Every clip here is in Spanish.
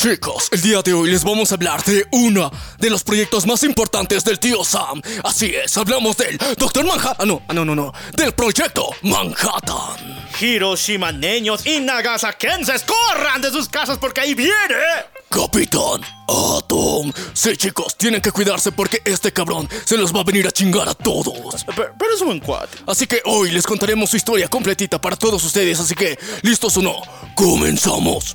Chicos, el día de hoy les vamos a hablar de uno de los proyectos más importantes del tío Sam. Así es, hablamos del Doctor Manhattan. Ah, no, ah, no, no, no. Del proyecto Manhattan. Hiroshimaneños y nagasakenses corran de sus casas porque ahí viene. Capitán Atom. Sí, chicos, tienen que cuidarse porque este cabrón se los va a venir a chingar a todos. Pero, pero es un buen cuate. Así que hoy les contaremos su historia completita para todos ustedes. Así que, ¿listos o no? Comenzamos.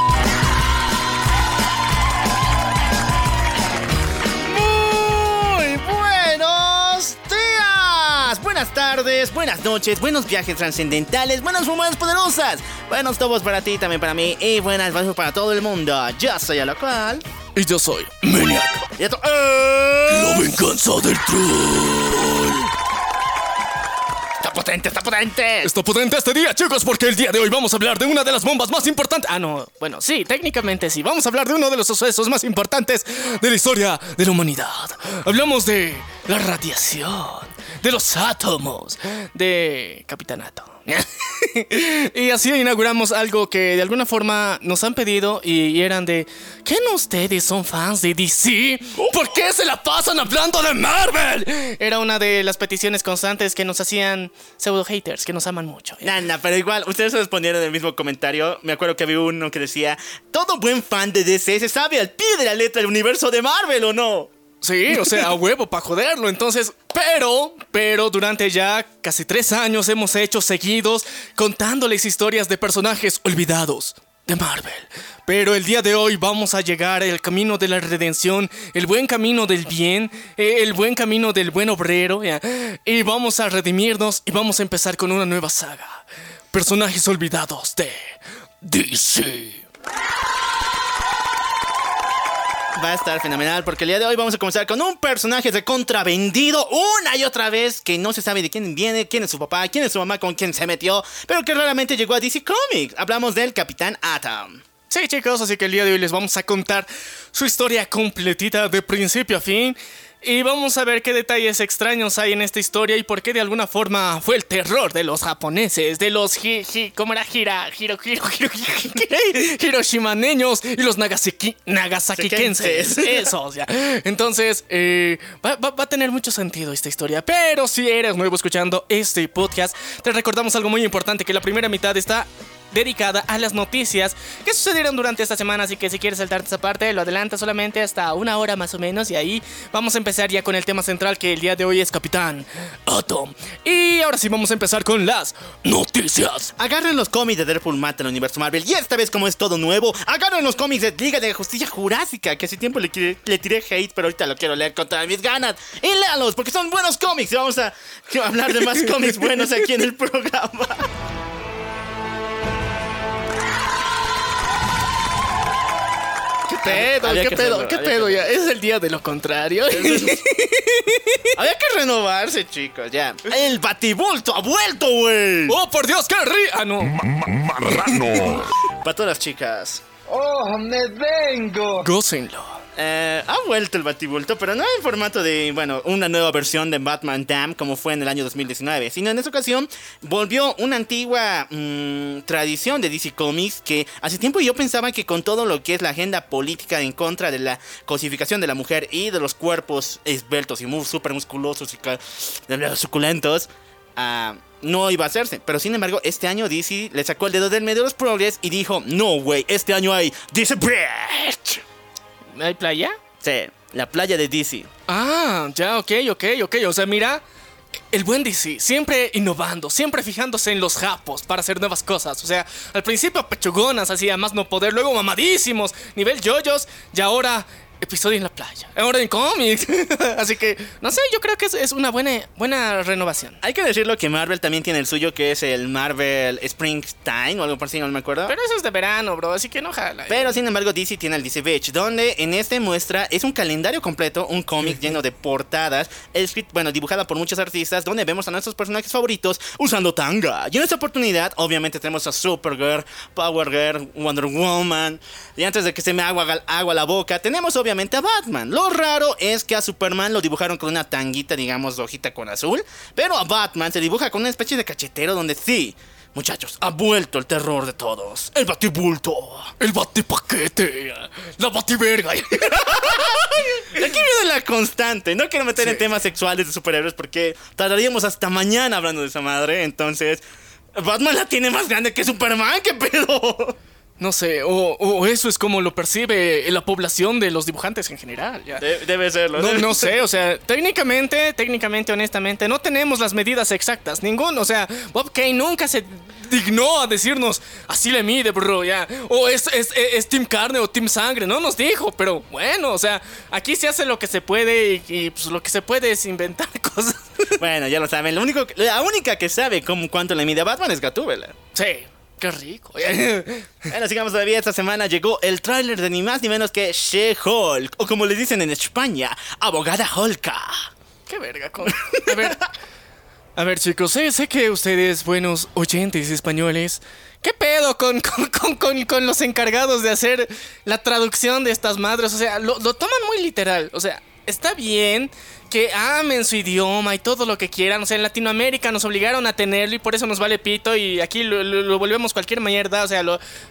Buenas tardes, buenas noches, buenos viajes trascendentales, buenas fumadas poderosas, buenos tobos para ti, también para mí y buenas vibes para todo el mundo. Yo soy a lo cual. Y yo soy Maniac. Y esto es- La venganza del troll. Está potente, está potente. Está potente este día, chicos, porque el día de hoy vamos a hablar de una de las bombas más importantes. Ah, no, bueno, sí, técnicamente sí. Vamos a hablar de uno de los sucesos más importantes de la historia de la humanidad. Hablamos de la radiación, de los átomos, de Capitanato. y así inauguramos algo que de alguna forma nos han pedido y eran de ¿Qué no ustedes son fans de DC? ¿Por qué se la pasan hablando de Marvel? Era una de las peticiones constantes que nos hacían pseudo haters que nos aman mucho. Nana, pero igual, ustedes respondieron el mismo comentario. Me acuerdo que había uno que decía: Todo buen fan de DC se sabe al pie de la letra el universo de Marvel, ¿o no? Sí, o sea, a huevo para joderlo. Entonces, pero, pero durante ya casi tres años hemos hecho seguidos contándoles historias de personajes olvidados de Marvel. Pero el día de hoy vamos a llegar al camino de la redención, el buen camino del bien, eh, el buen camino del buen obrero. Y vamos a redimirnos y vamos a empezar con una nueva saga. Personajes olvidados de DC. Va a estar fenomenal porque el día de hoy vamos a comenzar con un personaje de contravendido una y otra vez que no se sabe de quién viene, quién es su papá, quién es su mamá, con quién se metió, pero que raramente llegó a DC Comics. Hablamos del Capitán Atom. Sí, chicos, así que el día de hoy les vamos a contar su historia completita de principio a fin. Y vamos a ver qué detalles extraños hay en esta historia y por qué de alguna forma fue el terror de los japoneses, de los hi, hi- ¿cómo era? Hira, hiro, hiro, hiro, hiro- hiroshimaneños y los nagasaki, nagasakikenses. Esos, ya. Entonces, eh, va, va- va a tener mucho sentido esta historia. Pero si eres nuevo escuchando este podcast, te recordamos algo muy importante, que la primera mitad está dedicada a las noticias que sucedieron durante esta semana. Así que si quieres saltarte esa parte, lo adelanta solamente hasta una hora más o menos. Y ahí vamos a empezar ya con el tema central que el día de hoy es Capitán Atom. Y ahora sí vamos a empezar con las noticias. Agarren los cómics de Deadpool Mata el universo Marvel y esta vez como es todo nuevo, agarren los cómics de Liga de Justicia Jurásica, que hace tiempo le tiré hate, pero ahorita lo quiero leer con todas mis ganas. Y léalos, porque son buenos cómics y vamos a hablar de más cómics buenos aquí en el programa. Pedo? Había ¿Qué pedo? ¿Qué pedo ya? Es el día de lo contrario. Había que renovarse, chicos, ya. El batibulto ha vuelto, güey. ¡Oh, por Dios, qué ri... Ah, no. Marrano. Para todas las chicas. ¡Oh, me vengo! Gócenlo. Eh, ha vuelto el batibulto, pero no en formato de, bueno, una nueva versión de Batman Dam como fue en el año 2019, sino en esta ocasión volvió una antigua mm, tradición de DC Comics que hace tiempo yo pensaba que con todo lo que es la agenda política en contra de la cosificación de la mujer y de los cuerpos esbeltos y muy super musculosos y suculentos, ah, no iba a hacerse. Pero sin embargo, este año DC le sacó el dedo del medio de los progres y dijo, no, güey, este año hay DC Bridge. ¿Hay playa? Sí, la playa de DC. Ah, ya, ok, ok, ok. O sea, mira, el buen DC, siempre innovando, siempre fijándose en los japos para hacer nuevas cosas. O sea, al principio pechugonas, así a más no poder, luego mamadísimos, nivel yoyos, y ahora episodio en la playa. Ahora en cómics. Así que, no sé, yo creo que es, es una buena, buena renovación. Hay que decirlo que Marvel también tiene el suyo, que es el Marvel Springtime o algo por así, no me acuerdo. Pero eso es de verano, bro, así que no jala. Pero sin embargo DC tiene el DC Beach, donde en este muestra es un calendario completo, un cómic lleno de portadas, escrito, bueno, dibujada por muchos artistas, donde vemos a nuestros personajes favoritos usando tanga. Y en esta oportunidad, obviamente tenemos a Supergirl, Power Girl, Wonder Woman. Y antes de que se me agua, agua la boca, tenemos obviamente a Batman. Lo raro es que a Superman lo dibujaron con una tanguita, digamos, hojita con azul, pero a Batman se dibuja con una especie de cachetero donde sí. Muchachos, ha vuelto el terror de todos. El batibulto. El batipaquete. La bativerga. Aquí viene la constante. No quiero meter en temas sexuales de superhéroes porque tardaríamos hasta mañana hablando de esa madre. Entonces, Batman la tiene más grande que Superman. ¿Qué pedo? No sé, o, o eso es como lo percibe la población de los dibujantes en general. ya. De- debe serlo. No, no sé, o sea, técnicamente, técnicamente, honestamente, no tenemos las medidas exactas. Ninguno, o sea, Bob Kane nunca se dignó a decirnos, así le mide, bro, ya. O es, es, es Team Carne o Team Sangre, no nos dijo, pero bueno, o sea, aquí se hace lo que se puede y, y, pues lo que se puede es inventar cosas. Bueno, ya lo saben. Lo único, la única que sabe cómo, cuánto le mide a Batman es Gatúbela. sí, qué rico. Bueno, sigamos todavía. Esta semana llegó el tráiler de ni más ni menos que She-Hulk. O como le dicen en España, Abogada Hulka. Qué verga, con... A ver, a ver chicos, sé, sé que ustedes, buenos oyentes españoles, ¿qué pedo con, con, con, con- con los encargados de hacer la traducción de estas madres? O sea, lo, lo toman muy literal. O sea, está bien que amen su idioma y todo lo que quieran. O sea, en Latinoamérica nos obligaron a tenerlo y por eso nos vale pito y aquí lo, volvemos cualquier mierda. O sea,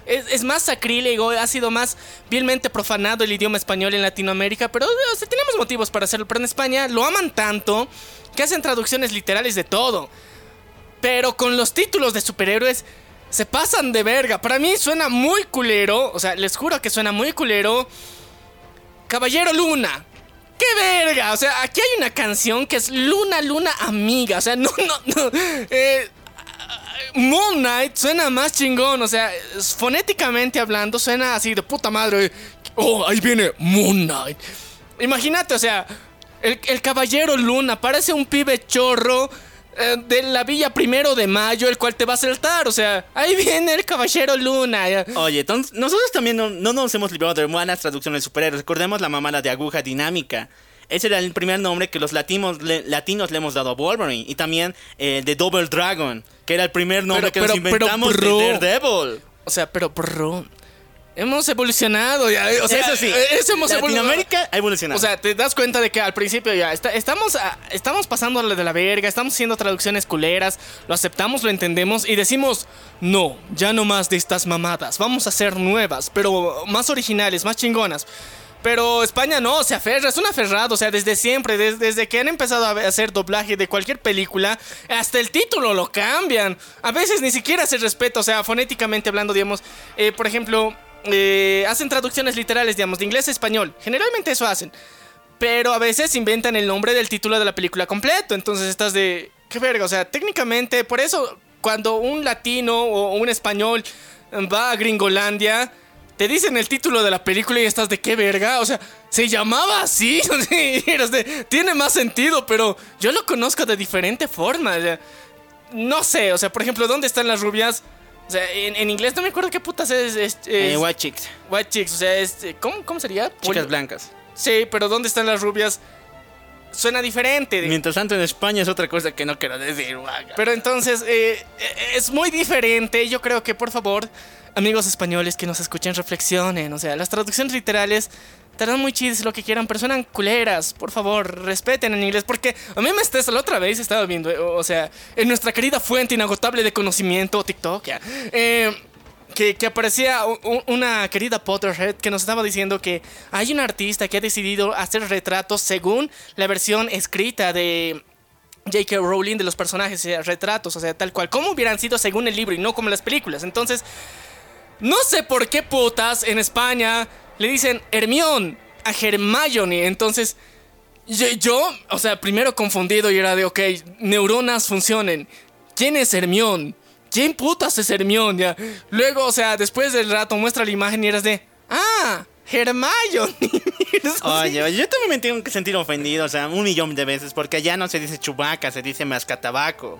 es, más sacrílego, ha sido más vilmente profanado el idioma español en Latinoamérica, pero o tenemos motivos para hacerlo. Pero en España lo aman tanto que hacen traducciones literales de todo. Pero con los títulos de superhéroes se pasan de verga. Para mí suena muy culero. O sea, les juro que suena muy culero. Caballero Luna. ¡Qué verga! O sea, aquí hay una canción que es Luna, Luna, amiga. O sea, no, no, no. Eh, Moon Knight suena más chingón. O sea, fonéticamente hablando, suena así de puta madre. Oh, ahí viene Moon Knight. Imagínate, o sea, el, caballero Luna parece un pibe chorro de la villa primero de mayo, el cual te va a saltar. O sea, ahí viene el caballero Luna. Oye, entonces, nosotros también no, no nos hemos librado de buenas traducciones de superhéroes. Recordemos la mamada de aguja dinámica. Ese era el primer nombre que los latinos le, latinos le hemos dado a Wolverine. Y también eh, de Double Dragon, que era el primer nombre Pero- que pero- nos pero, inventamos bro. de Daredevil. O sea, pero, bro, hemos evolucionado ya. O sea, Eso sí, eh, eso hemos evolucionado. Latinoamérica ha evolucionado. O sea, te das cuenta de que al principio ya está- estamos, a- estamos pasando de la verga, estamos haciendo traducciones culeras, lo aceptamos, lo entendemos y decimos, no, ya no más de estas mamadas, vamos a hacer nuevas, pero más originales, más chingonas. Pero España no, se aferra, es un aferrado, o sea, desde siempre, des- desde que han empezado a hacer doblaje de cualquier película, hasta el título lo cambian. A veces ni siquiera se respeta, o sea, fonéticamente hablando, digamos, eh, por ejemplo, eh, hacen traducciones literales, digamos, de inglés a español. Generalmente eso hacen. Pero a veces inventan el nombre del título de la película completo. Entonces estás de. ¿Qué verga? O sea, técnicamente, por eso, cuando un latino o un español va a Gringolandia, te dicen el título de la película y estás de qué verga. O sea, se llamaba así. Tiene más sentido, pero yo lo conozco de diferente forma. no sé, o sea, por ejemplo, ¿dónde están las rubias? O sea, en, en inglés no me acuerdo qué putas es. es- Eh, White Chicks, White chicks, o sea, es, eh, ¿cómo, ¿cómo sería? chicas blancas. Sí, pero ¿dónde están las rubias? Suena diferente. Mientras tanto en España es otra cosa que no quiero decir. guaga. Pero entonces, eh, eh, es muy diferente. Yo creo que, por favor, amigos españoles que nos escuchen, reflexionen. O sea, las traducciones literales estarán muy chidas lo que quieran, pero suenan culeras. Por favor, respeten en inglés. Porque a mí me estresa. La otra vez estaba viendo, eh, o sea, en nuestra querida fuente inagotable de conocimiento, TikTok, ya, eh, que, que aparecía una querida Potterhead que nos estaba diciendo que hay un artista que ha decidido hacer retratos según la versión escrita de J.K. Rowling de los personajes, retratos, o sea, tal cual, como hubieran sido según el libro y no como las películas. Entonces, no sé por qué putas en España le dicen Hermione a Hermione. Entonces, yo, o sea, primero confundido y era de, ok, neuronas funcionen. ¿Quién es Hermione? ¿Quién putas es Hermione? Ya. Luego, o sea, después del rato muestra la imagen y eras de, ah, Hermione. Oye, yo también me tengo que sentir ofendido, o sea, un millón de veces, porque allá no se dice chubaca, se dice mascatabaco.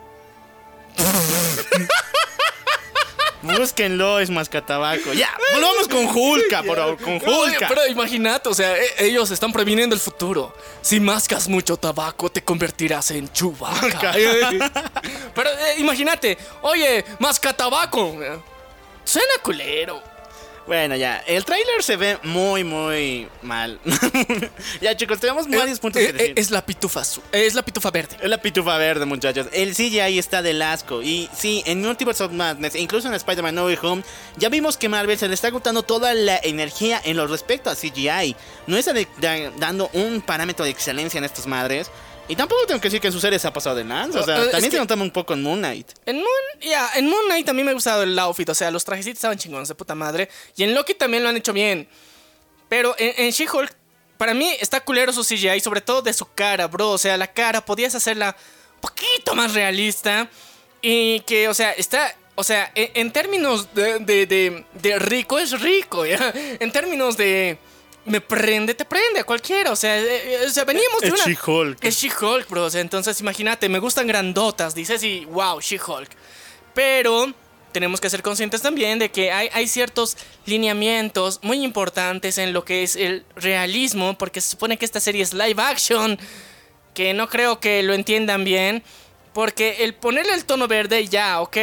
Búsquenlo, es mascatabaco. Ya, volvamos con Hulka, por favor, con Oye, Hulka. pero imagínate, o sea, e- ellos están previniendo el futuro. Si mascas mucho tabaco, te convertirás en chubaca. pero eh, imagínate, oye, masca tabaco. Suena culero. Bueno, ya, el tráiler se ve muy, muy mal. ya, chicos, tenemos varios puntos Eh, que decir. eh, es la pitufa azul. eh, Es la pitufa verde. Es la pitufa verde, muchachos. El CGI está del asco. Y sí, en Multiverse of Madness, incluso en Spider-Man No Way Home, ya vimos que Marvel se le está agotando toda la energía en lo respecto a CGI. No está dando un parámetro de excelencia en estas madres. Y tampoco tengo que decir que en sus series se ha pasado de lanza. O sea, Eh, también se notaba un poco en Moon Knight. En Moon, ya, en Moon Knight también me ha gustado el outfit, o sea, los trajecitos estaban chingones de puta madre. Y en Loki también lo han hecho bien. Pero en, en She-Hulk, para mí está culero su CGI, sobre todo de su cara, bro. O sea, la cara podías hacerla un poquito más realista. Y que, o sea, está. O sea, en, en términos de, de, de- de rico es rico, ¿ya? En términos de. Me prende, te prende a cualquiera. O sea, eh, eh, o sea veníamos de Es una. She-Hulk. Es She-Hulk, bro. O sea, entonces imagínate, me gustan grandotas. Dices y wow, She-Hulk. Pero tenemos que ser conscientes también de que hay, hay ciertos lineamientos muy importantes en lo que es el realismo, porque se supone que esta serie es live action, que no creo que lo entiendan bien, porque el ponerle el tono verde ya, ok,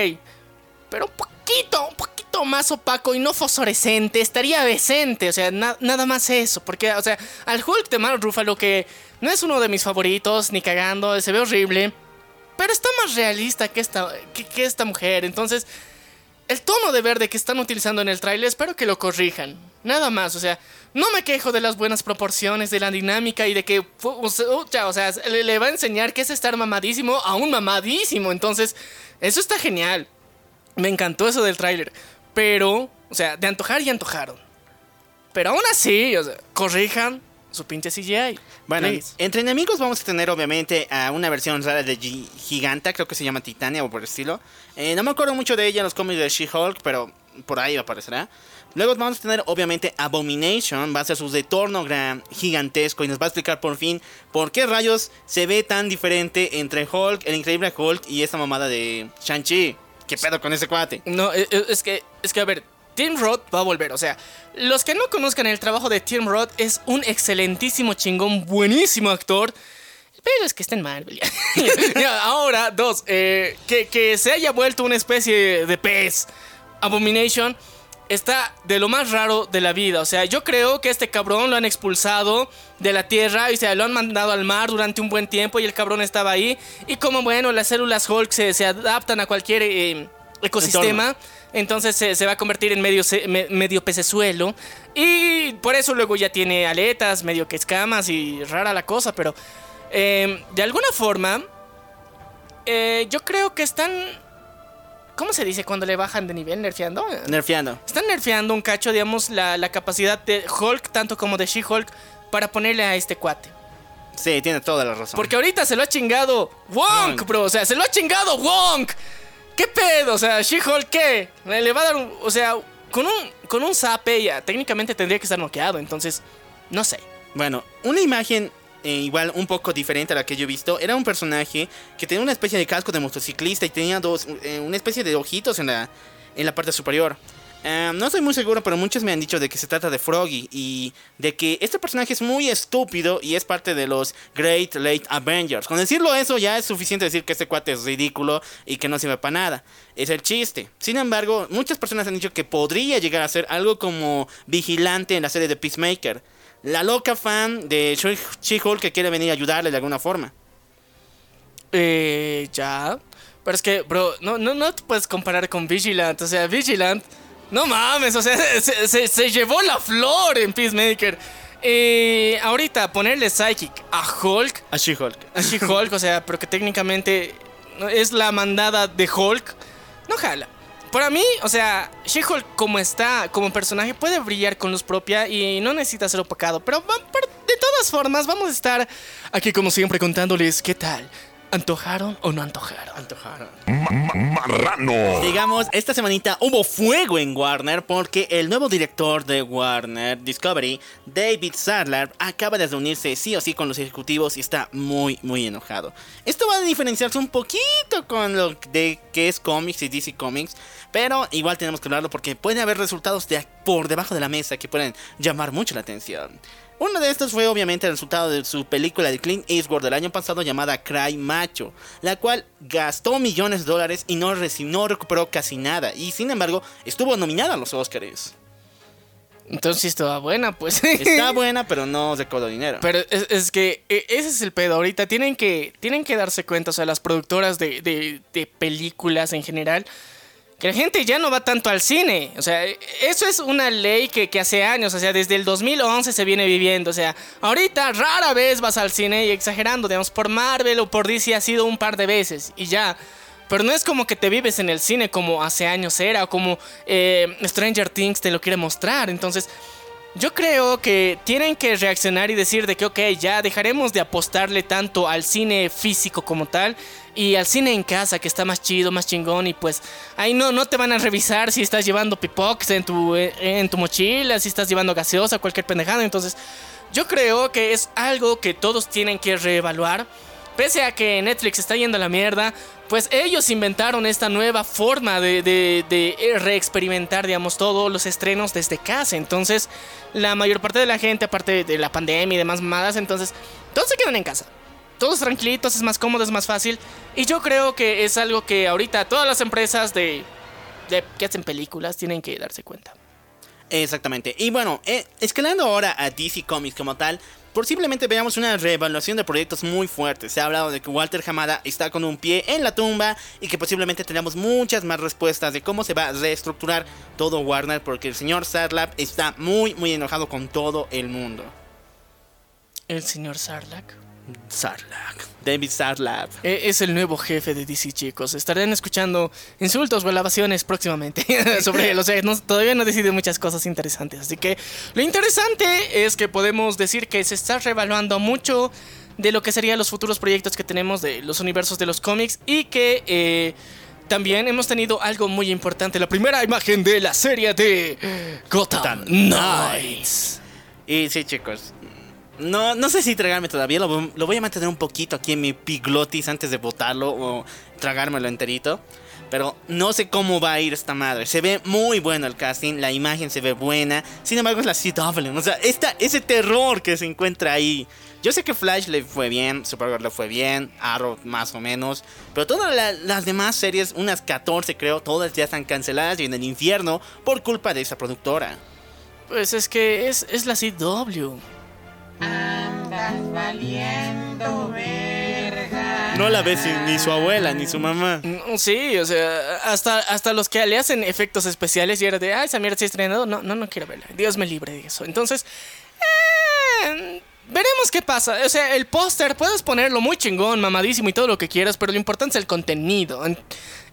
pero un poquito, un poquito más opaco y no fosforescente, estaría decente, o sea, na- nada más eso, porque, o sea, al Hulk de Mark Ruffalo, que no es uno de mis favoritos, ni cagando, se ve horrible, pero está más realista que esta, que, esta mujer, entonces, el tono de verde que están utilizando en el trailer, espero que lo corrijan, nada más, o sea, no me quejo de las buenas proporciones, de la dinámica y de que, o sea, le, le va a enseñar que es estar mamadísimo a un mamadísimo, entonces, eso está genial. Me encantó eso del tráiler. Pero, o sea, de antojar y antojaron. Pero aún así, o sea, corrijan su pinche CGI. Bueno, please. entre enemigos vamos a tener obviamente a una versión rara de Gi- Giganta, creo que se llama Titania o por el estilo. Eh, no me acuerdo mucho de ella en los cómics de She-Hulk, pero por ahí aparecerá. Luego vamos a tener obviamente Abomination, va a ser su retorno gran, gigantesco y nos va a explicar por fin por qué rayos se ve tan diferente entre Hulk, el increíble Hulk y esta mamada de Shang-Chi. ¿Qué pedo con ese cuate? No, e- e- es que, es que, a ver, Tim Roth va a volver. O sea, los que no conozcan el trabajo de Tim Roth, es un excelentísimo chingón, buenísimo actor. Pero es que está en Marvel. ahora, dos, eh, que, que se haya vuelto una especie de pez. Abomination está de lo más raro de la vida. O sea, yo creo que este cabrón lo han expulsado de la tierra y se lo han mandado al mar durante un buen tiempo y el cabrón estaba ahí. Y como bueno, las células Hulk se, se adaptan a cualquier eh, ecosistema. Entonces se, se va a convertir en medio, me- medio pecesuelo. Y por eso luego ya tiene aletas, medio que escamas y rara la cosa. Pero eh, de alguna forma, eh, yo creo que están... ¿Cómo se dice cuando le bajan de nivel? ¿Nerfeando? Nerfeando. Están nerfeando un cacho, digamos, la, la capacidad de Hulk, tanto como de She-Hulk, para ponerle a este cuate. Sí, tiene toda la razón. Porque ahorita se lo ha chingado Wonk, bro. O sea, se lo ha chingado Wonk. ¿Qué pedo? O sea, She-Hulk, ¿qué? Le, va a dar un. O sea, con un, con un zape ya técnicamente tendría que estar noqueado. Entonces, no sé. Bueno, una imagen eh, igual un poco diferente a la que yo he visto era un personaje que tenía una especie de casco de motociclista y tenía dos, eh, una especie de ojitos en la, en la parte superior. Eh, no estoy muy seguro, pero muchos me han dicho de que se trata de Froggy y de que este personaje es muy estúpido y es parte de los Great Late Avengers. Con decirlo eso ya es suficiente decir que este cuate es ridículo y que no sirve para nada. Es el chiste. Sin embargo, muchas personas han dicho que podría llegar a ser algo como vigilante en la serie de Peacemaker. La loca fan de She- She-Hulk que quiere venir a ayudarle de alguna forma. Eh, ya. Pero es que, bro, no, no, no te puedes comparar con Vigilant. O sea, Vigilant. No mames, o sea, se, se- se llevó la flor en Peacemaker. Eh, ahorita, ponerle Psychic a Hulk. A She-Hulk. A She-Hulk, o sea, pero que técnicamente es la mandada de Hulk. No jala. Para mí, o sea, She-Hulk como está, como personaje, puede brillar con luz propia y no necesita ser opacado. Pero de todas formas, vamos a estar aquí como siempre contándoles qué tal ¿Antojaron o no antojaron? Antojaron. Ma- ma- marrano, Digamos, esta semanita hubo fuego en Warner porque el nuevo director de Warner Discovery, David Sadler, acaba de reunirse sí o sí con los ejecutivos y está muy, muy enojado. Esto va a diferenciarse un poquito con lo de que es cómics y DC Comics, pero igual tenemos que hablarlo porque puede haber resultados de por debajo de la mesa que pueden llamar mucho la atención. Uno de estos fue obviamente el resultado de su película de Clint Eastwood del año pasado llamada Cry Macho, la cual gastó millones de dólares y no, no recuperó casi nada, y sin embargo estuvo nominada a los Oscars. Entonces sí estaba buena, pues. Está buena, pero no recaudó dinero. Pero es, es que e- ese es el pedo. Ahorita tienen que, tienen que darse cuenta, o sea, las productoras de, de- de películas en general, que la gente ya no va tanto al cine. O sea, eso es una ley que, que hace años, o sea, desde el 2011 se viene viviendo. O sea, ahorita rara vez vas al cine y exagerando, digamos, por Marvel o por DC ha sido un par de veces y ya. Pero no es como que te vives en el cine como hace años era o como eh, Stranger Things te lo quiere mostrar. Entonces, yo creo que tienen que reaccionar y decir de que, ok, ya dejaremos de apostarle tanto al cine físico como tal y al cine en casa que está más chido, más chingón y pues ahí no, no te van a revisar si estás llevando pipox en tu, eh, en tu mochila, si estás llevando gaseosa, cualquier pendejada. Entonces, yo creo que es algo que todos tienen que reevaluar. Pese a que Netflix está yendo a la mierda, pues ellos inventaron esta nueva forma de, reexperimentar, digamos, todos los estrenos desde casa. Entonces, la mayor parte de la gente, aparte de la pandemia y demás mamadas, entonces, todos se quedan en casa. Todos tranquilitos, es más cómodo, es más fácil. Y yo creo que es algo que ahorita todas las empresas de, de que hacen películas tienen que darse cuenta. Exactamente. Y bueno, eh, escalando ahora a DC Comics como tal, posiblemente veamos una reevaluación de proyectos muy fuertes. Se ha hablado de que Walter Hamada está con un pie en la tumba y que posiblemente tengamos muchas más respuestas de cómo se va a reestructurar todo Warner porque el señor Sadlab está muy, muy enojado con todo el mundo. El señor Sarlacc. Sarlacc. David Sarlacc. Eh, Es el nuevo jefe de DC, chicos. Estarán escuchando insultos o alabaciones próximamente sobre él. O sea, no- todavía no decidido muchas cosas interesantes. Así que lo interesante es que podemos decir que se está revaluando mucho de lo que serían los futuros proyectos que tenemos de los universos de los cómics y que eh, también hemos tenido algo muy importante. La primera imagen de la serie de Gotham Gotham Knights. Y sí, chicos. No, no sé si tragarme todavía. Lo, lo voy a mantener un poquito aquí en mi piglotis antes de botarlo o tragármelo enterito. Pero no sé cómo va a ir esta madre. Se ve muy bueno el casting, la imagen se ve buena. Sin embargo, es la CW. O sea, ese terror que se encuentra ahí. Yo sé que Flash le fue bien, Supergirl le fue bien, Arrow más o menos. Pero todas la- las demás series, unas 14 creo, todas ya están canceladas y en el infierno por culpa de esa productora. Pues es que es, es la CW. No la ves ni su abuela ni su mamá. Mm, Sí, o sea, hasta, hasta los que le hacen efectos especiales y era de, ah, esa mierda se ha estrenado. No, no, no quiero verla. Dios me libre de eso. Entonces, eh, veremos qué pasa. O sea, el póster puedes ponerlo muy chingón, mamadísimo y todo lo que quieras, pero lo importante es el contenido. En-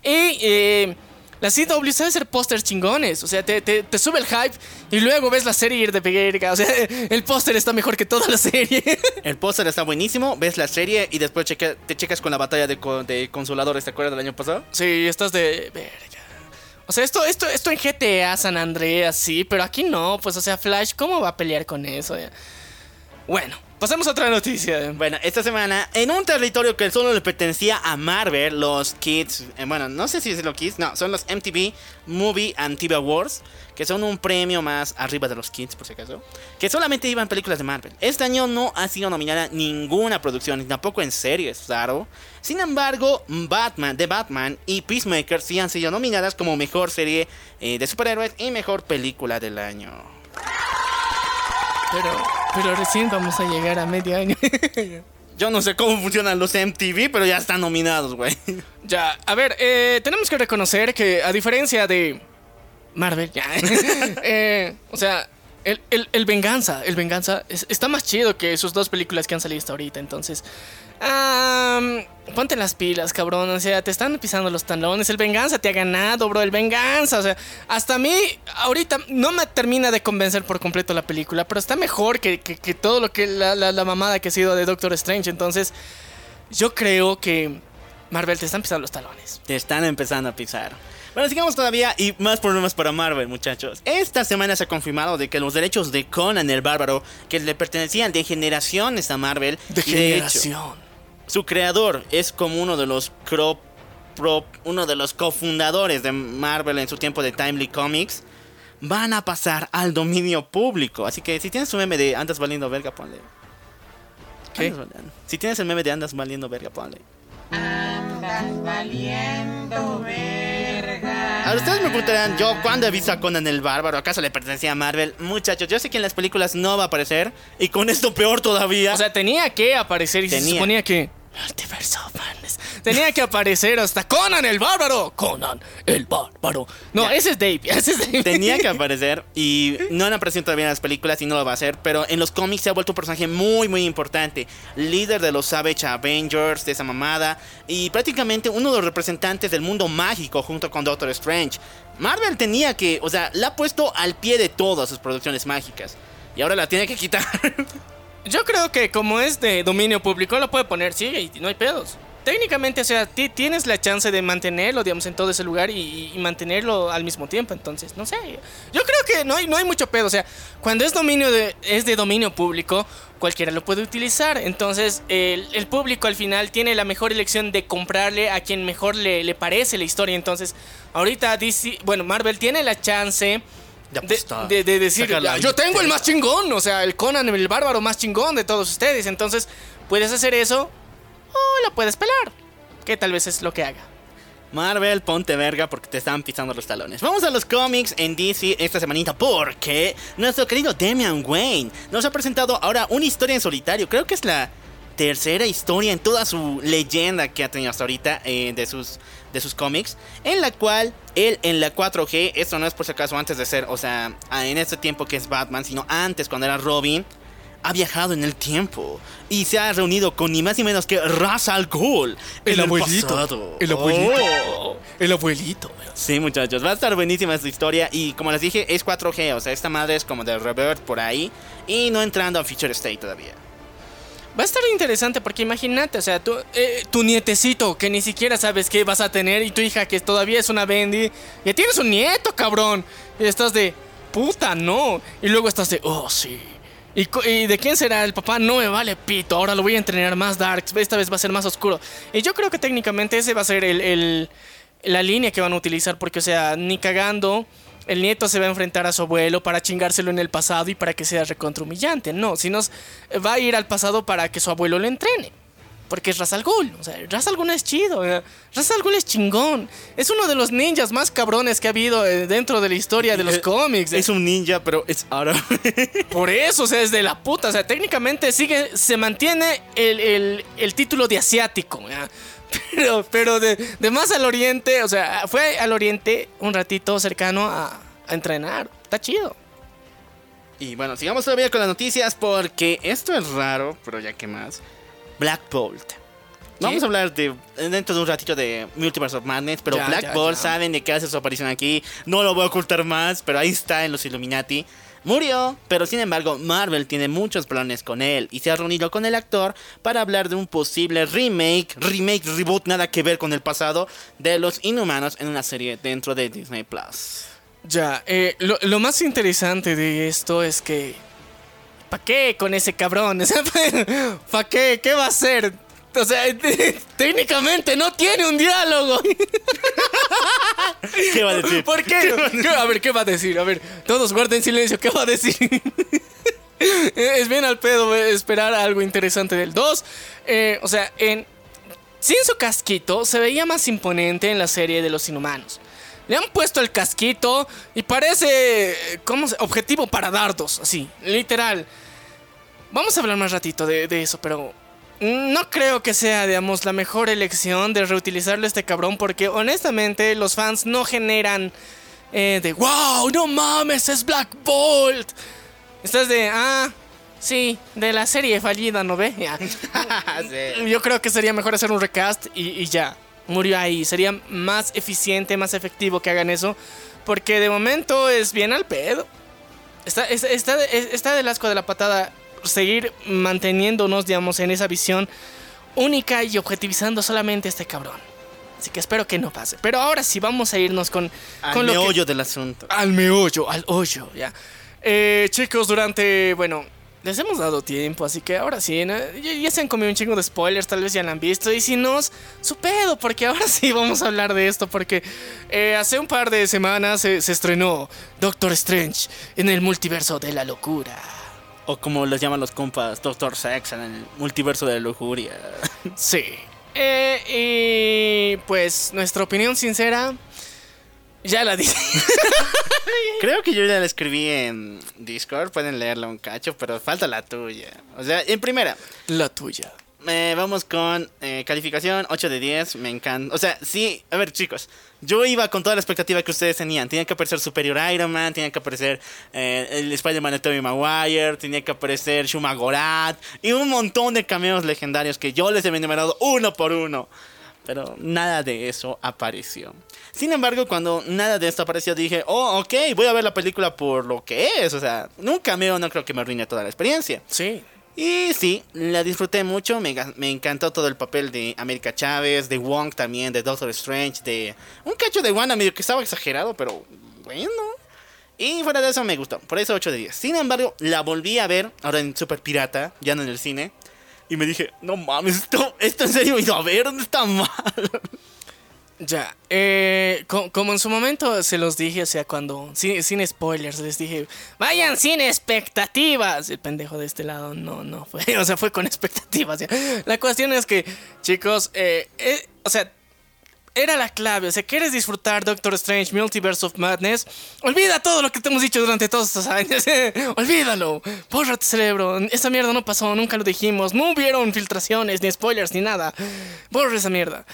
Y eh, la CW sabe hacer pósters chingones. O sea, te, te- te sube el hype y luego ves la serie ir de verga. O sea, el póster está mejor que toda la serie. El póster está buenísimo, ves la serie y después cheque- te checas con la batalla de, de consoladores, ¿te acuerdas del año pasado? Sí, estás de verga. O sea, esto, esto, esto en GTA San Andreas, sí, pero aquí no, pues, o sea, Flash, ¿cómo va a pelear con eso? Bueno, pasemos a otra noticia. Bueno, esta semana, en un territorio que solo le pertenecía a Marvel, los Kids, eh, bueno, no sé si es los Kids, no, son los MTV Movie and TV Awards, que son un premio más arriba de los Kids, por si acaso, que solamente iban películas de Marvel. Este año no ha sido nominada ninguna producción, ni tampoco en series, claro. Sin embargo, Batman, The Batman y Peacemaker sí han sido nominadas como mejor serie eh, de superhéroes y mejor película del año. Pero, pero recién vamos a llegar a medio año. Yo no sé cómo funcionan los MTV, pero ya están nominados, güey. ya, a ver, eh, tenemos que reconocer que a diferencia de Marvel, ya, eh, o sea, el, el- el Venganza, el Venganza es- está más chido que sus dos películas que han salido hasta ahorita, entonces... am, ponte las pilas, cabrón. O sea, te están pisando los talones. El venganza te ha ganado, bro. El venganza. O sea, hasta a mí, ahorita no me termina de convencer por completo la película. Pero está mejor que, que- que todo lo que la, la- la mamada que ha sido de Doctor Strange. Entonces, yo creo que Marvel te están pisando los talones. Te están empezando a pisar. Bueno, sigamos todavía y más problemas para Marvel, muchachos. Esta semana se ha confirmado de que los derechos de Conan el Bárbaro, que le pertenecían de generaciones a Marvel, De generación. Su creador es como uno de los cro- pro- uno de los cofundadores de Marvel en su tiempo de Timely Comics, van a pasar al dominio público. Así que si tienes un meme de andas valiendo verga, ponle. Si tienes el meme de andas valiendo verga, ponle. Ahora ustedes me preguntarán, yo cuándo he visto a Conan el Bárbaro, ¿acaso le pertenecía a Marvel? Muchachos, yo sé que en las películas no va a aparecer y con esto peor todavía. O sea, tenía que aparecer y se suponía que. Multiverso of Madness. Tenía que aparecer hasta Conan el Bárbaro. Conan el Bárbaro. No, Ya. ese es Dave. Ese es Dave. Tenía que aparecer y no han aparecido todavía en las películas y no lo va a hacer, pero en los cómics se ha vuelto un personaje muy muy importante, líder de los Savage Avengers, de esa mamada y prácticamente uno de los representantes del mundo mágico junto con Doctor Strange. Marvel tenía que, o sea, la ha puesto al pie de todas sus producciones mágicas y ahora la tiene que quitar. Yo creo que como es de dominio público, lo puede poner, sí, y no hay pedos. Técnicamente, o sea, ti- tienes la chance de mantenerlo, digamos, en todo ese lugar y, y mantenerlo al mismo tiempo. Entonces, no sé. Yo creo que no hay, no hay mucho pedo. O sea, cuando es dominio de, es de dominio público, cualquiera lo puede utilizar. Entonces, el, el público al final tiene la mejor elección de comprarle a quien mejor le, le parece la historia. Entonces, ahorita DC, bueno, Marvel tiene la chance De de, apostar. de- de decir, Sacar la "Ya, yo tengo el billetera". más chingón, o sea, el Conan, el bárbaro más chingón de todos ustedes. Entonces, puedes hacer eso o lo puedes pelar, que tal vez es lo que haga. Marvel, ponte verga porque te están pisando los talones. Vamos a los cómics en DC esta semanita porque nuestro querido Damian Wayne nos ha presentado ahora una historia en solitario. Creo que es la tercera historia en toda su leyenda que ha tenido hasta ahorita eh, de sus de sus cómics, en la cual él en la 4G, esto no es por si acaso antes de ser, o sea, en este tiempo que es Batman, sino antes cuando era Robin, ha viajado en el tiempo y se ha reunido con ni más ni menos que Ra's al Ghul, en pasado. el abuelito, Oh. el abuelito. Sí, muchachos, va a estar buenísima esta historia. Y como les dije, es 4G, o sea, esta madre es como de Revert por ahí. Y no entrando a Feature State todavía. Va a estar interesante porque imagínate, o sea, tu, eh, tu nietecito que ni siquiera sabes qué vas a tener y tu hija que todavía es una bendy, ya tienes un nieto, cabrón. Y estás de, puta, no. Y luego estás de, oh, sí. ¿Y, co- y de quién será el papá? No me vale pito, ahora lo voy a entrenar más dark, esta vez va a ser más oscuro. Y yo creo que técnicamente ese va a ser el, el- la línea que van a utilizar porque, o sea, ni cagando... El nieto se va a enfrentar a su abuelo para chingárselo en el pasado y para que sea recontra humillante. No, sino va a ir al pasado para que su abuelo lo entrene. Porque es Ra's al Ghul. O sea, Ra's al Ghul es chido. eh. Ra's al Ghul es chingón. Es uno de los ninjas más cabrones que ha habido eh, dentro de la historia de los cómics. eh. Es un ninja, pero es árabe. Por eso, o sea, es de la puta. O sea, técnicamente sigue, se mantiene el, el- el título de asiático. Pero, pero de, de más al oriente, o sea, fue al oriente un ratito cercano a, a entrenar. Está chido. y bueno, sigamos todavía con las noticias porque esto es raro, pero ya que más. Black Bolt. Vamos a hablar de dentro de un ratito de Multiverse of Madness, pero Ya, Black ya, Bolt ya. saben de qué hace su aparición aquí. No lo voy a ocultar más, pero ahí está en los Illuminati. Murió, pero sin embargo Marvel tiene muchos planes con él y se ha reunido con el actor para hablar de un posible remake, remake, reboot, nada que ver con el pasado, de los Inhumanos en una serie dentro de Disney Plus. Ya, eh, lo, lo más interesante de esto es que. ¿Para qué con ese cabrón? ¿Para qué? ¿Qué va a hacer? O sea, técnicamente no tiene un diálogo. ¿Qué va a decir? ¿Por qué? ¿Qué- A ver, ¿qué va a decir? A ver, todos guarden silencio. ¿Qué va a decir? es bien al pedo esperar algo interesante del 2. Eh, o sea, en, sin su casquito se veía más imponente en la serie de los inhumanos. Le han puesto el casquito y parece ¿cómo se- objetivo para dardos, así, literal. Vamos a hablar más ratito de, de eso, pero no creo que sea, digamos, la mejor elección de reutilizarlo a este cabrón porque honestamente los fans no generan eh, de wow, no mames, es Black Bolt. Estás de, ah, sí, de la serie fallida, ¿no ve? Sí. Yo creo que sería mejor hacer un recast y, y ya. Murió ahí. Sería más eficiente, más efectivo que hagan eso. Porque de momento es bien al pedo. Está, está, está, está del asco de la patada seguir manteniéndonos, digamos, en esa visión única y objetivizando solamente a este cabrón. Así que espero que no pase. Pero ahora sí vamos a irnos con, Al con lo que- meollo del asunto. al meollo, al hoyo, ya. Eh, chicos, durante, bueno, les hemos dado tiempo, así que ahora sí, ¿no? ya, ya se han comido un chingo de spoilers, tal vez ya la han visto, y si no, su pedo, porque ahora sí vamos a hablar de esto, porque eh, hace un par de semanas se, se estrenó Doctor Strange en el multiverso de la locura. O como los llaman los compas, Doctor Sex en el multiverso de la lujuria. Sí. Eh, y pues nuestra opinión sincera, ya la dije. Creo que yo ya la escribí en Discord, pueden leerla un cacho, pero falta la tuya. O sea, en primera, la tuya. Eh, vamos con eh, calificación 8 de 10, me encanta. O sea, sí, a ver chicos, yo iba con toda la expectativa que ustedes tenían. Tenía que aparecer Superior Iron Man, tenía que aparecer eh, el Spider-Man de Tobey Maguire, tenía que aparecer Shuma Gorath y un montón de cameos legendarios que yo les he enumerado uno por uno. Pero nada de eso apareció. Sin embargo, cuando nada de esto apareció, dije, oh, ok, voy a ver la película por lo que es. O sea, un cameo no creo que me arruine toda la experiencia. Sí. Y sí, la disfruté mucho, me, me encantó todo el papel de América Chávez, de Wong también, de Doctor Strange, de un cacho de Wanda medio que estaba exagerado, pero bueno. Y fuera de eso me gustó, por eso 8 de 10. Sin embargo, la volví a ver ahora en Super Pirata, ya no en el cine. Y me dije, no mames, esto, esto en serio iba a ver, ¿dónde está mal? Ya, eh, co- como en su momento se los dije, o sea, cuando, sin, sin spoilers, les dije, vayan sin expectativas. El pendejo de este lado no, no fue, o sea, fue con expectativas. La cuestión es que, chicos, eh, eh, o sea, era la clave. O sea, ¿quieres disfrutar Doctor Strange Multiverse of Madness? Olvida todo lo que te hemos dicho durante todos estos años. Olvídalo. Borra tu cerebro. Esa mierda no pasó, nunca lo dijimos. No hubieron filtraciones, ni spoilers, ni nada. Borra esa mierda.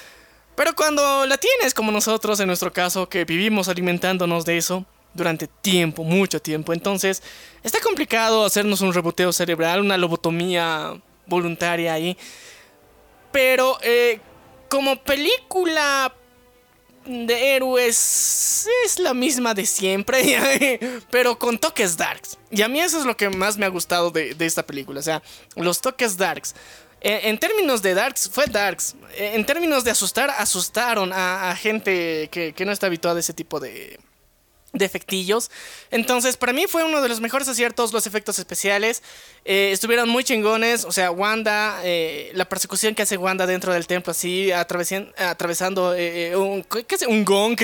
Pero cuando la tienes, como nosotros, en nuestro caso, que vivimos alimentándonos de eso durante tiempo, mucho tiempo, entonces está complicado hacernos un reboteo cerebral, una lobotomía voluntaria ahí. Pero eh, como película de héroes es la misma de siempre, pero con toques darks. Y a mí eso es lo que más me ha gustado de, de esta película, o sea, los toques darks. Eh, en términos de darks, fue darks. Eh, en términos de asustar, asustaron a, a gente que, que no está habituada a ese tipo de, de efectillos. Entonces, para mí fue uno de los mejores aciertos los efectos especiales. Eh, estuvieron muy chingones. O sea, Wanda, eh, la persecución que hace Wanda dentro del templo, así, atravesando eh, un, ¿qué es? un gong.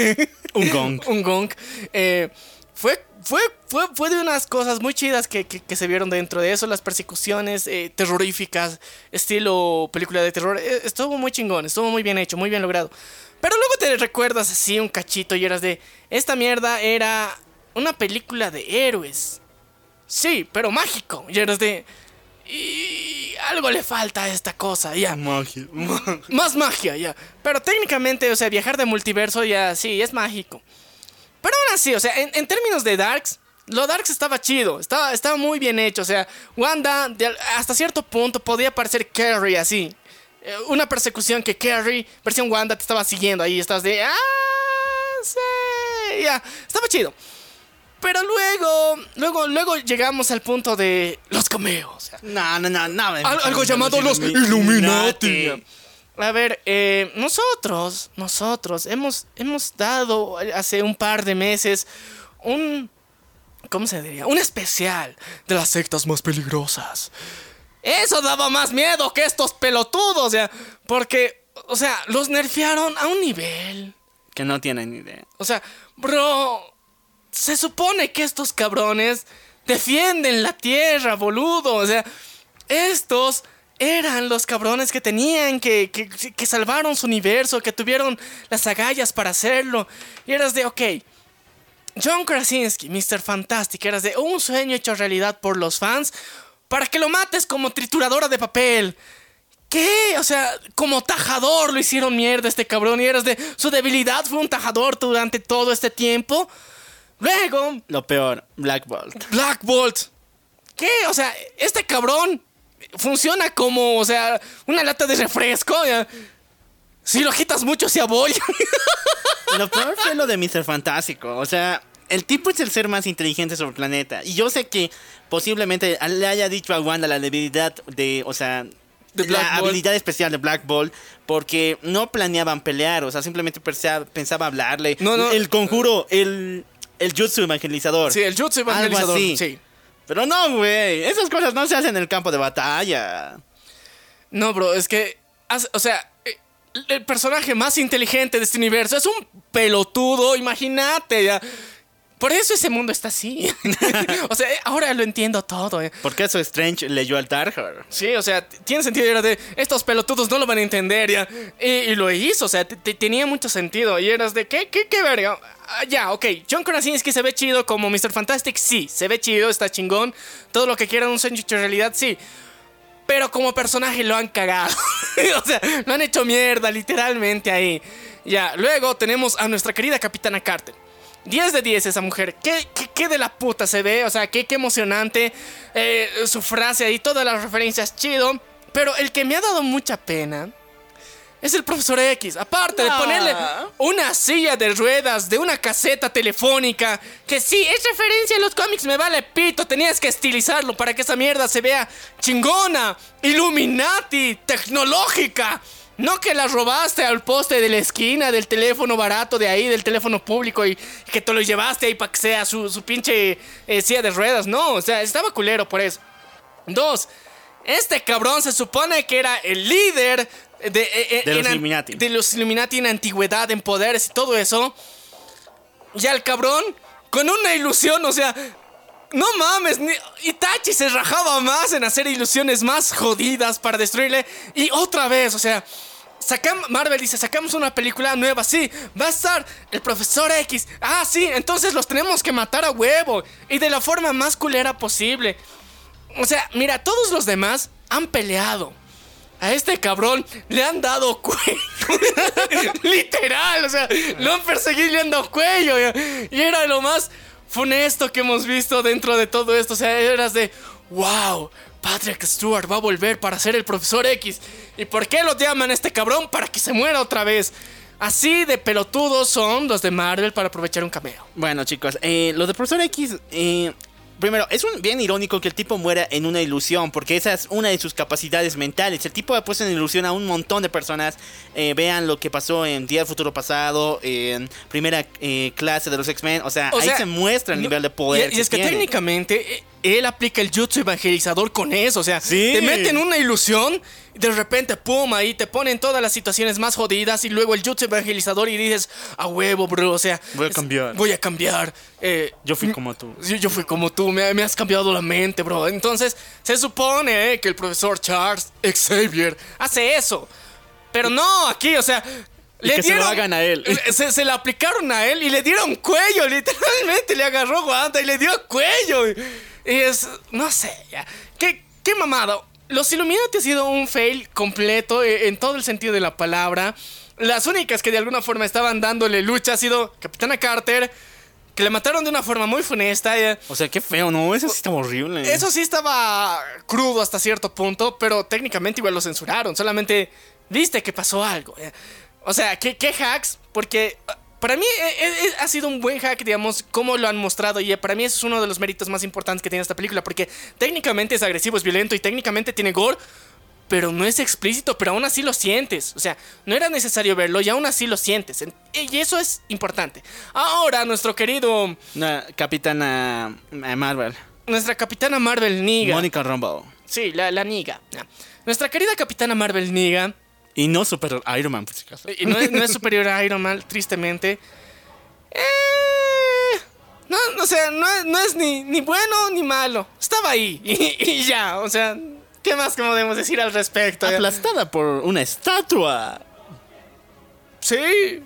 Un gong. un gong. Eh, fue, fue, fue, fue de unas cosas muy chidas que, que- que se vieron dentro de eso. Las persecuciones eh, terroríficas, estilo película de terror. eh, estuvo muy chingón, estuvo muy bien hecho, muy bien logrado. Pero luego te recuerdas así un cachito y eras de, esta mierda era una película de héroes. Sí, pero mágico. Y eras de, y algo le falta a esta cosa, ya. Magia. Más magia, ya. Pero técnicamente, o sea, viajar de multiverso ya sí, es mágico. Pero aún así, o sea, en, en términos de Darks, lo Darks estaba chido, estaba, estaba muy bien hecho. O sea, Wanda de hasta cierto punto podía parecer Carrie así. Eh, Una persecución que Carrie, versión Wanda, te estaba siguiendo ahí. Estás de. ¡Ah! Sí, ya. Estaba chido. Pero luego, luego, luego llegamos al punto de los cameos. No, no, no, no. Al- algo llamado los Illuminati. A ver, eh, nosotros, nosotros hemos, hemos dado hace un par de meses un, ¿cómo se diría? Un especial de las sectas más peligrosas. Eso daba más miedo que estos pelotudos, o sea, porque, o sea, los nerfearon a un nivel. Que no tienen ni idea. O sea, bro, se supone que estos cabrones defienden la tierra, boludo. O sea, estos eran los cabrones que tenían, que, que, que salvaron su universo, que tuvieron las agallas para hacerlo. Y eras de, ok, John Krasinski, Mr. Fantastic, eras de un sueño hecho realidad por los fans para que lo mates como trituradora de papel. ¿Qué? O sea, como tajador lo hicieron mierda este cabrón y eras de su debilidad fue un tajador durante todo este tiempo. Luego, Lo peor, Black Bolt. Black Bolt. ¿Qué? O sea, este cabrón funciona como, o sea, una lata de refresco. Si lo agitas mucho se abolla. Lo peor fue lo de Mr. Fantástico. O sea, el tipo es el ser más inteligente sobre el planeta. Y yo sé que posiblemente le haya dicho a Wanda la debilidad de, o sea, la habilidad especial de Black Bolt porque no planeaban pelear, o sea, simplemente pensaba, pensaba hablarle. No, no. El conjuro, el, el jutsu evangelizador. Sí, el jutsu Algo evangelizador. así. Sí. Pero no, güey, esas cosas no se hacen en el campo de batalla. No, bro, es que. O sea, eh, el personaje más inteligente de este universo es un pelotudo, imagínate. ya. Por eso ese mundo está así. o sea, eh, ahora lo entiendo todo. eh. Porque eso Strange leyó al Tarjar. Sí, o sea, tiene sentido. Era de. Estos pelotudos no lo van a entender ya. Y, y lo hizo, o sea, tenía mucho sentido. Y eras de. ¿Qué, qué, qué verga? Ah, ya, ok. John Krasinski se ve chido como Mr. Fantastic, sí. Se ve chido, está chingón. Todo lo que quieran un sueño hecho realidad, sí. Pero como personaje lo han cagado. o sea, lo han hecho mierda, literalmente ahí. Ya, luego tenemos a nuestra querida Capitana Carter. 10 de 10 esa mujer. ¿Qué, qué, qué de la puta se ve? O sea, qué, qué emocionante. Eh, su frase ahí, todas las referencias, chido. Pero el que me ha dado mucha pena es el profesor X. Aparte de Ah. ponerle una silla de ruedas de una caseta telefónica. Que sí, es referencia a los cómics, me vale pito. Tenías que estilizarlo para que esa mierda se vea chingona, Illuminati, tecnológica. No que la robaste al poste de la esquina del teléfono barato de ahí, del teléfono público y que te lo llevaste ahí para que sea su, su pinche eh, silla de ruedas. No, o sea, estaba culero por eso. Dos, este cabrón se supone que era el líder de, eh, eh, De los Illuminati. De los Illuminati en antigüedad, en poderes y todo eso. Y al cabrón, con una ilusión, o sea, no mames, ni- Itachi se rajaba más en hacer ilusiones más jodidas para destruirle. Y otra vez, o sea, sacam- Marvel dice, sacamos una película nueva, sí, va a estar el profesor X. Ah, sí, entonces los tenemos que matar a huevo. Y de la forma más culera posible. O sea, mira, todos los demás han peleado. A este cabrón le han dado cuello. Literal, o sea, lo han perseguido y le han dado cuello. Y era lo más funesto que hemos visto dentro de todo esto. O sea, eras de, wow, Patrick Stewart va a volver para ser el profesor X. ¿Y por qué lo llaman a este cabrón? Para que se muera otra vez. Así de pelotudos son los de Marvel para aprovechar un cameo. Bueno, chicos, eh, de Profesor X. eh, primero, es un, bien irónico que el tipo muera en una ilusión, porque esa es una de sus capacidades mentales. El tipo ha puesto en ilusión a un montón de personas. Eh, vean lo que pasó en Día del Futuro Pasado, en primera eh, clase de los X-Men. O sea, O ahí sea, se muestra el no- nivel de poder. Y, y es que tiene. técnicamente eh, él aplica el jutsu evangelizador con eso. O sea, Sí. te meten una ilusión, de repente, pum, ahí te ponen todas las situaciones más jodidas y luego el jutsu evangelizador y dices, a huevo, bro. O sea, Voy a es- cambiar. Voy a cambiar. eh, Yo fui como tú. yo, yo fui como tú, me, me has cambiado la mente, bro. Entonces, se supone eh, que el profesor Charles Xavier hace eso. Pero no, aquí, o sea. Y que se lo hagan a él. le- Se, se le aplicaron a él y le dieron cuello, literalmente. Le agarró guanta y le dio cuello. Es. No sé, ya. ¿Qué, qué mamada? Los Illuminati ha sido un fail completo eh, en todo el sentido de la palabra. Las únicas que de alguna forma estaban dándole lucha ha sido Capitana Carter, que le mataron de una forma muy funesta. eh. O sea, qué feo, ¿no? Eso sí está horrible. Eso sí estaba crudo hasta cierto punto, pero técnicamente igual lo censuraron. Solamente viste que pasó algo. eh. O sea, ¿qué, qué hacks? Porque para mí eh, eh, ha sido un buen hack, digamos, como lo han mostrado. Y eh, para mí eso es uno de los méritos más importantes que tiene esta película. Porque técnicamente es agresivo, es violento y técnicamente tiene gore. Pero no es explícito, pero aún así lo sientes. O sea, no era necesario verlo y aún así lo sientes. En- Y eso es importante. Ahora, nuestro querido. Capitana eh, Marvel. Nuestra capitana Marvel Niga. Mónica Rambeau. Sí, la, la Niga. Nuestra querida capitana Marvel Niga, Y no Super Iron Man, por si acaso. y no es, no es superior a Iron Man, tristemente. Eh, no, no, o sea, no, es- no es ni, ni bueno ni malo. Estaba ahí y, y ya, o sea, ¿qué más podemos decir al respecto? Aplastada por una estatua. Sí.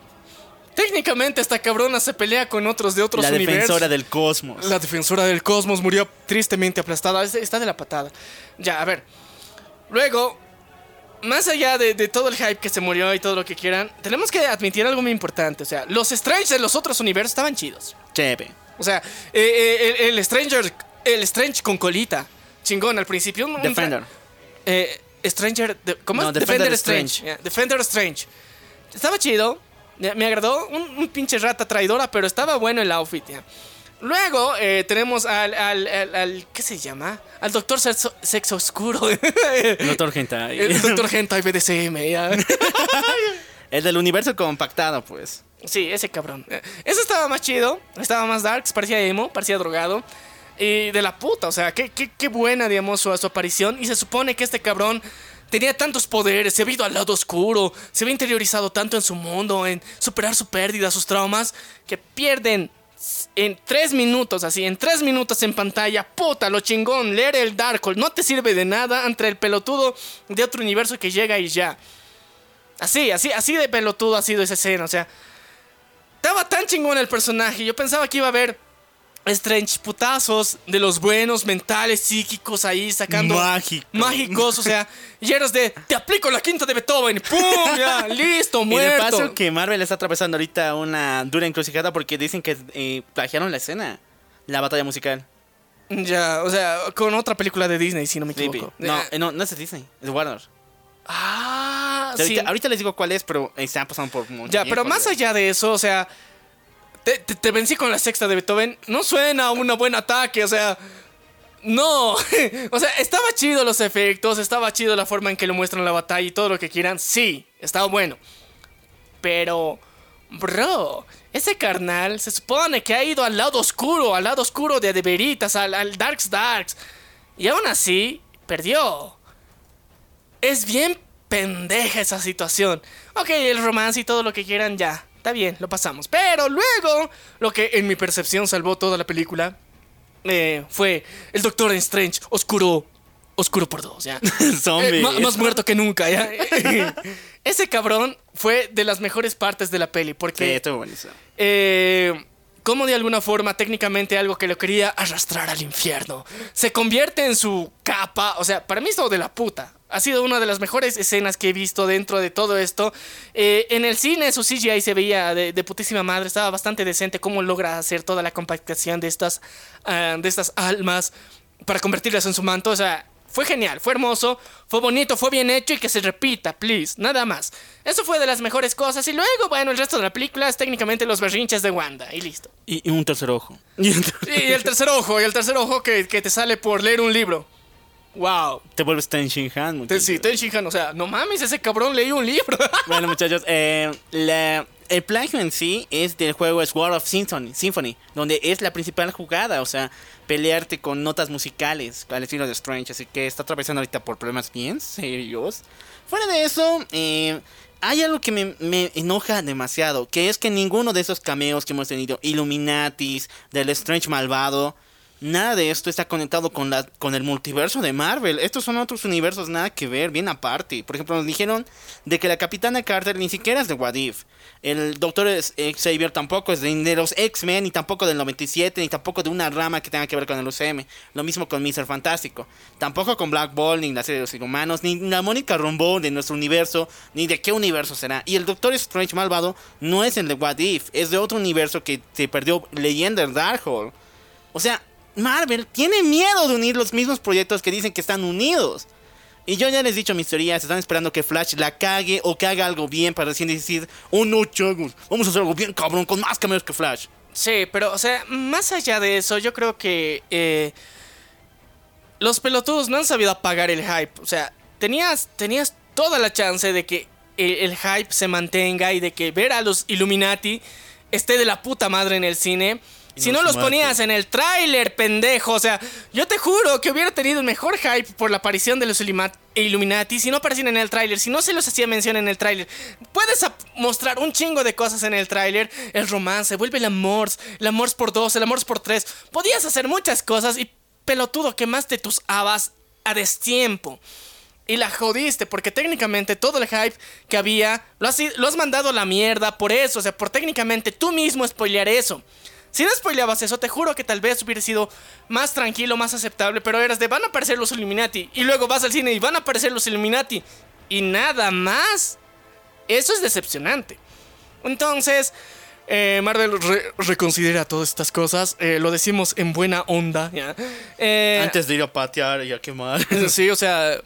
Técnicamente esta cabrona se pelea con otros de otros La universos. defensora del cosmos. La defensora del cosmos murió tristemente aplastada. Es- Está de la patada. Ya, a ver. Luego, más allá de, de todo el hype que se murió y todo lo que quieran, tenemos que admitir algo muy importante. O sea, los Strange de los otros universos estaban chidos. Chévere. O sea, eh, eh, el, el Stranger, el Strange con colita. Chingón al principio. un- Defender. eh, Stranger. de- ¿Cómo No, es? Defender Strange. Defender Strange. Estaba chido. Me, agradó. Un, un pinche rata traidora, pero estaba bueno el outfit. ya. Luego eh, tenemos al, al, al, al- ¿Qué se llama? Al doctor sexo, sexo oscuro. El doctor Hentai. El doctor Hentai BDSM. ya. El del universo compactado, pues. Sí, ese cabrón. Ese estaba más chido. Estaba más darks. Parecía emo. Parecía drogado. Y de la puta. O sea, qué, qué, qué buena, digamos, su, su aparición. Y se supone que este cabrón tenía tantos poderes. Se había ido al lado oscuro. Se había interiorizado tanto en su mundo. En superar su pérdida, sus traumas. Que pierden en tres minutos, así, en tres minutos en pantalla, puta, lo chingón, leer el Darkhold no te sirve de nada entre el pelotudo de otro universo que llega y ya. Así, así, así de pelotudo ha sido esa escena, o sea, estaba tan chingón el personaje, yo pensaba que iba a haber strange putazos de los buenos, mentales, psíquicos ahí sacando... Mágico. Mágicos, o sea, y eras de, te aplico la quinta de Beethoven, ¡pum! Ya, listo, Y de muerto. paso que Marvel está atravesando ahorita una dura encrucijada porque dicen que eh, plagiaron la escena. La batalla musical. Ya, o sea, con otra película de Disney, si no me equivoco. No, Eh, no, no es de Disney, es Warner. Ah, O sea, sí. ahorita, ahorita les digo cuál es, pero eh, están pasando por mucho Ya, pero más allá de eso, o sea, te, vencí con la sexta de Beethoven. No suena un buen ataque, o sea, no. o sea, estaba chido los efectos, estaba chido la forma en que lo muestran la batalla y todo lo que quieran. Sí, estaba bueno. Pero, bro, ese carnal se supone que ha ido al lado oscuro, al lado oscuro de de veritas, al, al Darks Darks. Y aún así, perdió. Es bien pendeja esa situación. Ok, el romance y todo lo que quieran, ya. Está bien, lo pasamos. Pero luego, lo que en mi percepción salvó toda la película eh, fue el Doctor Strange, oscuro, oscuro por dos, ya. Zombie. Eh, más muerto que nunca, ya. Ese cabrón fue de las mejores partes de la peli, Sí, porque estuvo buenísimo. eh, como de alguna forma técnicamente algo que lo quería arrastrar al infierno se convierte en su capa, o sea, para mí es todo de la puta. Ha sido una de las mejores escenas que he visto dentro de todo esto. Eh, en el cine su CGI se veía de, de putísima madre, estaba bastante decente cómo logra hacer toda la compactación de estas, ah, de estas almas para convertirlas en su manto. O sea, fue genial, fue hermoso, fue bonito, fue bien hecho y que se repita, please, nada más. Eso fue de las mejores cosas y luego, bueno, el resto de la película es técnicamente los berrinches de Wanda y listo. Y, y un tercer ojo. Y el tercer ojo, y el tercer ojo que, que te sale por leer un libro. Wow. Te vuelves Ten Shin Han. Te, muchachos. sí, Ten Shin Han, o sea, no mames, ese cabrón leí un libro. Bueno, muchachos, eh, la- el plagio en sí es del juego Sword of Symphony, Symphony, donde es la principal jugada, o sea, pelearte con notas musicales al estilo de Strange, así que está atravesando ahorita por problemas bien serios. Fuera de eso, eh, hay algo que me, me enoja demasiado, que es que ninguno de esos cameos que hemos tenido, Illuminatis, del Strange malvado, Nada de esto está conectado con, la, con el multiverso de Marvel. Estos son otros universos nada que ver, bien aparte. Por ejemplo, nos dijeron de que la Capitana Carter ni siquiera es de What If. El Doctor Xavier tampoco es de, de los X-Men, ni tampoco del 97, ni tampoco de una rama que tenga que ver con el UCM. Lo mismo con Mr. Fantástico. Tampoco con Black Ball, ni la serie de los inhumanos, ni la Mónica Rambeau de nuestro universo, ni de qué universo será. Y el Doctor Strange malvado no es el de What If, es de otro universo que se perdió leyendo el Darkhold. O sea, Marvel tiene miedo de unir los mismos proyectos que dicen que están unidos. Y yo ya les he dicho mis teorías, están esperando que Flash la cague o que haga algo bien para recién decir, oh no, chavos, vamos a hacer algo bien cabrón, con más cameos que Flash. Sí, pero, o sea, más allá de eso, yo creo que eh, los pelotudos no han sabido apagar el hype. O sea, tenías, tenías toda la chance de que el, el hype se mantenga y de que ver a los Illuminati esté de la puta madre en el cine. Si no los mate. ponías en el tráiler, pendejo. O sea, yo te juro que hubiera tenido el mejor hype por la aparición de los Illuminati si no aparecían en el tráiler, si no se los hacía mención en el tráiler. Puedes mostrar un chingo de cosas en el tráiler. El romance, vuelve el amor, el amor por dos, el amor por tres. Podías hacer muchas cosas y pelotudo quemaste tus habas a destiempo. Y la jodiste, porque técnicamente todo el hype que había lo has, lo has mandado a la mierda por eso. O sea, por técnicamente tú mismo spoilear eso. Si no spoileabas eso, te juro que tal vez hubiera sido más tranquilo, más aceptable, pero eras de van a aparecer los Illuminati. Y luego vas al cine y van a aparecer los Illuminati. Y nada más. Eso es decepcionante. Entonces, eh, Marvel re- reconsidera todas estas cosas. eh, lo decimos en buena onda. ¿ya? Eh, Antes de ir a patear y a quemar. Sí, o sea,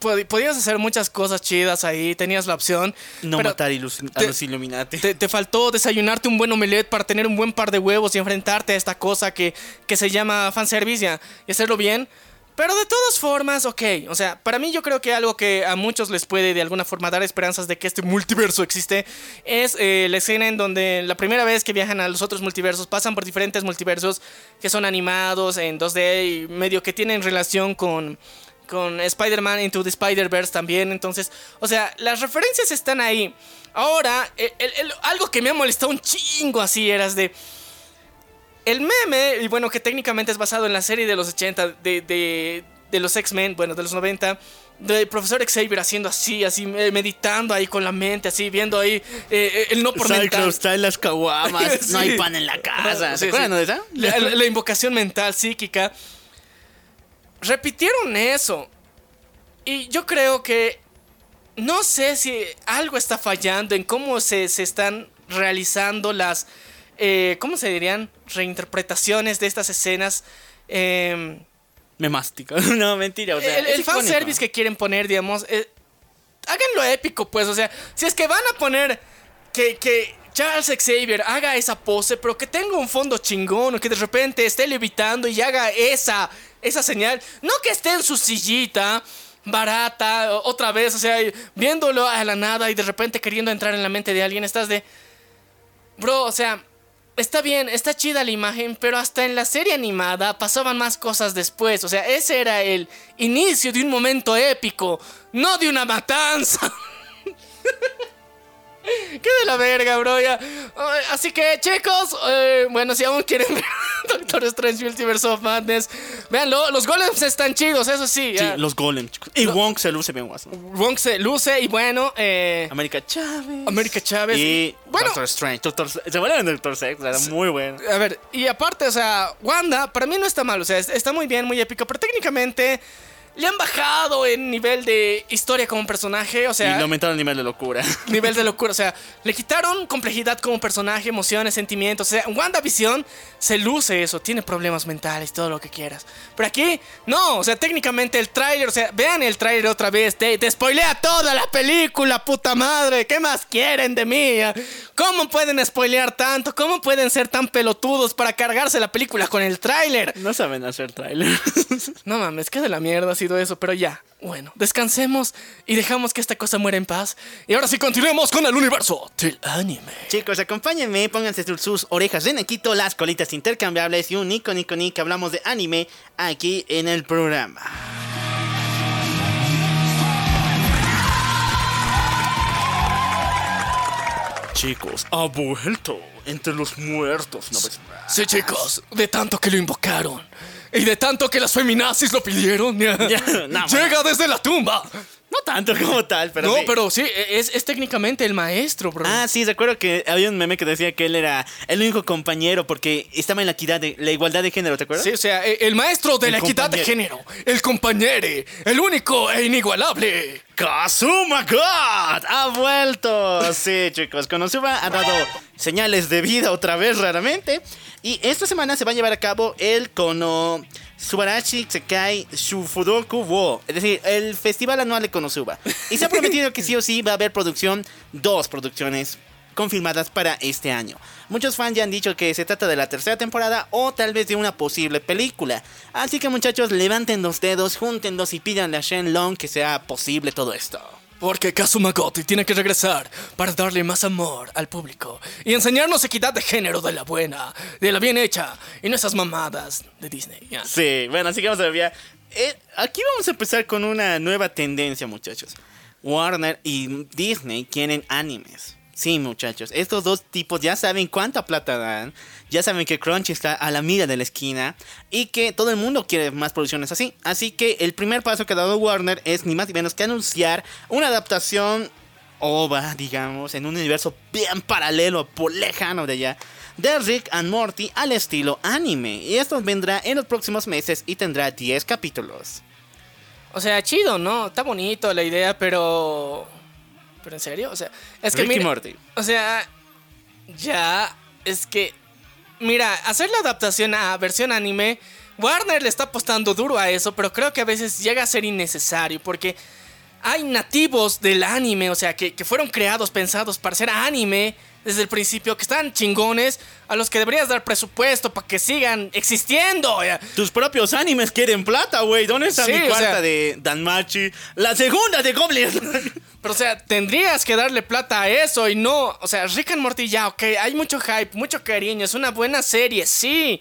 pod- podías hacer muchas cosas chidas ahí, tenías la opción. No pero matar ilus- a te- los Illuminati. Te, te faltó desayunarte un buen omelette para tener un buen par de huevos y enfrentarte a esta cosa que, que se llama fanservice ya, y hacerlo bien. Pero de todas formas, ok. O sea, para mí yo creo que algo que a muchos les puede de alguna forma dar esperanzas de que este multiverso existe es eh, la escena en donde la primera vez que viajan a los otros multiversos pasan por diferentes multiversos que son animados en 2D y medio que tienen relación con con Spider-Man Into the Spider-Verse también. Entonces, o sea, las referencias están ahí. Ahora, el- el- el- algo que me ha molestado un chingo así eras de. El meme, y bueno, que técnicamente es basado en la serie de los 80, de, de, de los X-Men, bueno, de los 90, del profesor Xavier haciendo así, así, eh, meditando ahí con la mente, así, viendo ahí eh, eh, el no por mental. Cyclops trae las caguamas. Sí. No hay pan en la casa. ¿Se Sí, acuerdan sí. de esa? La, la- la invocación mental psíquica. Repitieron eso. Y yo creo que. No sé si algo está fallando en cómo se, se están realizando las. eh, ¿Cómo se dirían? Reinterpretaciones de estas escenas. Eh, Me mastico. No, mentira. O sea, el, el fanservice que quieren poner, digamos, eh, háganlo épico, pues. O sea, si es que van a poner que, que Charles Xavier haga esa pose, pero que tenga un fondo chingón, o que de repente esté levitando y haga esa, esa señal. No que esté en su sillita. Barata, otra vez, o sea, viéndolo a la nada y de repente queriendo entrar en la mente de alguien, estás de. Bro, o sea, está bien, está chida la imagen, pero hasta en la serie animada pasaban más cosas después. O sea, ese era el inicio de un momento épico, no de una matanza. Qué de la verga, bro. ya. Así que, chicos, eh, bueno, si aún quieren ver Doctor Strange Multiverse of Madness, véanlo. Los golems están chidos, eso sí. Sí, los golems, chicos. Y Wong se luce bien guaso. Wong se luce y bueno, eh, América Chávez. América Chávez. Y bueno, Doctor Strange. Doctor, se vuelven Doctor Sex. Era muy bueno. A ver, y aparte, o sea, Wanda, para mí no está mal, o sea, es- está muy bien, muy épico, pero técnicamente le han bajado en nivel de historia como personaje, o y sea, le aumentaron el nivel de locura. nivel de locura, o sea, le quitaron complejidad como personaje, emociones, sentimientos, o sea, en WandaVision se luce eso, tiene problemas mentales, todo lo que quieras. Pero aquí, no, o sea, técnicamente el tráiler, o sea, vean el tráiler otra vez, te, te spoilea toda la película, puta madre, ¿qué más quieren de mí? ¿Cómo pueden spoilear tanto? ¿Cómo pueden ser tan pelotudos para cargarse la película con el tráiler? No saben hacer trailer. No mames, qué de la mierda sido eso, pero ya. Bueno, descansemos y dejamos que esta cosa muera en paz. Y ahora sí continuemos con el universo del anime. Chicos, acompáñenme, pónganse sus, sus orejas de nequito, las colitas intercambiables y un nico nico ni que hablamos de anime aquí en el programa. Chicos, ha vuelto entre los muertos una vez más. Sí, chicos, de tanto que lo invocaron y de tanto que las feminazis lo pidieron, no, llega desde la tumba. No tanto como tal, pero no, sí. pero sí, es, es técnicamente el maestro, bro. Ah, sí, recuerdo que había un meme que decía que él era el único compañero porque estaba en la equidad de la igualdad de género, ¿te acuerdas? Sí, o sea, e- el maestro de El la equidad de género, el compañere, el único e inigualable. Kazuma God ha vuelto. Sí, chicos, Konosuba ha dado señales de vida otra vez raramente. Y esta semana se va a llevar a cabo el Kono Subarashi Sekai Shufudoku Wo, es decir, el festival anual de Konosuba. Y se ha prometido que sí o sí va a haber producción, dos producciones confirmadas para este año. Muchos fans ya han dicho que se trata de la tercera temporada o tal vez de una posible película. Así que muchachos, levanten los dedos, júntenlos y pidanle a Shenlong que sea posible todo esto. Porque Kazuma Gotti tiene que regresar para darle más amor al público y enseñarnos equidad de género de la buena, de la bien hecha y no esas mamadas de Disney. ya. Sí, bueno, así que vamos a ver. Eh, aquí vamos a empezar con una nueva tendencia, muchachos. Warner y Disney quieren animes. Sí, muchachos, estos dos tipos ya saben cuánta plata dan, ya saben que Crunchy está a la mira de la esquina y que todo el mundo quiere más producciones así. Así que el primer paso que ha dado Warner es ni más ni menos que anunciar una adaptación OVA, digamos, en un universo bien paralelo, por lejano de allá, de Rick and Morty al estilo anime. Y esto vendrá en los próximos meses y tendrá 10 capítulos. O sea, chido, ¿no? Está bonito la idea, pero... ¿Pero en serio? O sea, es que mira- Morty. O sea, ya, es que... Mira, hacer la adaptación a versión anime, Warner le está apostando duro a eso, pero creo que a veces llega a ser innecesario, porque hay nativos del anime, o sea, que, que fueron creados, pensados para ser anime desde el principio, que están chingones, a los que deberías dar presupuesto para que sigan existiendo. Tus propios animes quieren plata, güey. ¿Dónde está Sí, mi cuarta sea- de Danmachi? La segunda de Goblin. Pero, o sea, tendrías que darle plata a eso y no. O sea, Rick and Morty ya, ok, hay mucho hype, mucho cariño, es una buena serie, sí.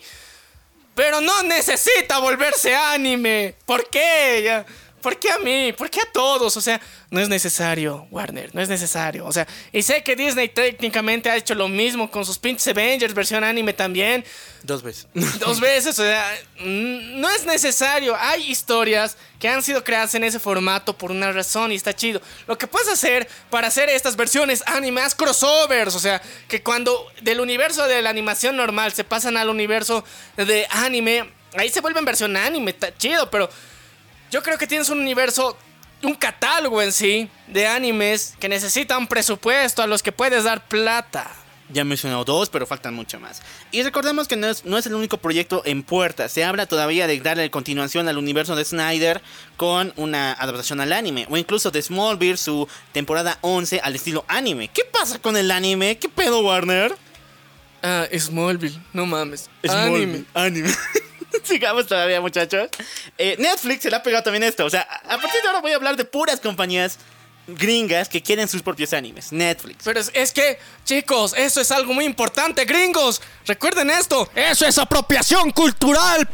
Pero no necesita volverse anime. ¿Por qué? Ya, ¿Por qué a mí? ¿Por qué a todos? O sea, no es necesario, Warner, no es necesario. O sea, y sé que Disney técnicamente ha hecho lo mismo con sus pinches Avengers versión anime también. Dos veces. Dos veces, o sea, mm, no es necesario. Hay historias que han sido creadas en ese formato por una razón y está chido. Lo que puedes hacer para hacer estas versiones anime, haz crossovers, o sea, que cuando del universo de la animación normal se pasan al universo de anime, ahí se vuelven versión anime, está chido, pero yo creo que tienes un universo, un catálogo en sí de animes que necesitan presupuesto a los que puedes dar plata. Ya mencionó dos, pero faltan mucho más. Y recordemos que no es, no es el único proyecto en puerta. Se habla todavía de darle continuación al universo de Snyder con una adaptación al anime. O incluso de Smallville, su temporada 11 al estilo anime. ¿Qué pasa con el anime? ¿Qué pedo, Warner? Ah, Smallville, no mames. Smallville, Anime. Sigamos todavía, muchachos. Eh, Netflix se le ha pegado también esto. O sea, a partir de ahora voy a hablar de puras compañías gringas que quieren sus propios animes. Netflix. Pero es, es que, chicos, eso es algo muy importante, gringos. Recuerden esto. Eso es apropiación cultural.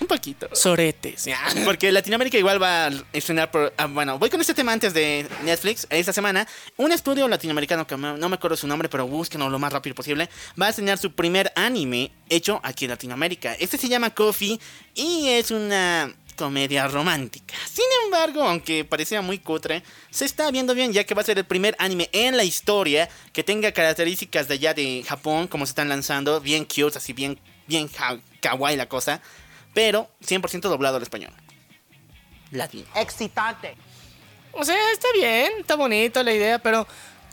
Un poquito. Soretes. ya. Porque Latinoamérica igual va a estrenar por... ah, bueno, voy con este tema antes de Netflix. Esta semana, un estudio latinoamericano que me- no me acuerdo su nombre, pero búsquenlo lo más rápido posible. Va a estrenar su primer anime hecho aquí en Latinoamérica. Este se llama Coffee y es una comedia romántica. Sin embargo, aunque parecía muy cutre, se está viendo bien ya que va a ser el primer anime en la historia que tenga características de allá de Japón, como se están lanzando, bien cute, así bien, bien kawaii la cosa, pero 100% doblado al español. Latino. excitante. O sea, está bien, está bonito la idea, pero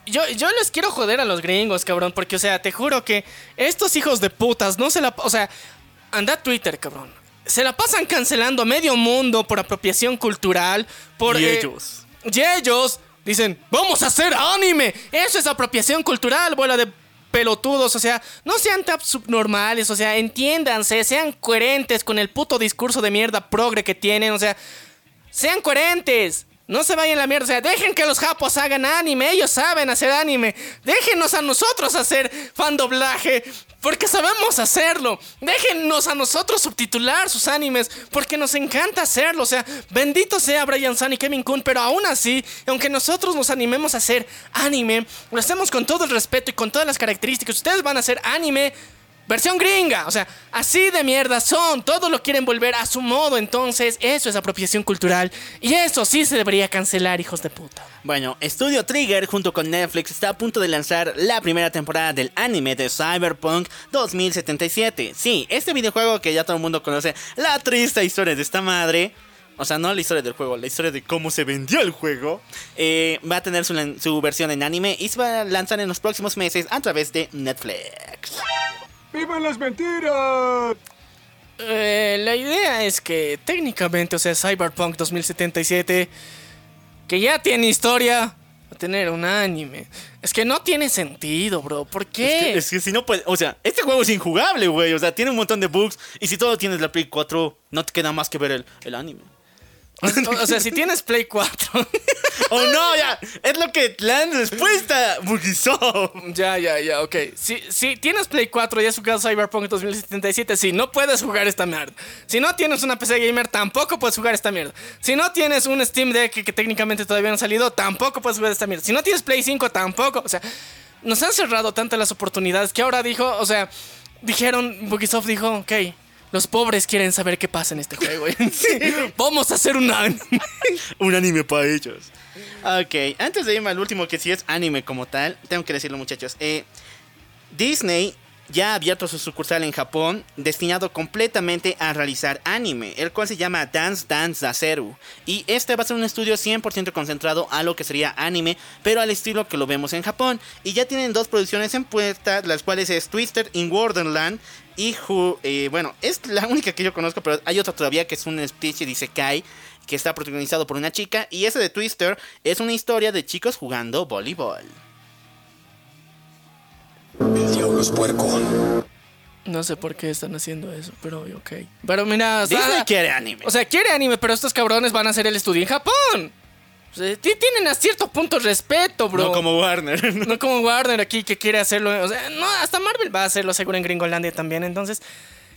yo, yo les quiero joder a los gringos, cabrón, porque, o sea, te juro que estos hijos de putas no se la... O sea, anda a Twitter, cabrón. Se la pasan cancelando a medio mundo por apropiación cultural, por... Y eh, ellos. Y ellos dicen, vamos a hacer anime. Eso es apropiación cultural, bola de pelotudos. O sea, no sean tan subnormales. O sea, entiéndanse, sean coherentes con el puto discurso de mierda progre que tienen. O sea, sean coherentes. No se vayan la mierda. O sea, dejen que los japos hagan anime. Ellos saben hacer anime. Déjenos a nosotros hacer fan doblaje. Porque sabemos hacerlo. Déjennos a nosotros subtitular sus animes. Porque nos encanta hacerlo. O sea, bendito sea Brian San y Kevin Kun. Pero aún así, aunque nosotros nos animemos a hacer anime, lo hacemos con todo el respeto y con todas las características. Ustedes van a hacer anime Versión gringa, o sea, así de mierda son, todo lo quieren volver a su modo, entonces eso es apropiación cultural y eso sí se debería cancelar, hijos de puta. Bueno, Studio Trigger junto con Netflix está a punto de lanzar la primera temporada del anime de Cyberpunk 2077. Sí, este videojuego que ya todo el mundo conoce, la triste historia de esta madre. O sea, no la historia del juego, la historia de cómo se vendió el juego. eh, va a tener su, su versión en anime y se va a lanzar en los próximos meses a través de Netflix. ¡Vivan las mentiras! Eh, la idea es que técnicamente, o sea, Cyberpunk 2077, que ya tiene historia, va a tener un anime. Es que no tiene sentido, bro, ¿por Es qué? que, es que si no puede, o sea, este juego es injugable, güey. O sea, tiene un montón de bugs. Y si todo tienes la Play 4, no te queda más que ver el, el anime. O, o sea, si tienes Play 4... ¡Oh no! Ya, es lo que la respuesta, Bugisoft. Ya, ya, ya, ok. Si, si tienes Play 4 y has jugado Cyberpunk 2077, sí, no puedes jugar esta mierda. Si no tienes una PC gamer, tampoco puedes jugar esta mierda. Si no tienes un Steam Deck que, que técnicamente todavía no ha salido, tampoco puedes jugar esta mierda. Si no tienes Play 5, tampoco. O sea, nos han cerrado tantas las oportunidades que ahora dijo, o sea, dijeron, Bugisoft dijo, ok. Los pobres quieren saber qué pasa en este juego. Vamos a hacer un anime. Un anime para ellos. Ok, antes de irme al último que sí es anime como tal, tengo que decirlo muchachos. Eh, Disney ya ha abierto su sucursal en Japón, destinado completamente a realizar anime, el cual se llama Dance Dance Daseru. Y este va a ser un estudio 100% concentrado a lo que sería anime, pero al estilo que lo vemos en Japón. Y ya tienen dos producciones en puerta, las cuales es Twister in Wonderland y Who, eh, bueno, es la única que yo conozco, pero hay otra todavía que es una especie de Isekai que está protagonizado por una chica. Y ese de Twister es una historia de chicos jugando voleibol. El diablo es puerco. No sé por qué están haciendo eso, pero ok. Pero mira, o sea, Disney quiere anime. o sea, quiere anime, pero estos cabrones van a hacer el estudio en Japón. Sea, ti- tienen a cierto punto respeto, bro. no como Warner. No como Warner aquí que quiere hacerlo. O sea, no, hasta Marvel va a hacerlo seguro en Gringolandia también. Entonces,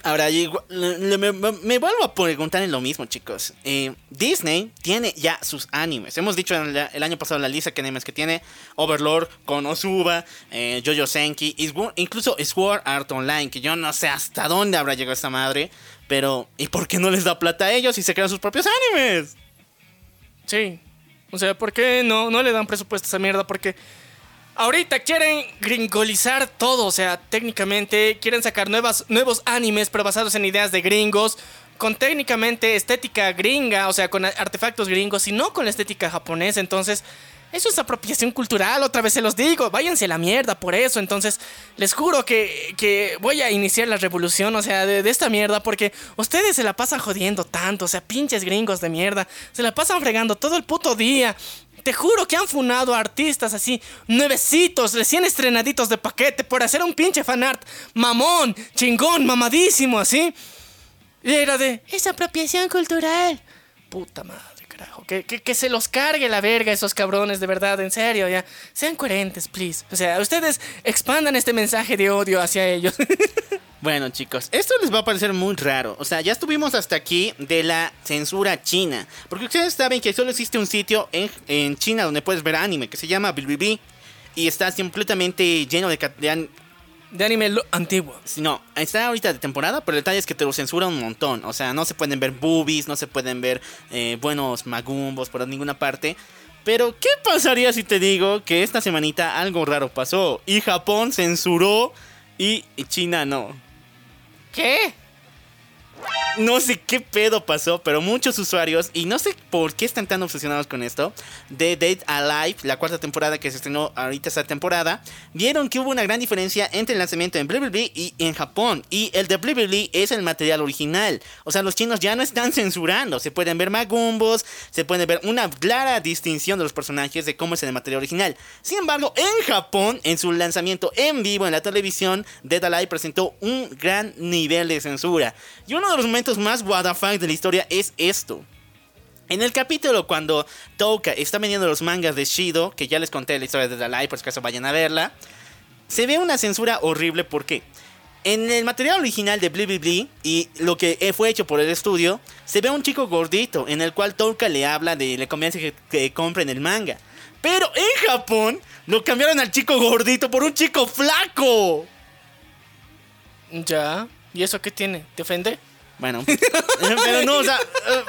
Ahora, igual- le- le- me, me- me vuelvo a preguntar en lo mismo, chicos. Eh, Disney tiene ya sus animes. Hemos dicho en la- el año pasado la lista de animes que tiene Overlord, Konosuba, eh, Jojo Senki, incluso Sword Art Online, que yo no sé hasta dónde habrá llegado esta madre. Pero, ¿y por qué no les da plata a ellos y se crean sus propios animes? sí. O sea, ¿por qué no, no le dan presupuesto a esa mierda? Porque ahorita quieren gringolizar todo. O sea, técnicamente quieren sacar nuevas, nuevos animes, pero basados en ideas de gringos. Con técnicamente estética gringa, o sea, con artefactos gringos y no con la estética japonesa. Entonces, eso es apropiación cultural, otra vez se los digo. Váyanse a la mierda por eso. Entonces, les juro que, que voy a iniciar la revolución, o sea, de, esta mierda, porque ustedes se la pasan jodiendo tanto, o sea, pinches gringos de mierda. Se la pasan fregando todo el puto día. Te juro que han funado a artistas así, nuevecitos, recién estrenaditos de paquete, por hacer un pinche fanart mamón, chingón, mamadísimo, así. Y era de, es apropiación cultural. Puta madre, Que, que, que se los cargue la verga esos cabrones, de verdad, en serio, ya. Sean coherentes, please. O sea, ustedes expandan este mensaje de odio hacia ellos. Bueno, chicos, esto les va a parecer muy raro. O sea, ya estuvimos hasta aquí de la censura china. Porque ustedes saben que solo existe un sitio en, en China donde puedes ver anime que se llama Bilibili. Y está completamente lleno de, de de anime antiguo. No, está ahorita de temporada, pero el detalle es que te lo censura un montón. O sea, no se pueden ver boobies, no se pueden ver eh, buenos magumbos por ninguna parte. Pero, ¿qué pasaría si te digo que esta semanita algo raro pasó? Y Japón censuró y China no. ¿Qué? No sé qué pedo pasó, pero muchos usuarios, y no sé por qué están tan obsesionados con esto, de Date Alive, la cuarta temporada que se estrenó ahorita esta temporada, vieron que hubo una gran diferencia entre el lanzamiento en Blibli y en Japón. Y el de Blibli es el material original. O sea, los chinos ya no están censurando. Se pueden ver magumbos, se puede ver una clara distinción de los personajes de cómo es el material original. Sin embargo, en Japón, en su lanzamiento en vivo en la televisión, Dead Alive presentó un gran nivel de censura. Y uno de los momentos más WTF de la historia es esto. En el capítulo cuando Touka está vendiendo los mangas de Shido, que ya les conté la historia de Alive, por si acaso vayan a verla, se ve una censura horrible porque en el material original de Blibli y lo que eh, fue hecho por el estudio, se ve un chico gordito en el cual Touka le habla de le convence que, que compren el manga. Pero en Japón lo cambiaron al chico gordito por un chico flaco. Ya. ¿Y eso qué tiene? ¿Te ofende? Bueno, pero no, o sea,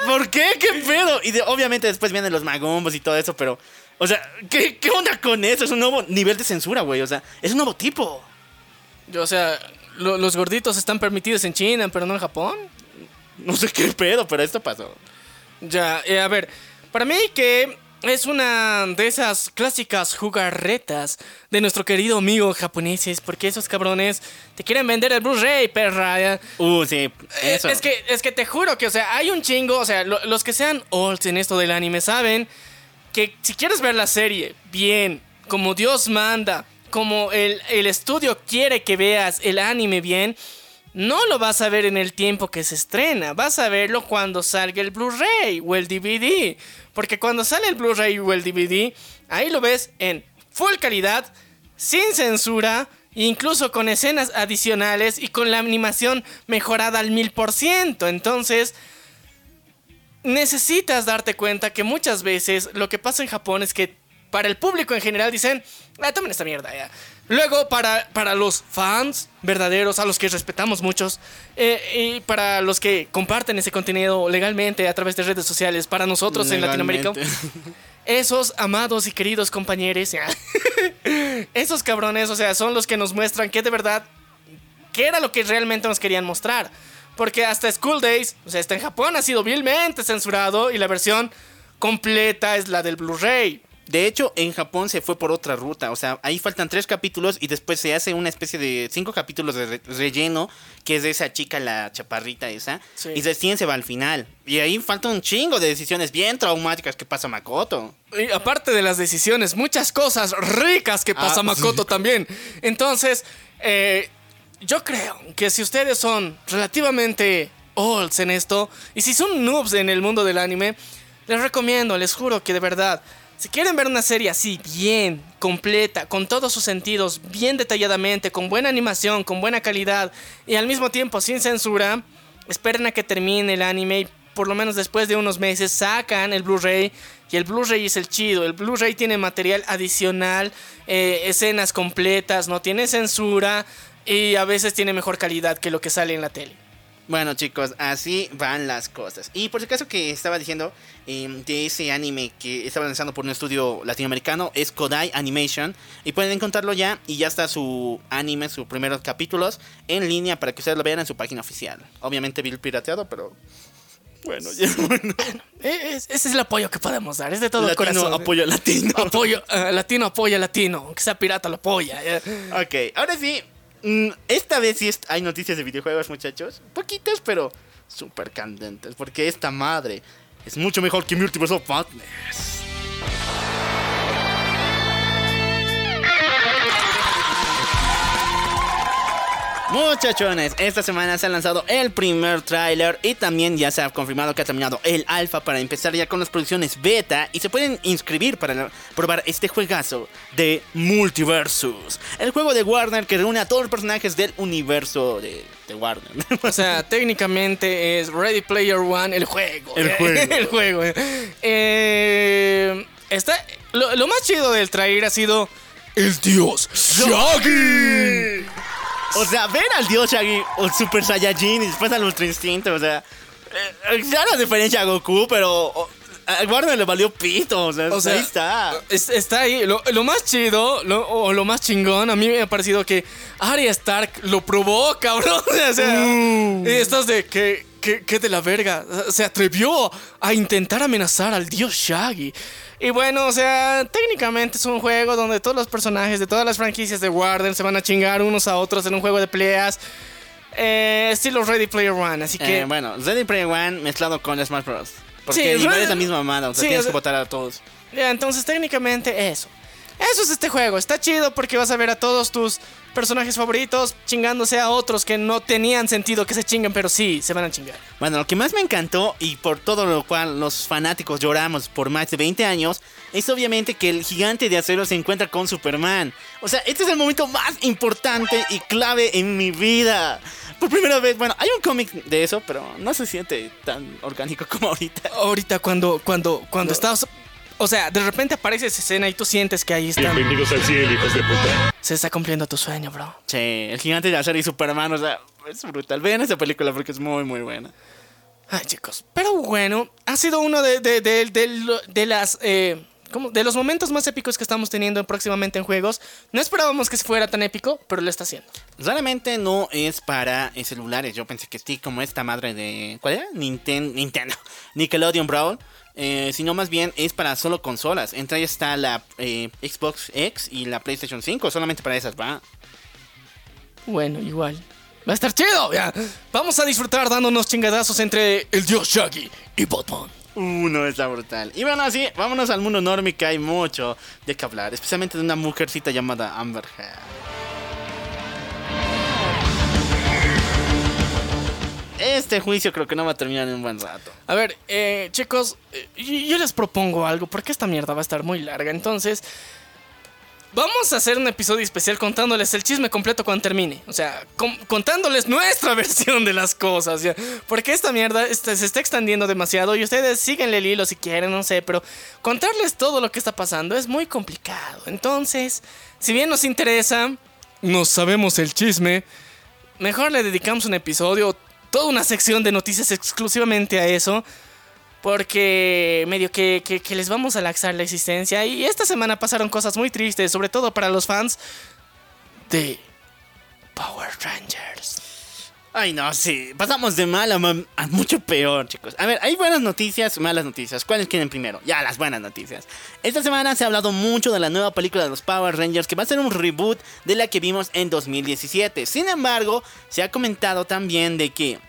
¿por qué? ¿Qué pedo? Y de- obviamente después vienen los magumbos y todo eso, pero, o sea, ¿qué, qué onda con eso? Es un nuevo nivel de censura, güey, o sea, es un nuevo tipo. O sea, lo- los gorditos están permitidos en China, pero no en Japón. No sé qué pedo, pero esto pasó. Ya, eh, a ver, para mí que es una de esas clásicas jugarretas de nuestro querido amigo japoneses, porque esos cabrones te quieren vender el Blu-ray, perra. Uh, sí, Eh. Es que, es que te juro que, o sea, hay un chingo, o sea, lo- los que sean olds en esto del anime saben que si quieres ver la serie bien, como Dios manda, como el, el estudio quiere que veas el anime bien, no lo vas a ver en el tiempo que se estrena, vas a verlo cuando salga el Blu-ray o el DVD. Porque cuando sale el Blu-ray o el DVD, ahí lo ves en full calidad, sin censura, incluso con escenas adicionales y con la animación mejorada al mil por ciento. Entonces, necesitas darte cuenta que muchas veces lo que pasa en Japón es que para el público en general dicen, ah, tomen esta mierda ya. Luego para, para los fans verdaderos, a los que respetamos muchos, eh, y para los que comparten ese contenido legalmente a través de redes sociales, para nosotros en Latinoamérica, esos amados y queridos compañeros, esos cabrones, o sea, son los que nos muestran que de verdad qué era lo que realmente nos querían mostrar. Porque hasta School Days, o sea, está en Japón, ha sido vilmente censurado y la versión completa es la del Blu-ray. De hecho, en Japón se fue por otra ruta. O sea, ahí faltan tres capítulos y después se hace una especie de cinco capítulos de re- relleno, que es de esa chica, la chaparrita esa. Sí. Y recién se va al final. Y ahí falta un chingo de decisiones bien traumáticas que pasa Makoto. Y aparte de las decisiones, muchas cosas ricas que pasa Ah, Makoto también. Entonces, eh, yo creo que si ustedes son relativamente olds en esto, y si son noobs en el mundo del anime, les recomiendo, les juro que de verdad, si quieren ver una serie así, bien, completa, con todos sus sentidos, bien detalladamente, con buena animación, con buena calidad, y al mismo tiempo sin censura, esperen a que termine el anime y por lo menos después de unos meses sacan el Blu-ray y el Blu-ray es el chido. El Blu-ray tiene material adicional, eh, escenas completas, no tiene censura y a veces tiene mejor calidad que lo que sale en la tele. Bueno chicos, así van las cosas. Y por si acaso que estaba diciendo eh, de ese anime que estaba lanzando por un estudio latinoamericano, es Kodai Animation. Y pueden encontrarlo ya y ya está su anime, sus primeros capítulos en línea para que ustedes lo vean en su página oficial. Obviamente vil pirateado, pero... Bueno, ya bueno. Eh, es- ese es el apoyo que podemos dar, es de todo Latino corazón. apoyo latino. Apoyo, eh, latino apoya latino, aunque sea pirata lo apoya. Ok, ahora sí. Mm, Esta vez sí hay noticias de videojuegos, muchachos. Poquitas, pero súper candentes. Porque esta madre es mucho mejor que Multiverse of Madness. Muchachones, esta semana se ha lanzado el primer tráiler y también ya se ha confirmado que ha terminado el alfa para empezar ya con las producciones beta y se pueden inscribir para probar este juegazo de Multiversus, el juego de Warner que reúne a todos los personajes del universo de, de Warner. O sea, técnicamente es Ready Player One el juego. El juego. el juego. eh. Eh, está, lo, lo más chido del trailer ha sido el dios Shaggy. O sea, ver al dios Shaggy o Super Saiyajin y después al Ultra Instinto, o sea, eh, claro diferencia a Goku, pero o- a Warner le valió pito, o sea, O sea, ahí está. Es- está ahí. Lo, lo más chido lo- o lo más chingón, a mí me ha parecido que Arya Stark lo probó, cabrón. O sea, y estás de que, que, que de la verga. Se atrevió a intentar amenazar al dios Shaggy. Y bueno, o sea, técnicamente es un juego donde todos los personajes de todas las franquicias de Warden se van a chingar unos a otros en un juego de peleas. Eh, estilo Ready Player One, así que... Eh, bueno, Ready Player One mezclado con Smash Bros. Porque Sí, igual es la misma mamada, o sea, Sí, tienes que votar a todos. Ya, entonces técnicamente eso. Eso es este juego. Está chido porque vas a ver a todos tus personajes favoritos chingándose a otros que no tenían sentido que se chinguen, pero sí, se van a chingar. Bueno, lo que más me encantó y por todo lo cual los fanáticos lloramos por más de 20 años es obviamente que el gigante de acero se encuentra con Superman. O sea, este es el momento más importante y clave en mi vida. Por primera vez, bueno, hay un cómic de eso, pero no se siente tan orgánico como ahorita. Ahorita cuando, cuando, cuando estás... O sea, de repente aparece esa escena y tú sientes que ahí están... Bienvenidos al cielo, hijos de puta. Se está cumpliendo tu sueño, bro. Che, el gigante de acero y Superman, o sea, es brutal. Vean esa película porque es muy, muy buena. Ay, chicos. Pero bueno, ha sido uno de, de, de, de de las... eh, ¿cómo? De los momentos más épicos que estamos teniendo próximamente en juegos. No esperábamos que fuera tan épico, pero lo está haciendo. Realmente no es para celulares. Yo pensé que sí, como esta madre de. ¿Cuál era? Ninten- Nintendo. Nickelodeon Brawl. Eh, sino más bien es para solo consolas. Entre ellas está la eh, Xbox X y la PlayStation 5. Solamente para esas va. Bueno, igual. Va a estar chido, ya. Vamos a disfrutar dándonos chingadazos entre el dios Shaggy y Batman. Uh, no está brutal. Y bueno, así, vámonos al mundo enorme que hay mucho de qué hablar. Especialmente de una mujercita llamada Amber Heard. Este juicio creo que no va a terminar en un buen rato. A ver, eh, chicos, eh, yo les propongo algo, porque esta mierda va a estar muy larga. Entonces, vamos a hacer un episodio especial contándoles el chisme completo cuando termine. O sea, contándoles nuestra versión de las cosas. Porque esta mierda se está extendiendo demasiado y ustedes síguenle el hilo si quieren, no sé, pero contarles todo lo que está pasando es muy complicado. Entonces, si bien nos interesa, no sabemos el chisme, mejor le dedicamos un episodio, toda una sección de noticias exclusivamente a eso. Porque medio que, que- les vamos a laxar la existencia. Y esta semana pasaron cosas muy tristes, sobre todo para los fans de Power Rangers. Ay, no, sí. Pasamos de mal a, a mucho peor, chicos. A ver, hay buenas noticias, malas noticias. ¿Cuáles quieren primero? Ya, las buenas noticias. Esta semana se ha hablado mucho de la nueva película de los Power Rangers, que va a ser un reboot de la que vimos en 2017. Sin embargo, se ha comentado también de que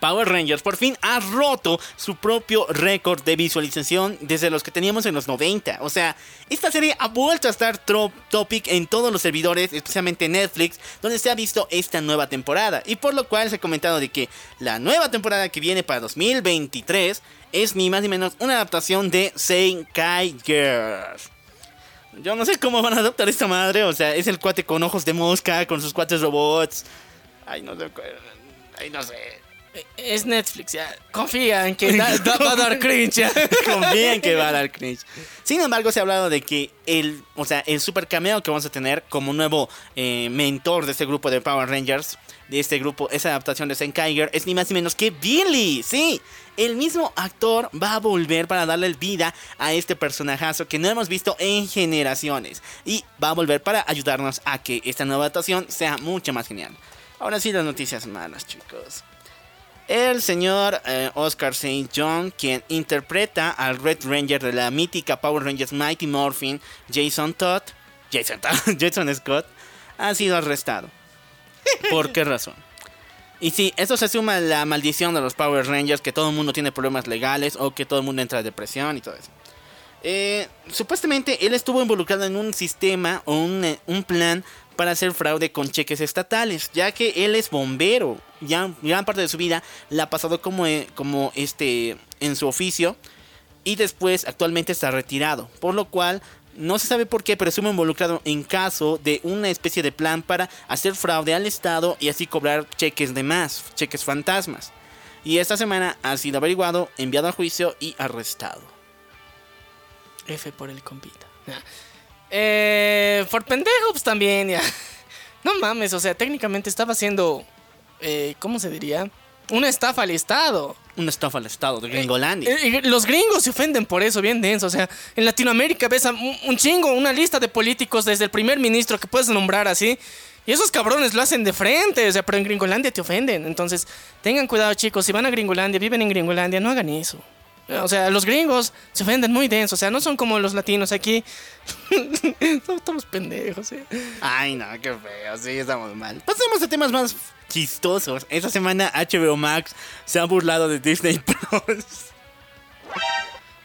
Power Rangers por fin ha roto su propio récord de visualización desde los que teníamos en los 90. O sea, esta serie ha vuelto a estar trop topic en todos los servidores, especialmente en Netflix, donde se ha visto esta nueva temporada. Y por lo cual se ha comentado de que la nueva temporada que viene para 2023 es ni más ni menos una adaptación de Senkai Girls. Yo no sé cómo van a adaptar esta madre, o sea, es el cuate con ojos de mosca, con sus cuates robots. Ay, no sé. Ay, no sé. Es Netflix, ya. Confía en que da- da- va a dar cringe, ya. Confían que va a dar cringe. Sin embargo, se ha hablado de que el, o sea, el super cameo que vamos a tener como nuevo eh, mentor de este grupo de Power Rangers, de este grupo, esa adaptación de Senkaiger, es ni más ni menos que Billy. Sí, el mismo actor va a volver para darle vida a este personajazo que no hemos visto en generaciones. Y va a volver para ayudarnos a que esta nueva adaptación sea mucho más genial. Ahora sí, las noticias malas, chicos. El señor eh, Oscar St. John, quien interpreta al Red Ranger de la mítica Power Rangers Mighty Morphin, Jason Todd, Jason, Todd, Jason Scott, ha sido arrestado. ¿Por qué razón? Y sí, esto se suma a la maldición de los Power Rangers, que todo el mundo tiene problemas legales o que todo el mundo entra en depresión y todo eso. Eh, supuestamente él estuvo involucrado en un sistema o un, eh, un plan para hacer fraude con cheques estatales, ya que él es bombero. Ya gran parte de su vida la ha pasado como, eh, como este en su oficio y después actualmente está retirado, por lo cual no se sabe por qué, pero estuvo involucrado en caso de una especie de plan para hacer fraude al Estado y así cobrar cheques de más, cheques fantasmas. Y esta semana ha sido averiguado, enviado a juicio y arrestado. F por el compita. Eh, por pendejo, pues también, ya. No mames, o sea, técnicamente estaba haciendo. Eh, ¿Cómo se diría? Una estafa al Estado. Una estafa al Estado de Gringolandia. Eh, y los gringos se ofenden por eso, bien denso. O sea, en Latinoamérica ves a un, un chingo, una lista de políticos desde el primer ministro que puedes nombrar así. Y esos cabrones lo hacen de frente, o sea, pero en Gringolandia te ofenden. Entonces, tengan cuidado, chicos. Si van a Gringolandia, viven en Gringolandia, no hagan eso. O sea, los gringos se ofenden muy denso. O sea, no son como los latinos aquí. Todos pendejos, ¿eh? Ay, no, qué feo, sí, estamos mal. Pasemos a temas más chistosos. Esta semana HBO Max se ha burlado de Disney Plus.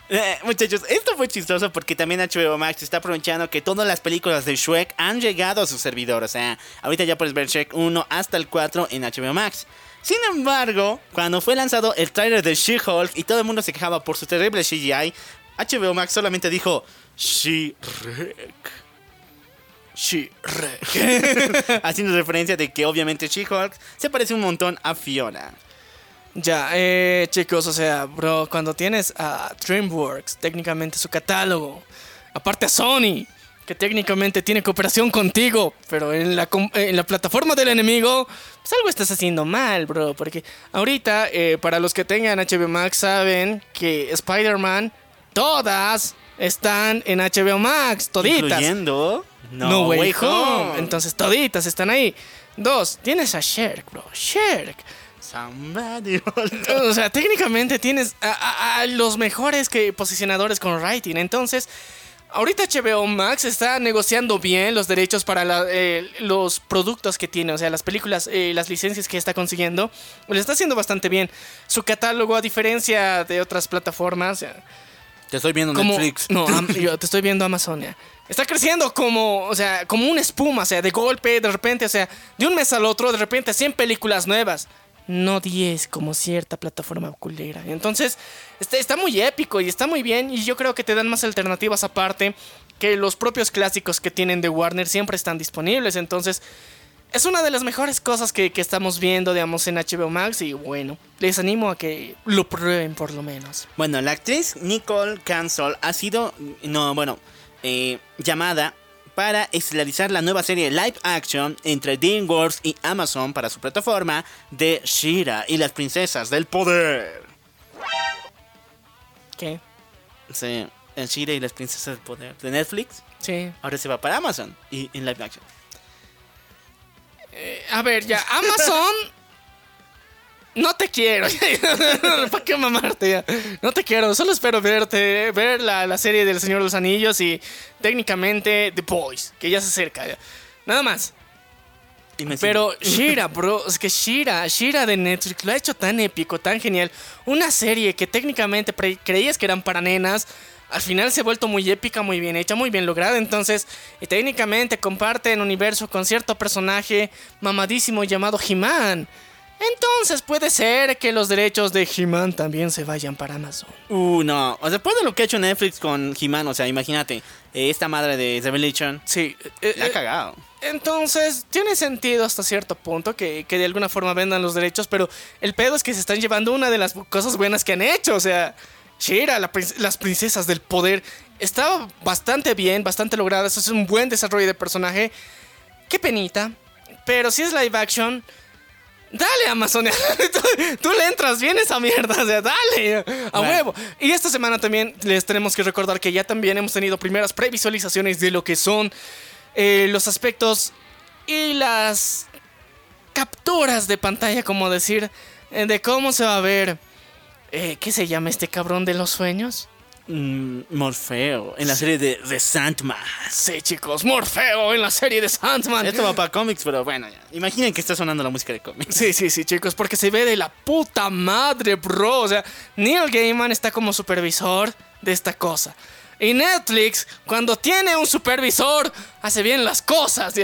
Eh, muchachos, esto fue chistoso porque también HBO Max está aprovechando que todas las películas de Shrek han llegado a su servidor. O sea, ahorita ya puedes ver Shrek 1 hasta el 4 en HBO Max. Sin embargo, cuando fue lanzado el trailer de She-Hulk y todo el mundo se quejaba por su terrible CGI, HBO Max solamente dijo She-Rek. She-Rek. Haciendo referencia de que obviamente She-Hulk se parece un montón a Fiona. Ya, eh, chicos, o sea, bro, cuando tienes a DreamWorks, técnicamente su catálogo, aparte a Sony, que técnicamente tiene cooperación contigo, pero en la, en la plataforma del enemigo, pues algo estás haciendo mal, bro, porque ahorita, eh, para los que tengan HBO Max, saben que Spider-Man, todas están en HBO Max, toditas. Incluyendo No, Way, Home. Entonces toditas están ahí. Dos, tienes a Sherk, bro. Sherk. Somebody O sea, técnicamente tienes a, a- a los mejores que posicionadores con writing. Entonces, ahorita HBO Max está negociando bien los derechos para la- eh, los productos que tiene. O sea, las películas, eh, las licencias que está consiguiendo. Lo está haciendo bastante bien. Su catálogo, a diferencia de otras plataformas, Te estoy viendo como Netflix. no yo te estoy viendo Amazonia está creciendo como o sea como una espuma o sea de golpe de repente o sea de un mes al otro de repente 100 películas nuevas no 10 como cierta plataforma culera entonces está, está muy épico y está muy bien y yo creo que te dan más alternativas aparte que los propios clásicos que tienen de Warner siempre están disponibles entonces es una de las mejores cosas que, que estamos viendo, digamos, en HBO Max. Y bueno, les animo a que lo prueben por lo menos. Bueno, la actriz Nicole Cancel ha sido, no, bueno, eh, llamada para estelarizar la nueva serie live action entre DreamWorks y Amazon para su plataforma de Shira y las princesas del poder. ¿Qué? Sí, en Shira y las princesas del poder de Netflix. Sí. Ahora se va para Amazon y en live action. Eh, a ver, ya, Amazon. No te quiero. ¿Para qué mamarte ya? No te quiero. Solo espero verte, ver la, la serie del Señor de los Anillos y técnicamente The Boys, que ya se acerca. ya. Nada más. Y me Pero Shira, bro, es que Shira, Shira de Netflix lo ha hecho tan épico, tan genial. Una serie que técnicamente creías que eran para nenas, al final se ha vuelto muy épica, muy bien hecha, muy bien lograda. Entonces, y técnicamente comparten universo con cierto personaje mamadísimo llamado He-Man. Entonces puede ser que los derechos de He-Man también se vayan para Amazon. Uh, no. O sea, después de lo que ha hecho Netflix con He-Man, o sea, imagínate, eh, esta madre de Revelation. Sí, eh, La ha eh, cagado. Entonces, tiene sentido hasta cierto punto que, que de alguna forma vendan los derechos, pero el pedo es que se están llevando una de las cosas buenas que han hecho. O sea, Shira, la prin- las princesas del poder, está bastante bien, bastante lograda. Eso es un buen desarrollo de personaje. Qué penita. Pero si es live action, dale Amazon. tú, tú le entras bien esa mierda. O sea, dale. A Bueno. huevo. Y esta semana también les tenemos que recordar que ya también hemos tenido primeras previsualizaciones de lo que son eh, los aspectos y las capturas de pantalla, como decir, eh, de cómo se va a ver. eh, ¿Qué se llama este cabrón de los sueños? Mm, Morfeo, en la serie de The Sandman. Sí, chicos, Morfeo en la serie de Sandman. Esto va para cómics, pero bueno, ya. Imaginen que está sonando la música de cómics. Sí, sí, sí, chicos, porque se ve de la puta madre, bro. O sea, Neil Gaiman está como supervisor de esta cosa. Y Netflix, cuando tiene un supervisor, hace bien las cosas. Y-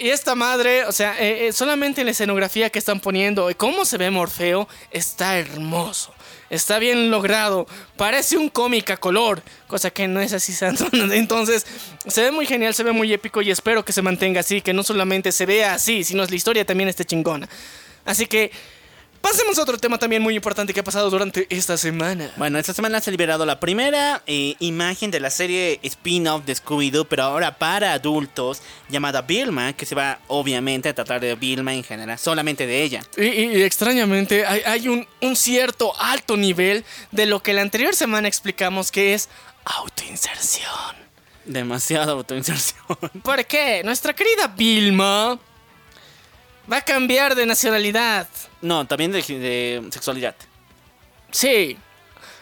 Y esta madre, o sea, eh, eh, solamente la escenografía que están poniendo y cómo se ve Morfeo está hermoso. Está bien logrado. Parece un cómic a color, cosa que no es así, santo. Entonces, se ve muy genial, se ve muy épico y espero que se mantenga así, que no solamente se vea así, sino la historia también esté chingona. Así que pasemos a otro tema también muy importante que ha pasado durante esta semana. Bueno, esta semana se ha liberado la primera eh, imagen de la serie spin-off de Scooby-Doo, pero ahora para adultos, llamada Vilma, que se va obviamente a tratar de Vilma en general, solamente de ella. Y, extrañamente hay, hay un, un cierto alto nivel de lo que la anterior semana explicamos que es autoinserción. Demasiada autoinserción. ¿Por qué? Nuestra querida Vilma va a cambiar de nacionalidad. No, también de, de sexualidad. Sí.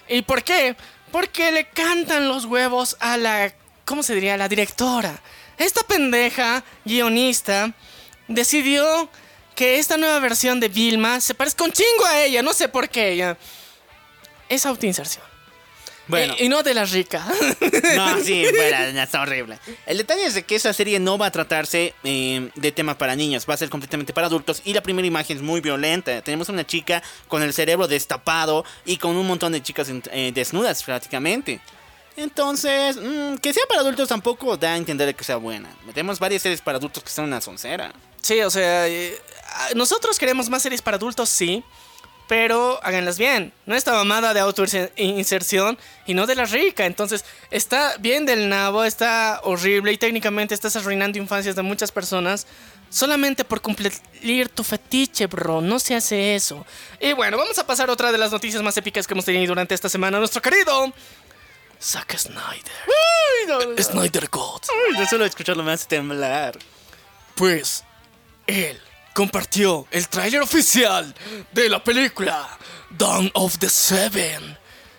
¿Y por qué? Porque le cantan los huevos a la... ¿Cómo se diría? La directora. Esta pendeja, guionista, decidió que esta nueva versión de Vilma se parezca un chingo a ella. No sé por qué. Ya. Es autoinserción. Bueno, Y, y no de la rica. no, sí, ya está horrible. El detalle es de que esa serie no va a tratarse eh, de temas para niños, va a ser completamente para adultos y la primera imagen es muy violenta. Tenemos una chica con el cerebro destapado y con un montón de chicas eh, desnudas prácticamente. Entonces, mm, que sea para adultos tampoco da a entender que sea buena. Metemos varias series para adultos que son una soncera. Sí, o sea, eh, nosotros queremos más series para adultos, sí, pero háganlas bien. No esta mamada de autoinserción y no de la rica. Entonces, está bien del nabo, está horrible y técnicamente estás arruinando infancias de muchas personas solamente por cumplir tu fetiche, bro. No se hace eso. Y bueno, vamos a pasar a otra de las noticias más épicas que hemos tenido durante esta semana. Nuestro querido Zack Snyder. Snyder God. Uy, no solo escucharlo me hace temblar. Pues él compartió el tráiler oficial de la película Dawn of the Seven,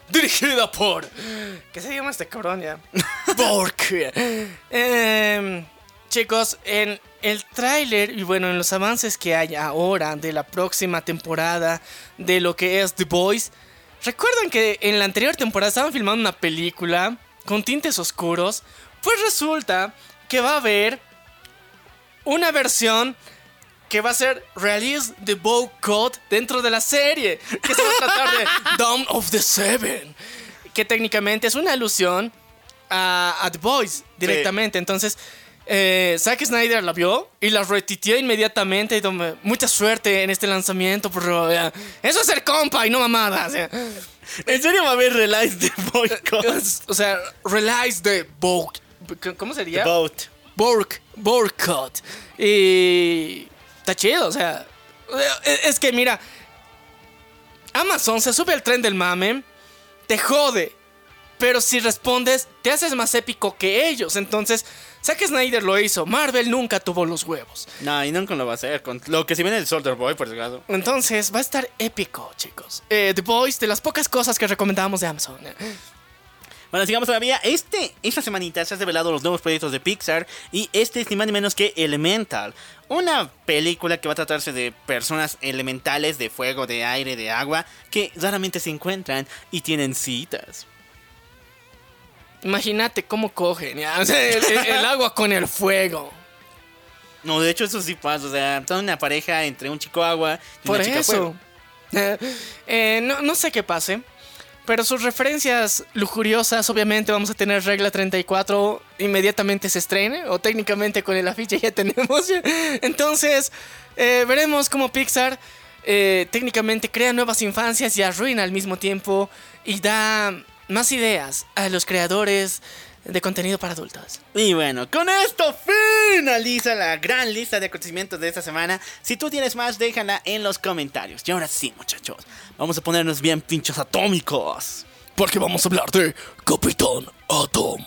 dirigida por ¿qué se llama este cabrón ya? Bork. Em, chicos, en el tráiler y bueno, en los avances que hay ahora de la próxima temporada de lo que es The Boys, recuerdan que en la anterior temporada estaban filmando una película con tintes oscuros, pues resulta que va a haber una versión que va a ser Release the Bow Code dentro de la serie, que se va a tratar de Dawn of the Seven, que técnicamente es una alusión a, a The Boys directamente. Entonces, eh, Zack Snyder la vio y la retitió inmediatamente. Y tome- mucha suerte en este lanzamiento, ya. Eso es ser compa y no mamadas. ya. ¿En serio va a haber Relice de Boycott? O sea, Release the Bow. ¿Cómo sería? Boat. Bork, Borkot. Y está chido, o sea, es es que mira, Amazon se sube al tren del mame, te jode, pero si respondes, te haces más épico que ellos. Entonces, Zack Snyder lo hizo, Marvel nunca tuvo los huevos. No, y nunca lo va a hacer. Con lo que se viene el Soldier Boy, por desgracia. Entonces va a estar épico, chicos. Eh, The Boys, de las pocas cosas que recomendábamos de Amazon. Bueno, sigamos todavía. Este, esta semanita se han revelado los nuevos proyectos de Pixar. Y este es ni más ni menos que Elemental. Una película que va a tratarse de personas elementales de fuego, de aire, de agua. Que raramente se encuentran y tienen citas. Imagínate cómo cogen, ya. O sea, el, agua con el fuego. No, de hecho eso sí pasa. O sea, toda una pareja entre un chico agua y Por una chica eso. fuego. Eh, no, no sé qué pase. Pero sus referencias lujuriosas, obviamente vamos a tener regla 34, inmediatamente se estrene, o técnicamente con el afiche ya tenemos. Entonces, eh, veremos cómo Pixar eh, técnicamente crea nuevas infancias y arruina al mismo tiempo y da más ideas a los creadores de contenido para adultos. Y bueno, con esto finaliza la gran lista de acontecimientos de esta semana. Si tú tienes más, déjala en los comentarios. Y ahora sí, muchachos, vamos a ponernos bien pinchos atómicos. Porque vamos a hablar de Capitán Atom.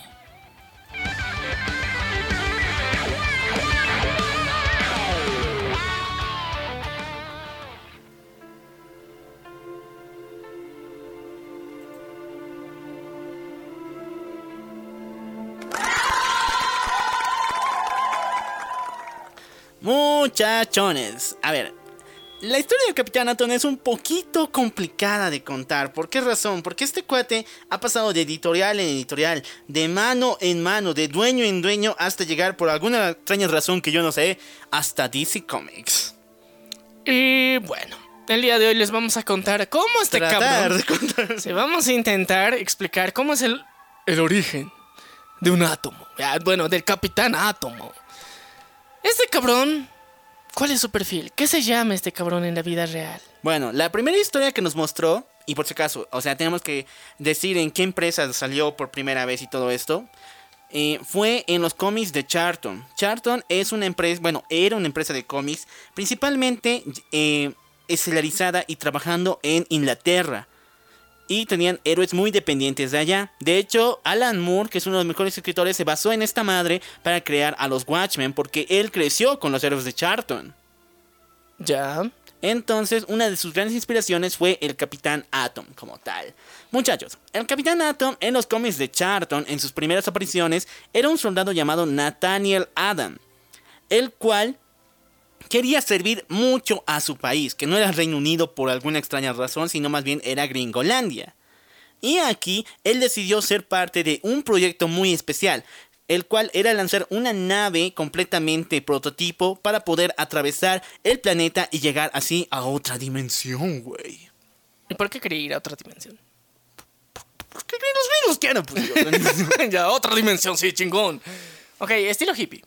Muchachones, a ver, la historia del Capitán Atom es un poquito complicada de contar. ¿Por qué razón? Porque este cuate ha pasado de editorial en editorial, de mano en mano, de dueño en dueño, hasta llegar por alguna extraña razón que yo no sé, hasta DC Comics. Y bueno, el día de hoy les vamos a contar cómo este Tratar cabrón... Sí, vamos a intentar explicar cómo es el, el origen de un átomo. Ah, Bueno, del capitán átomo. Este cabrón, ¿cuál es su perfil? ¿Qué se llama este cabrón en la vida real? Bueno, la primera historia que nos mostró, y por si acaso, o sea, tenemos que decir en qué empresa salió por primera vez y todo esto, eh, fue en los cómics de Charlton. Charlton es una empresa, bueno, era una empresa de cómics, principalmente eh, estelarizada y trabajando en Inglaterra. Y tenían héroes muy dependientes de allá. De hecho, Alan Moore, que es uno de los mejores escritores, se basó en esta madre para crear a los Watchmen, porque él creció con los héroes de Charlton. Ya. Entonces, una de sus grandes inspiraciones fue el Capitán Atom como tal. Muchachos, el Capitán Atom en los cómics de Charlton, en sus primeras apariciones, era un soldado llamado Nathaniel Adam, el cual quería servir mucho a su país, que no era Reino Unido por alguna extraña razón, sino más bien era Gringolandia. Y aquí él decidió ser parte de un proyecto muy especial, el cual era lanzar una nave completamente prototipo para poder atravesar el planeta y llegar así a otra dimensión, güey. ¿Y por qué quería ir a otra dimensión? ¿Qué creen los gringos que eran? Pues, ya, otra dimensión, sí, chingón. Ok, estilo hippie.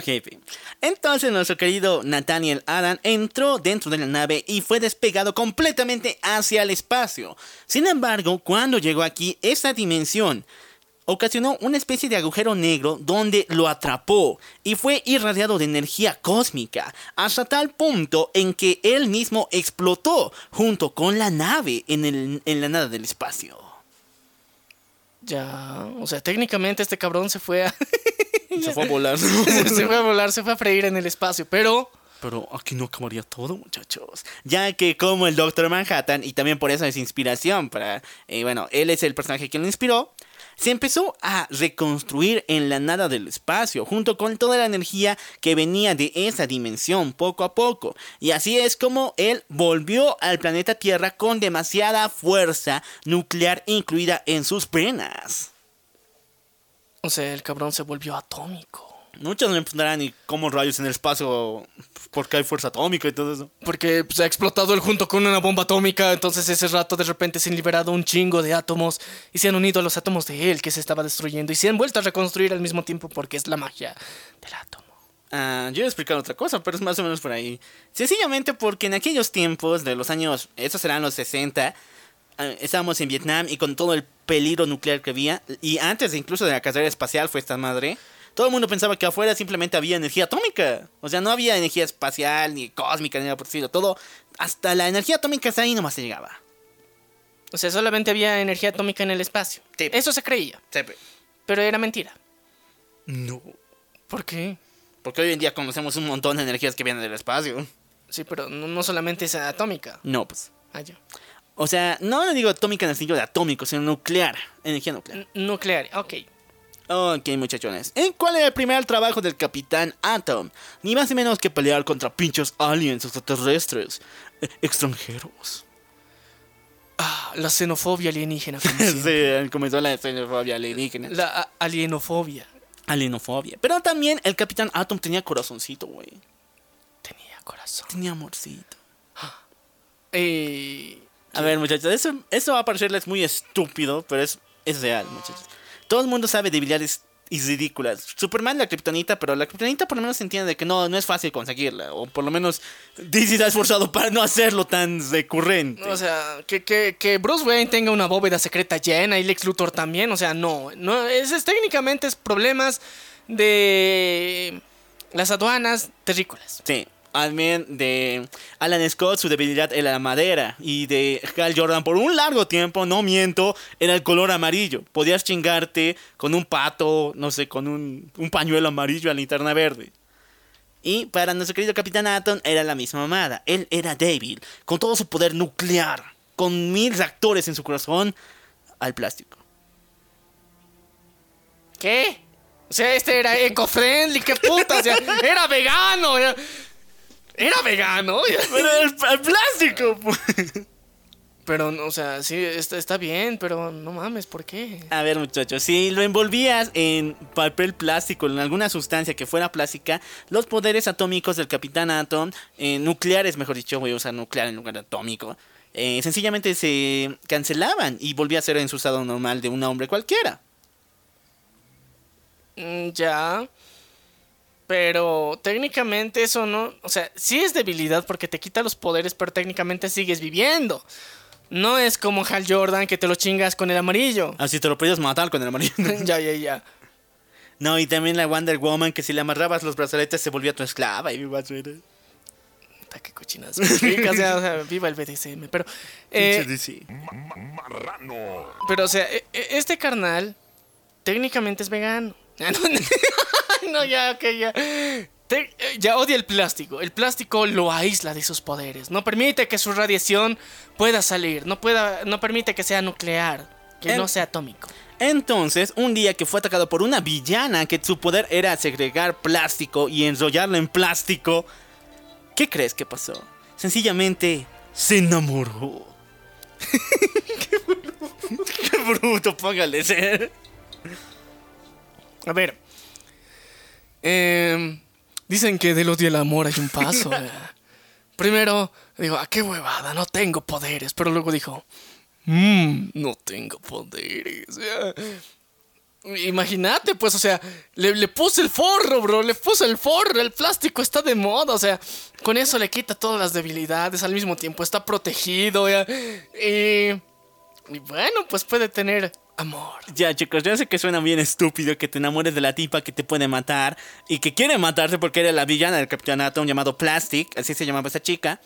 Jefe. Entonces nuestro querido Nathaniel Adam entró dentro de la nave y fue despegado completamente hacia el espacio. Sin embargo, cuando llegó aquí, esta dimensión ocasionó una especie de agujero negro donde lo atrapó y fue irradiado de energía cósmica hasta tal punto en que él mismo explotó junto con la nave en, el- en la nada del espacio. Ya, o sea, técnicamente este cabrón se fue a... Se fue a volar. se fue a volar, se fue a freír en el espacio, pero... Pero aquí no acabaría todo, muchachos. Ya que como el Doctor Manhattan, y también por eso es inspiración para... eh, bueno, él es el personaje que lo inspiró. Se empezó a reconstruir en la nada del espacio, junto con toda la energía que venía de esa dimensión, poco a poco. Y así es como él volvió al planeta Tierra con demasiada fuerza nuclear incluida en sus penas. O sea, el cabrón se volvió atómico. Muchos me preguntarán, ¿y cómo rayos en el espacio? Porque hay fuerza atómica y todo eso. Porque se ha explotado él junto con una bomba atómica, entonces ese rato de repente se han liberado un chingo de átomos y se han unido a los átomos de él que se estaba destruyendo y se han vuelto a reconstruir al mismo tiempo porque es la magia del átomo. Ah, yo iba a explicar otra cosa, pero es más o menos por ahí. Sencillamente porque en aquellos tiempos de los años, esos serán los 60, ah, estábamos en Vietnam y con todo el peligro nuclear que había, y antes incluso de la carrera espacial fue esta madre, todo el mundo pensaba que afuera simplemente había energía atómica. O sea, no había energía espacial, ni cósmica, ni nada por estilo. Todo, hasta la energía atómica hasta ahí nomás se llegaba. O sea, solamente había energía atómica en el espacio. Sí. Eso se creía, pero era mentira. No. ¿Por qué? Porque hoy en día conocemos un montón de energías que vienen del espacio. Sí, pero no, no solamente es atómica. No, pues. Ah, ya. O sea, no le digo atómica en el sentido de atómico, sino nuclear. Energía nuclear. N- nuclear, ok. Ok, muchachones. ¿En cuál era el primer trabajo del Capitán Atom? Ni más ni menos que pelear contra pinchos aliens extraterrestres. eh, extranjeros. Ah, la xenofobia alienígena. sí, comenzó la xenofobia alienígena. La alienofobia. Alienofobia. Pero también el Capitán Atom tenía corazoncito, güey. Tenía corazón. Tenía amorcito. Eh, A ver, muchachos, eso, eso va a parecerles muy estúpido, pero es, es real, muchachos. Todo el mundo sabe debilidades y ridículas. Superman la kriptonita, pero la kriptonita por lo menos entiende de que no, no es fácil conseguirla. O por lo menos DC se ha esforzado para no hacerlo tan recurrente. o sea, que, que, que Bruce Wayne tenga una bóveda secreta llena y Lex Luthor también. O sea, no. no es, es técnicamente es problemas de las aduanas terrícolas. Sí. También de Alan Scott, su debilidad era la madera. Y de Hal Jordan, por un largo tiempo, no miento, era el color amarillo. Podías chingarte con un pato, no sé, con un, un pañuelo amarillo a linterna verde. Y para nuestro querido Capitán Atom era la misma mamada. Él era débil, con todo su poder nuclear, con mil reactores en su corazón, al plástico. ¿Qué? O sea, este era eco-friendly, qué puta. Era vegano. Era vegano. Pero el, el plástico, pues. Pero, o sea, sí, está, está bien, pero no mames, ¿por qué? A ver, muchachos, si lo envolvías en papel plástico, en alguna sustancia que fuera plástica, los poderes atómicos del Capitán Atom, eh, nucleares, mejor dicho, voy a usar nuclear en lugar de atómico, eh, sencillamente se cancelaban y volvía a ser en su estado normal de un hombre cualquiera. Mm, Ya. Pero técnicamente eso no. O sea, sí es debilidad porque te quita los poderes, pero técnicamente sigues viviendo. No es como Hal Jordan que te lo chingas con el amarillo. Así te lo podías matar con el amarillo. ya, ya, ya. no, y también la Wonder Woman, que si le amarrabas los brazaletes se volvía tu esclava. Y viva su- qué cochinas. o sea, viva el BDSM. Pero. eh, DC. pero, o sea, e- e- este carnal técnicamente es vegano. No, ya, ok, ya. Te- eh, ya odia el plástico. El plástico lo aísla de sus poderes. No permite que su radiación pueda salir. No, pueda, no permite que sea nuclear. Que En- no sea atómico. Entonces, un día que fue atacado por una villana que su poder era segregar plástico y enrollarlo en plástico, ¿qué crees que pasó? Sencillamente se enamoró. qué bruto, qué bruto, póngale ser. A ver. em, dicen que del odio al amor hay un paso. Primero, digo, ¿a qué huevada? No tengo poderes. Pero luego dijo, mmm, no tengo poderes. Imagínate, pues, o sea, le, le puse el forro, bro, le puse el forro, el plástico está de moda, o sea, con eso le quita todas las debilidades, al mismo tiempo está protegido, ya. Y, y bueno, pues puede tener amor. Ya, chicos, yo sé que suena bien estúpido que te enamores de la tipa que te puede matar y que quiere matarte porque era la villana del Capitán Atom llamado Plastic, así se llamaba esa chica.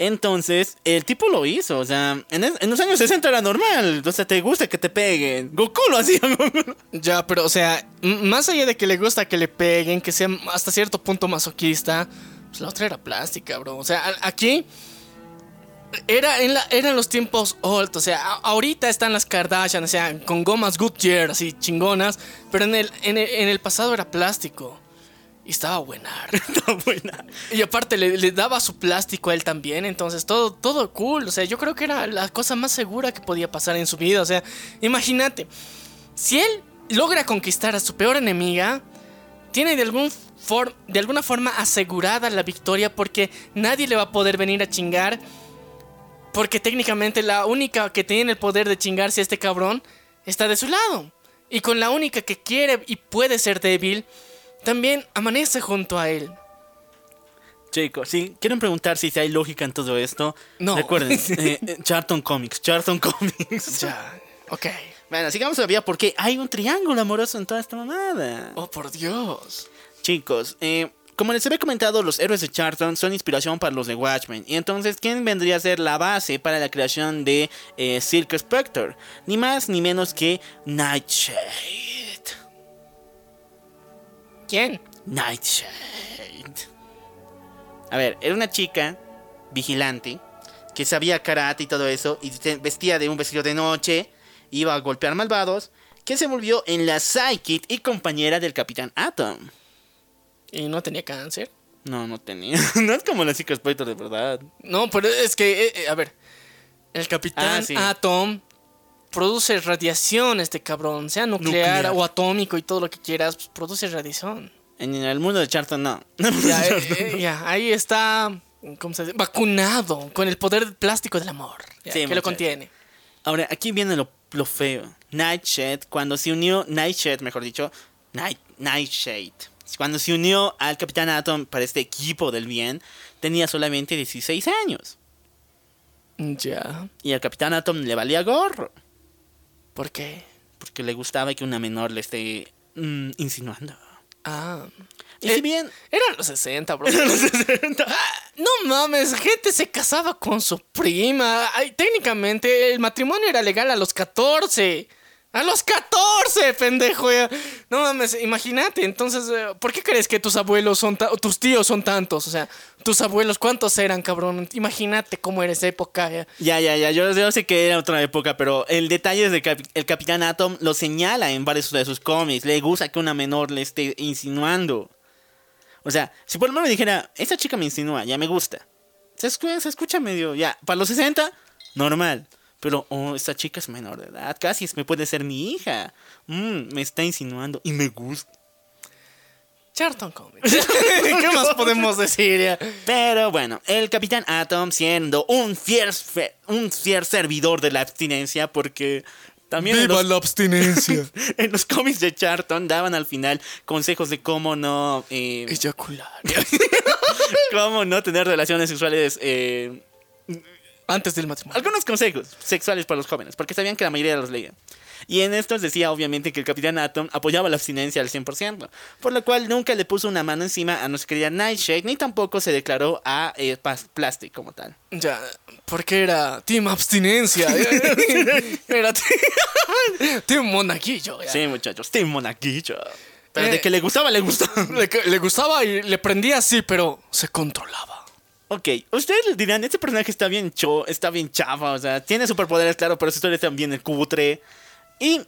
Entonces, el tipo lo hizo, o sea, en, es- en los años 60 era normal, o sea, te gusta que te peguen. Goku lo hacía. Ya, pero o sea, más allá de que le gusta que le peguen, que sea hasta cierto punto masoquista, pues la otra era plástica, bro. O sea, aquí era en la, eran los tiempos old, o sea, ahorita están las Kardashian, o sea, con gomas Goodyear, así chingonas, pero en el, en el, pasado era plástico. Y estaba buena. Buena. Y aparte le, daba su plástico a él también, entonces todo, todo cool. O sea, yo creo que era la cosa más segura que podía pasar en su vida. O sea, imagínate, si él logra conquistar a su peor enemiga, tiene de, algún de alguna forma asegurada la victoria porque nadie le va a poder venir a chingar. Porque técnicamente la única que tiene el poder de chingarse a este cabrón está de su lado. Y con la única que quiere y puede ser débil, también amanece junto a él. Chicos, si quieren preguntar si hay lógica en todo esto, No. recuerden, eh, eh, Charlton Comics, Charlton Comics. Ya, ok. Bueno, sigamos todavía porque hay un triángulo amoroso en toda esta mamada. Oh, por Dios. Chicos, eh, como les había comentado, los héroes de Charlton son inspiración para los de Watchmen. Y entonces, ¿quién vendría a ser la base para la creación de eh, Silk Spectre? Ni más ni menos que Nightshade. ¿Quién? Nightshade. A ver, era una chica vigilante que sabía karate y todo eso y vestía de un vestido de noche, iba a golpear malvados, que se volvió en la sidekick y compañera del Capitán Atom. ¿Y no tenía cáncer? No, no tenía. no es como la chica Spectre de verdad. No, pero es que, eh, eh, a ver, el Capitán Ah, sí. Atom produce radiación, este cabrón, sea nuclear, Nuclear. o atómico y todo lo que quieras, pues, produce radiación. En el mundo de Charlton no. Ya, eh, eh, ya, ahí está, ¿cómo se dice? Vacunado con el poder plástico del amor, ya, Sí, que lo contiene. Ahora, aquí viene lo, lo feo. Nightshade, cuando se unió, Nightshade, mejor dicho, Night, Nightshade, cuando se unió al Capitán Atom para este equipo del bien, tenía solamente 16 años. Ya, Y al Capitán Atom le valía gorro, ¿por qué? porque le gustaba que una menor le esté mm, insinuando. Ah, Y Eh, si bien... eran los 60, bro. Ah, No mames, gente se casaba con su prima. Ay, técnicamente el matrimonio era legal a los 14. A los 14, pendejo. No mames, imagínate. Entonces, eh, ¿por qué crees que tus abuelos son o tus tíos son tantos? O sea, tus abuelos, ¿cuántos eran, cabrón? Imagínate cómo era esa época. ya. Ya, ya, ya, yo, yo sé que era otra época, pero el detalle es que el Capitán Atom lo señala en varios de sus cómics. Le gusta que una menor le esté insinuando. O sea, si por lo menos me dijera, esta chica me insinúa, ya me gusta. Se, escu- se escucha medio, ya, para los 60, normal. Pero, oh, esta chica es menor de edad, casi es- me puede ser mi hija. Mm, me está insinuando y me gusta. Charlton Comics. ¿Qué más podemos decir? ya? Pero bueno, el Capitán Atom siendo un fiel, un fiel servidor de la abstinencia porque también los, la abstinencia! en los cómics de Charlton daban al final consejos de cómo no eh, Eyacular. cómo no tener relaciones sexuales eh, Antes del matrimonio. algunos consejos sexuales para los jóvenes porque sabían que la mayoría los leía. Y en estos decía obviamente que el Capitán Atom apoyaba la abstinencia al 100%, por lo cual nunca le puso una mano encima a nuestra querida Nightshade, ni tampoco se declaró a eh, Plastic como tal. Ya, porque era Team Abstinencia. era Team, team Monaguillo. ya. Sí, muchachos, Team Monaguillo. Pero Eh. de que le gustaba, le gustaba. Le, le gustaba y le prendía así, pero se controlaba. Ok, ustedes dirán, este personaje está bien cho, está bien chafa, o sea, tiene superpoderes, claro, pero su historia está bien cutre. Y,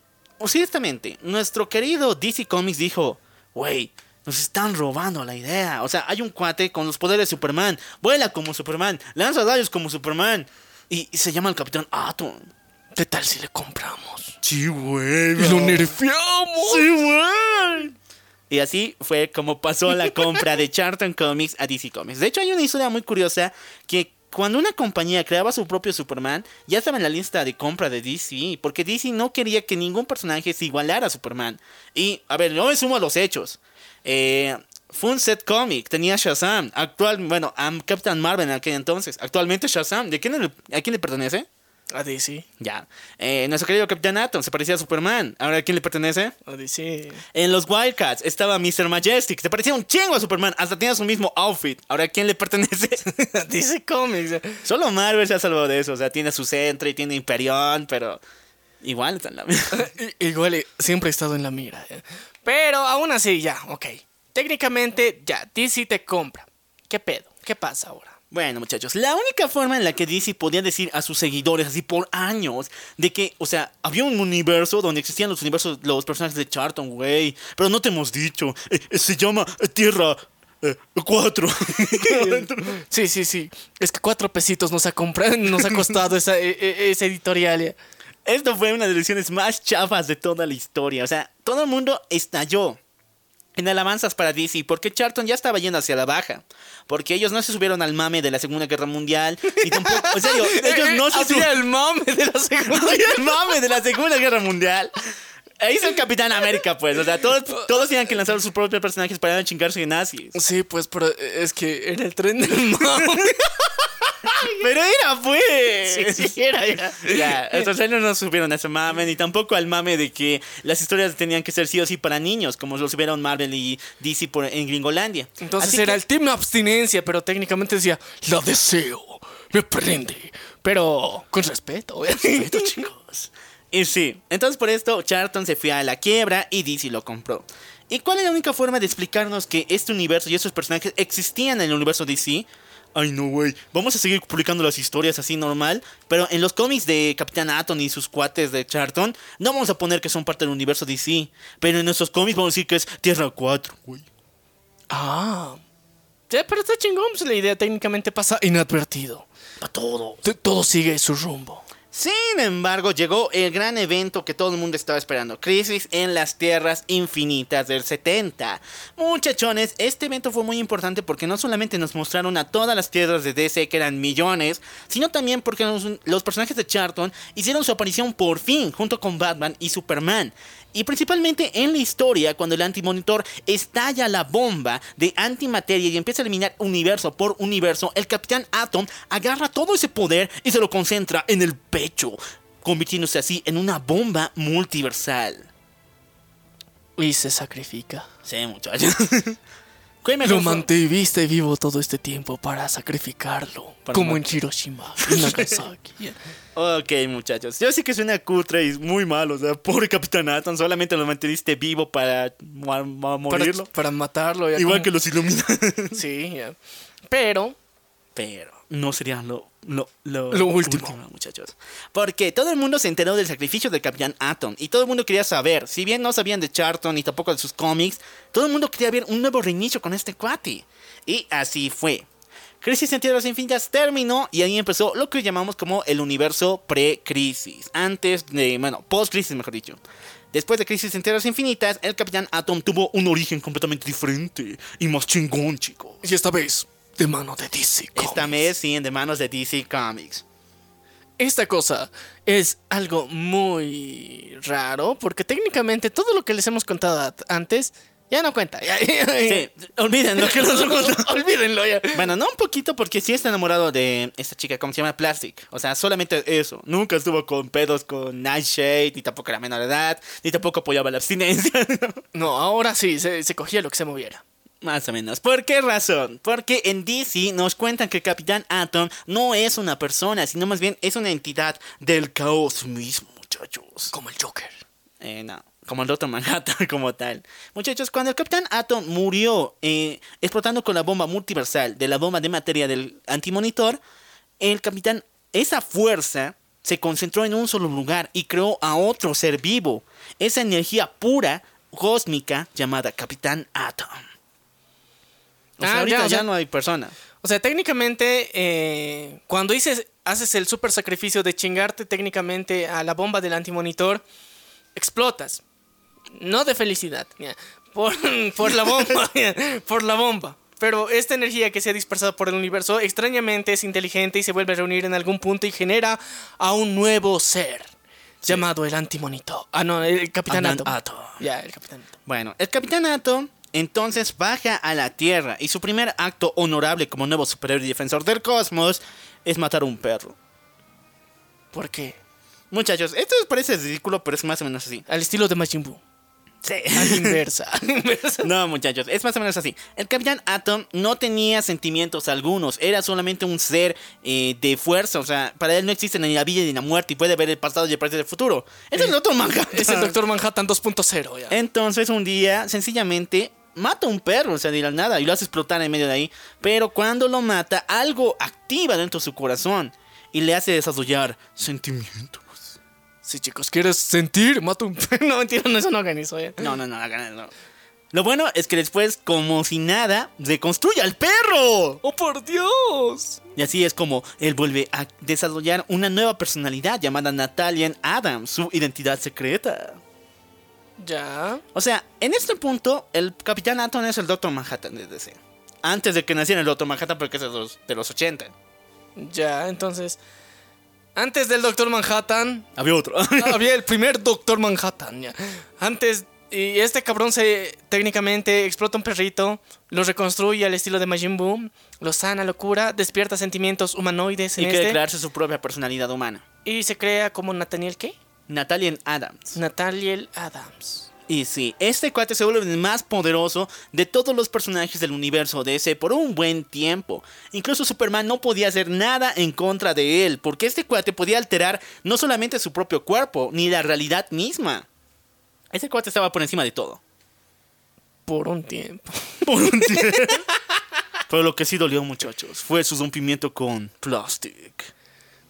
ciertamente, nuestro querido DC Comics dijo, wey, nos están robando la idea. O sea, hay un cuate con los poderes de Superman, vuela como Superman, lanza rayos como Superman, y, y se llama el Capitán Atom. ¿Qué tal si le compramos? Sí, güey. Y lo nerfeamos. Sí, güey. Y así fue como pasó la compra de Charlton Comics a DC Comics. De hecho, hay una historia muy curiosa que cuando una compañía creaba su propio Superman, ya estaba en la lista de compra de DC, porque DC no quería que ningún personaje se igualara a Superman. Y, a ver, no me sumo a los hechos. Eh, Funset Comic tenía Shazam, actual, bueno, Captain Marvel en aquel entonces. Actualmente Shazam, ¿de quién el- ¿a quién le pertenece? A DC. Ya. Eh, nuestro querido Capitán Atom se parecía a Superman. ¿Ahora a quién le pertenece? A DC. En los Wildcats estaba Mr. Majestic. Se parecía un chingo a Superman. Hasta tenía su mismo outfit. Ahora, ¿a quién le pertenece? A DC Comics. Solo Marvel se ha salvado de eso. O sea, tiene su centro y tiene Imperión, pero igual está en la I- Igual eh, siempre he estado en la mira. ya. Pero aún así, ya, ok. Técnicamente, ya, DC te compra. ¿Qué pedo? ¿Qué pasa ahora? Bueno, muchachos, la única forma en la que DC podía decir a sus seguidores, así por años, de que, o sea, había un universo donde existían los universos, los personajes de Charlton, güey, pero no te hemos dicho, eh, eh, se llama eh, Tierra 4. Sí, sí, sí. Es que cuatro pesitos nos ha comprado, nos ha costado esa, e- e- esa editorial. Esto fue una de las ediciones más chafas de toda la historia. O sea, todo el mundo estalló en alabanzas para DC porque Charlton ya estaba yendo hacia la baja. Porque ellos no se subieron al mame de la Segunda Guerra Mundial. Ni tampoco. En serio, ellos no se subieron el mame de la segunda. al mame de la Segunda Guerra Mundial. Ahí es el Capitán América, pues. O sea, todos, todos tenían que lanzar sus propios personajes para chingarse de nazis. Sí, pues, pero es que era el tren del mame. Pero era, pues. Sí, sí, era ya. Ya, estos años no subieron a ese mame, ni tampoco al mame de que las historias tenían que ser sí o sí para niños, como lo subieron Marvel y DC por, en Gringolandia. Entonces Así era que- el team abstinencia, pero técnicamente decía, la deseo, me prende. Pero con respeto, obviamente. Respeto, chicos. Y sí, entonces por esto Charlton se fue a la quiebra y DC lo compró. ¿Y cuál es la única forma de explicarnos que este universo y estos personajes existían en el universo DC? Ay, no, güey. Vamos a seguir publicando las historias así normal. Pero en los cómics de Capitán Atom y sus cuates de Charlton, no vamos a poner que son parte del universo DC. Pero en nuestros cómics vamos a decir que es Tierra 4, güey. Ah. Ya, pero está chingón, pues la idea técnicamente pasa inadvertido. Para todo. T- Todo sigue su rumbo. Sin embargo, llegó el gran evento que todo el mundo estaba esperando, Crisis en las Tierras Infinitas del 70. Muchachones, este evento fue muy importante porque no solamente nos mostraron a todas las tierras de DC, que eran millones, sino también porque los, los personajes de Charlton hicieron su aparición por fin, junto con Batman y Superman. Y principalmente en la historia, cuando el antimonitor estalla la bomba de antimateria y empieza a eliminar universo por universo, el Capitán Atom agarra todo ese poder y se lo concentra en el pecho, convirtiéndose así en una bomba multiversal. Y se sacrifica. Sí, muchachos. ¿Qué mejor Lo mantuviste vivo todo este tiempo para sacrificarlo. Para como en Hiroshima y Nagasaki. Ok, muchachos. Yo sé que suena cutre y muy mal. O sea, pobre Capitán Atom, solamente lo mantuviste vivo para morirlo. para matarlo. Igual como- que los Illuminati. Sí, ya. Pero Pero no sería lo, lo, lo, Lo último. muchachos. Porque todo el mundo se enteró del sacrificio del Capitán Atom. Y todo el mundo quería saber. Si bien no sabían de Charlton ni tampoco de sus cómics, todo el mundo quería ver un nuevo reinicio con este cuate. Y así fue. Crisis en Tierras Infinitas terminó y ahí empezó lo que llamamos como el universo pre-crisis. Antes de, bueno, post-crisis mejor dicho. Después de Crisis en Tierras Infinitas, el Capitán Atom tuvo un origen completamente diferente y más chingón, chicos. y esta vez de mano de DC. Esta Comics. vez sí, de manos de DC Comics. Esta cosa es algo muy raro porque técnicamente todo lo que les hemos contado antes ya no cuenta. Ya- Sí, olvídenlo que no Olvídenlo ya. Bueno, no un poquito porque sí está enamorado de esta chica, ¿cómo se llama? Plastic. O sea, solamente eso. Nunca estuvo con pedos con Nightshade, ni tampoco era menor de edad, ni tampoco apoyaba la abstinencia. No, ahora sí, se, se cogía lo que se moviera. Más o menos. ¿Por qué razón? Porque en DC nos cuentan que Capitán Atom no es una persona, sino más bien es una entidad del caos mismo, muchachos. Como el Joker. Eh, no, como el Doctor Manhattan como tal. Muchachos, cuando el Capitán Atom murió eh, explotando con la bomba multiversal de la bomba de materia del antimonitor, el Capitán, esa fuerza se concentró en un solo lugar y creó a otro ser vivo. Esa energía pura, cósmica, llamada Capitán Atom. O sea, Ah, ahorita ya, no hay persona. O sea, técnicamente, eh, cuando dices, haces el super sacrificio de chingarte técnicamente a la bomba del antimonitor, explotas. No de felicidad, ya, por, por la bomba, ya, por la bomba. Pero esta energía que se ha dispersado por el universo extrañamente es inteligente y se vuelve a reunir en algún punto y genera a un nuevo ser llamado el antimonitor. Ah, no, el Capitán Atom. Atom. Ya, el Capitán Atom. Bueno, el Capitán Atom entonces baja a la Tierra y su primer acto honorable como nuevo superhéroe y defensor del cosmos es matar a un perro. ¿Por qué? Muchachos, esto parece ridículo, pero es más o menos así. Al estilo de Majin Buu. Sí. A la inversa. inversa. No, muchachos, es más o menos así. El Capitán Atom no tenía sentimientos algunos, era solamente un ser eh, de fuerza, o sea, para él no existe ni la vida ni la muerte y puede ver el pasado y el presente y el futuro. Es el Doctor Manhattan. Es el Doctor Manhattan 2.0 ya. Entonces un día, sencillamente, mata a un perro, o sea, de la nada, y lo hace explotar en medio de ahí. Pero cuando lo mata, algo activa dentro de su corazón y le hace desarrollar sentimientos. Sí, chicos, ¿quieres sentir? Mata un... no, mentira, no, eso no eso, ya. No, no, no, eso. Lo bueno es que después, como si nada, reconstruye al perro. ¡Oh, por Dios! Y así es como él vuelve a desarrollar una nueva personalidad llamada Natalian Adams, su identidad secreta. Ya. O sea, en este punto, el Capitán Atom es el Doctor Manhattan de DC. Antes de que naciera el Doctor Manhattan, porque es de los, de los 80. Ya, entonces... Antes del Doctor Manhattan, Había otro. había el primer Doctor Manhattan, ya. Antes... Y este cabrón se técnicamente explota un perrito, lo reconstruye al estilo de Majin Buu, lo sana, lo cura, despierta sentimientos humanoides y quiere este, crearse su propia personalidad humana. y se crea como Nathaniel ¿qué? Natalian Adams. Nathaniel Adams. Y sí, este cuate se vuelve el más poderoso de todos los personajes del universo DC por un buen tiempo. Incluso Superman no podía hacer nada en contra de él, porque este cuate podía alterar no solamente su propio cuerpo, ni la realidad misma. Este cuate estaba por encima de todo. Por un tiempo. Por un tiempo. Pero lo que sí dolió, muchachos, fue su rompimiento con Plastic.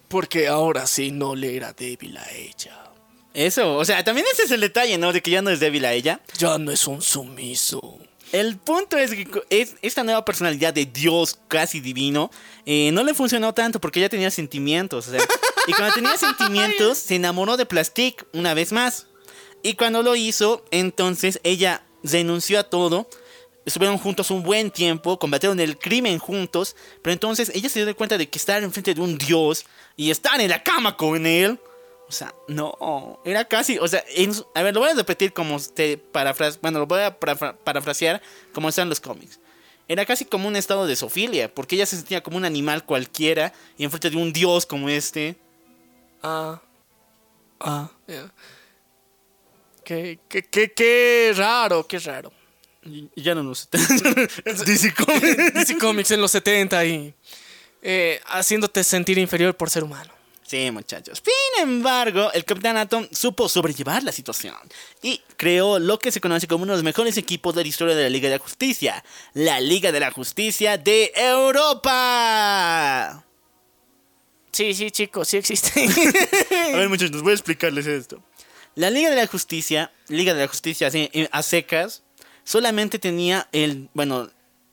Porque ahora sí no le era débil a ella. Eso, o sea, también ese es el detalle, ¿no? De que ya no es débil a ella. Ya no es un sumiso. El punto es que es esta nueva personalidad de Dios casi divino eh, no le funcionó tanto porque ella tenía sentimientos. o sea, y cuando tenía sentimientos se enamoró de Plastic una vez más. Y cuando lo hizo, entonces ella renunció a todo. Estuvieron juntos un buen tiempo, combatieron el crimen juntos, pero entonces ella se dio cuenta de que estar enfrente de un dios y estar en la cama con él, o sea, no, era casi, o sea, en a ver, lo voy a repetir como parafras, bueno, lo voy a parafra- parafrasear como están los cómics. Era casi como un estado de sofilia, porque ella se sentía como un animal cualquiera y enfrente de un dios como este. Ah. Ah. Qué, qué, qué, qué raro, qué raro. Ya no nos... DC Comics. DC Comics en los 70 y eh, haciéndote sentir inferior por ser humano. Sí, muchachos. Sin embargo, el Capitán Atom supo sobrellevar la situación y creó lo que se conoce como uno de los mejores equipos de la historia de la Liga de la Justicia, la Liga de la Justicia de Europa. Sí, sí, chicos, sí existe. A ver, muchachos, voy a explicarles esto. La Liga de la Justicia, Liga de la Justicia así, a secas, solamente tenía el, bueno,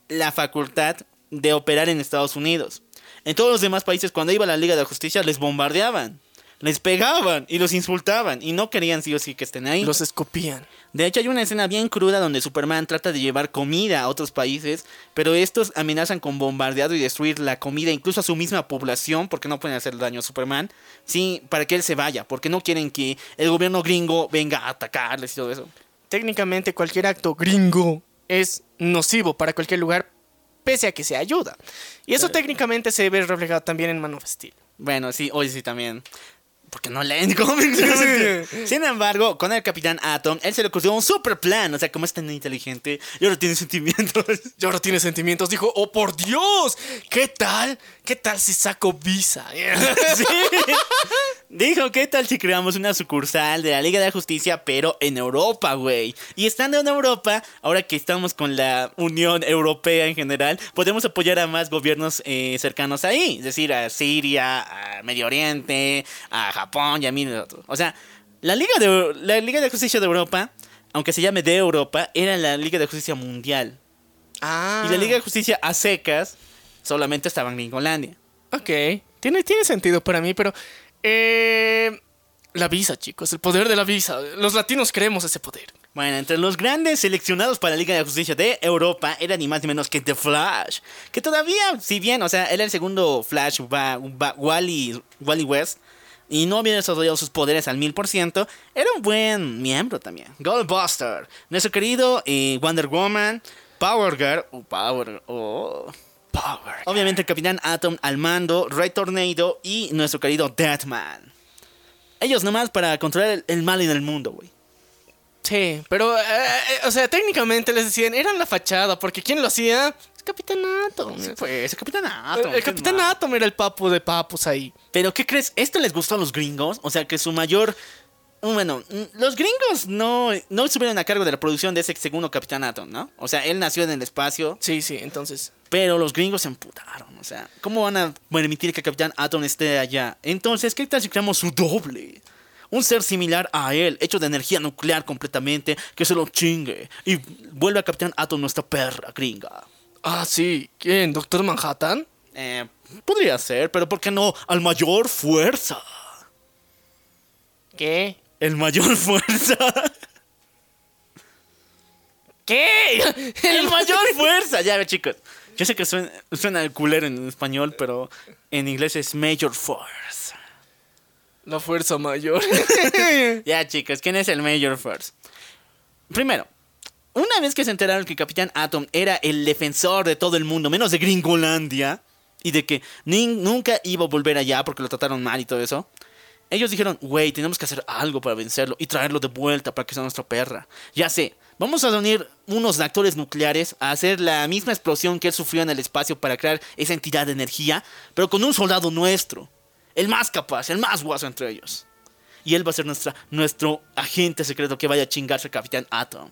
la facultad de operar en Estados Unidos. En todos los demás países, cuando iba la Liga de la Justicia, les bombardeaban, les pegaban y los insultaban y no querían sí o sí que estén ahí. Los escupían. De hecho, hay una escena bien cruda donde Superman trata de llevar comida a otros países, pero estos amenazan con bombardeado y destruir la comida, incluso a su misma población, porque no pueden hacer daño a Superman, sí, para que él se vaya, porque no quieren que el gobierno gringo venga a atacarles y todo eso. Técnicamente cualquier acto gringo es nocivo para cualquier lugar, pese a que se ayuda. Y eso técnicamente se ve reflejado también en Man of Steel. Bueno, sí, hoy sí también. Porque no leen cómics. Sin embargo, con el Capitán Atom, él se le ocurrió un super plan. O sea, como es tan inteligente y ahora tiene sentimientos. Y ahora tiene sentimientos. Dijo, oh por Dios, ¿qué tal? ¿Qué tal si saco visa? Sí. Dijo, ¿qué tal si creamos una sucursal de la Liga de la Justicia, pero en Europa, güey? Y estando en Europa, ahora que estamos con la Unión Europea en general, podemos apoyar a más gobiernos eh, cercanos ahí. Es decir, a Siria, a Medio Oriente, a Japón y a mil otros. O sea, la Liga, de, la Liga de Justicia de Europa, aunque se llame de Europa, era la Liga de Justicia Mundial. Ah. Y la Liga de Justicia a secas solamente estaba en Gringolandia. Ok, tiene, tiene sentido para mí, pero... eh, la visa, chicos, el poder de la visa. Los latinos creemos ese poder. Bueno, entre los grandes seleccionados para la Liga de Justicia de Europa era ni más ni menos que The Flash. Que todavía, si bien, o sea, era el segundo Flash, va, va- Wally, West, y no había desarrollado sus poderes al mil por ciento, era un buen miembro también. Goldbuster, nuestro querido eh, Wonder Woman, Power Girl, o Power, oh. Power. obviamente el Capitán Atom al mando, Red Tornado y nuestro querido Deathman. Ellos nomás para controlar el, el mal en el mundo, güey. Sí, pero, eh, eh, o sea, técnicamente les decían, eran la fachada, porque ¿quién lo hacía? Es Capitán Atom. Pues el Capitán El- Atom. el ¿qué Capitán? Atom era el papu de papus ahí. Pero ¿qué crees? ¿Esto les gustó a los gringos? O sea, que su mayor... Bueno, mm, los gringos no, no estuvieron a cargo de la producción de ese segundo Capitán Atom, ¿no? O sea, él nació en el espacio, Sí, sí, entonces. pero los gringos se emputaron. O sea, ¿cómo van a permitir que Capitán Atom esté allá? Entonces, ¿qué tal si creamos su doble? Un ser similar a él, hecho de energía nuclear completamente, que se lo chingue. Y vuelve a Capitán Atom nuestra perra gringa. Ah, sí. ¿Quién? ¿Doctor Manhattan? Eh, podría ser, pero ¿por qué no al mayor fuerza? ¿Qué? El mayor fuerza. ¿Qué? El mayor fuerza. Ya, ve, chicos. Yo sé que suena, suena culero en español, pero en inglés es Major Force. La fuerza mayor. Ya, chicos, ¿quién es el Major Force? Primero, una vez que se enteraron que Capitán Atom era el defensor de todo el mundo, menos de Gringolandia, y de que nunca iba a volver allá porque lo trataron mal y todo eso, ellos dijeron, güey, tenemos que hacer algo para vencerlo y traerlo de vuelta para que sea nuestra perra. Ya sé, vamos a reunir unos reactores nucleares a hacer la misma explosión que él sufrió en el espacio para crear esa entidad de energía, pero con un soldado nuestro. El más capaz, el más guaso entre ellos. Y él va a ser nuestra, nuestro agente secreto que vaya a chingarse al Capitán Atom.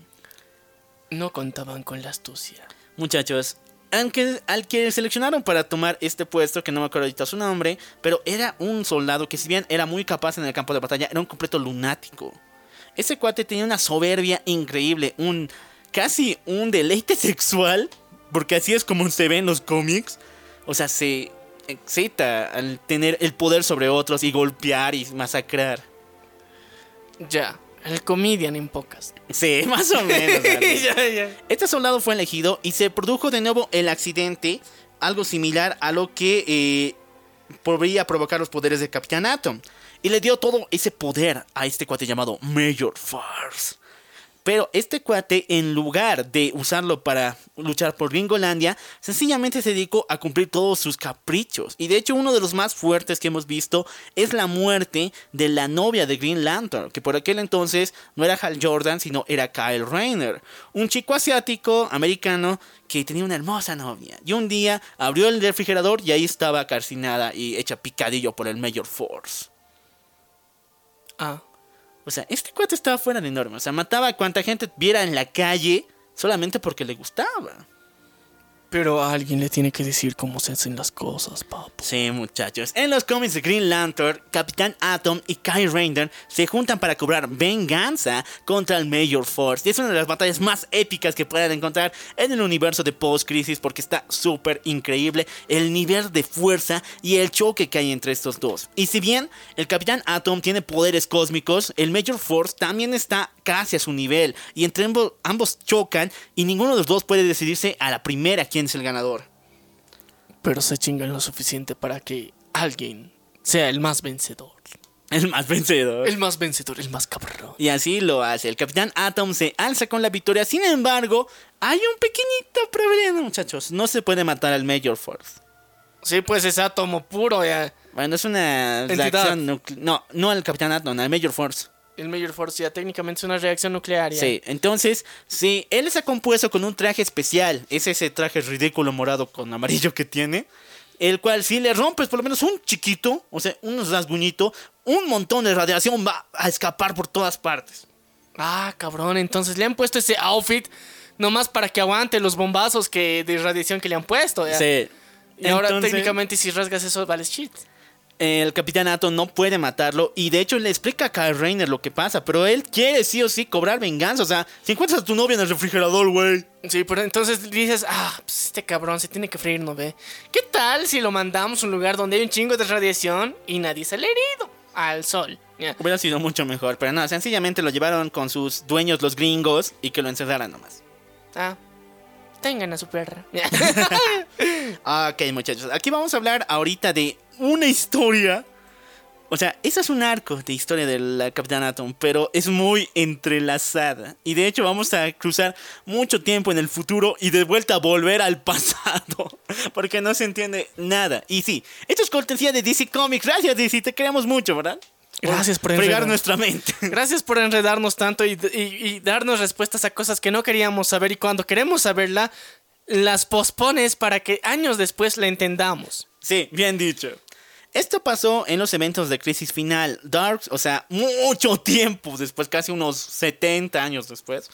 No contaban con la astucia. Muchachos, aunque al que seleccionaron para tomar este puesto, que no me acuerdo ahorita su nombre, pero era un soldado que si bien era muy capaz en el campo de batalla, era un completo lunático. Ese cuate tenía una soberbia increíble, un casi un deleite sexual, porque así es como se ve en los cómics. O sea, se excita al tener el poder sobre otros y golpear y masacrar. Ya, el comedian en pocas. Sí, más o menos. ¿vale? ya, ya. Este soldado fue elegido y se produjo de nuevo el accidente, algo similar a lo que eh, podría provocar los poderes del Capitán Atom. Y le dio todo ese poder a este cuate llamado Major Force. Pero este cuate, en lugar de usarlo para luchar por Gringolandia, sencillamente se dedicó a cumplir todos sus caprichos. Y de hecho, uno de los más fuertes que hemos visto es la muerte de la novia de Green Lantern, que por aquel entonces no era Hal Jordan, sino era Kyle Rayner, un chico asiático americano que tenía una hermosa novia. Y un día abrió el refrigerador y ahí estaba calcinada y hecha picadillo por el Major Force. Ah, O sea, este cuate estaba fuera de norma. O sea, mataba a cuanta gente viera en la calle solamente porque le gustaba. Pero alguien le tiene que decir cómo se hacen las cosas, papo. Sí, muchachos. En los cómics de Green Lantern, Capitán Atom y Kyle Rayner se juntan para cobrar venganza contra el Major Force. Y es una de las batallas más épicas que puedan encontrar en el universo de Post-Crisis porque está súper increíble el nivel de fuerza y el choque que hay entre estos dos. Y si bien el Capitán Atom tiene poderes cósmicos, el Major Force también está casi a su nivel. Y entre ambos, ambos chocan y ninguno de los dos puede decidirse a la primera quién es el ganador. Pero se chingan lo suficiente para que alguien sea el más vencedor. El más vencedor. El más vencedor, el más cabrón. Y así lo hace. El Capitán Atom se alza con la victoria. Sin embargo, hay un pequeñito problema, muchachos. No se puede matar al Major Force. Sí, pues es átomo puro ya. Bueno, es una Entidad. reacción No, no al Capitán Atom, al Major Force. El Major Force ya técnicamente es una reacción nuclear. ya. Sí, entonces, sí, él está compuesto con un traje especial. Es ese traje ridículo morado con amarillo que tiene. El cual, si le rompes por lo menos un chiquito, o sea, un rasguñito, un montón de radiación va a escapar por todas partes. Ah, cabrón, entonces le han puesto ese outfit nomás para que aguante los bombazos que de radiación que le han puesto. ya. Sí. Y ahora Entonces- técnicamente si rasgas eso, vales shit. El Capitán Atom no puede matarlo y de hecho le explica a Kyle Rayner lo que pasa, pero él quiere sí o sí cobrar venganza. O sea, si encuentras a tu novia en el refrigerador, güey. Sí, pero entonces dices, ah, pues este cabrón se tiene que freír, ¿no ve? ¿Qué tal si lo mandamos a un lugar donde hay un chingo de radiación y nadie sale herido? Al sol. Hubiera sido mucho mejor, pero no, sencillamente lo llevaron con sus dueños los gringos y que lo encerraran nomás. Ah, tengan a su perra. Ok, muchachos, aquí vamos a hablar ahorita de una historia. O sea, ese es un arco de historia del Capitán Atom, pero es muy entrelazada. Y de hecho vamos a cruzar mucho tiempo en el futuro y de vuelta a volver al pasado. Porque no se entiende nada. Y sí, esto es cortesía de DC Comics. Gracias DC, te queremos mucho, ¿verdad? Gracias por fregar enredar. nuestra mente. Gracias por enredarnos tanto y, y- y darnos respuestas a cosas que no queríamos saber y cuando queremos saberla, las pospones para que años después la entendamos. Sí, bien dicho. Esto pasó en los eventos de Crisis Final. Darks, o sea, mucho tiempo después, casi unos 70 años después.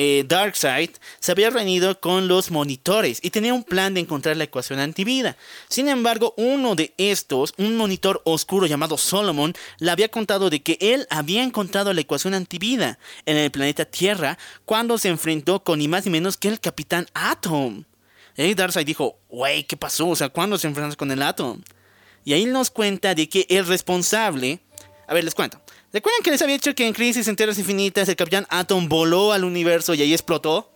Eh, Darkseid se había reunido con los monitores y tenía un plan de encontrar la ecuación antivida. Sin embargo, uno de estos, un monitor oscuro llamado Solomon, le había contado de que él había encontrado la ecuación antivida en el planeta Tierra cuando se enfrentó con ni más ni menos que el Capitán Atom. Y Darkseid dijo, wey, ¿qué pasó? O sea, ¿cuándo se enfrentó con el Atom? Y ahí nos cuenta de que el responsable... A ver, les cuento. ¿Recuerdan que les había dicho que en Crisis en Tierras Infinitas el Capitán Atom voló al universo y ahí explotó?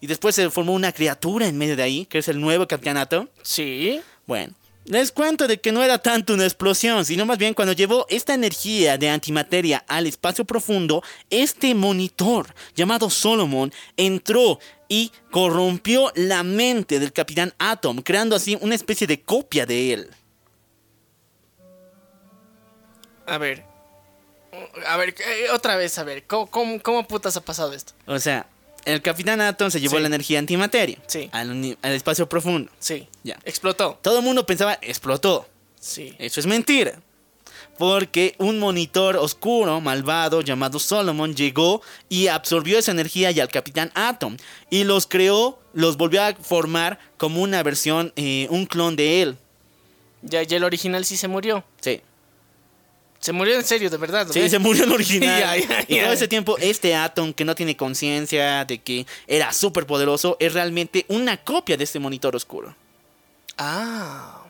Y después se formó una criatura en medio de ahí, que es el nuevo Capitán Atom. Sí. Bueno, les cuento de que no era tanto una explosión, sino más bien cuando llevó esta energía de antimateria al espacio profundo, este monitor llamado Solomon entró y corrompió la mente del Capitán Atom, creando así una especie de copia de él. A ver. A ver, eh, otra vez, a ver. ¿Cómo, cómo, cómo putas ha pasado esto? O sea, el Capitán Atom se llevó Sí. la energía antimateria Sí. al espacio profundo. Sí. Ya. Explotó. Todo el mundo pensaba, explotó. Sí. Eso es mentira. Porque un monitor oscuro, malvado, llamado Solomon, llegó y absorbió esa energía y al Capitán Atom. Y los creó, los volvió a formar como una versión, eh, un clon de él. Ya, ya el original sí se murió. Sí. Se murió en serio, de verdad. Sí, ¿ves? se murió el original. Y todo ese tiempo, este Atom, que no tiene conciencia de que era súper poderoso, es realmente una copia de este monitor oscuro. Ah.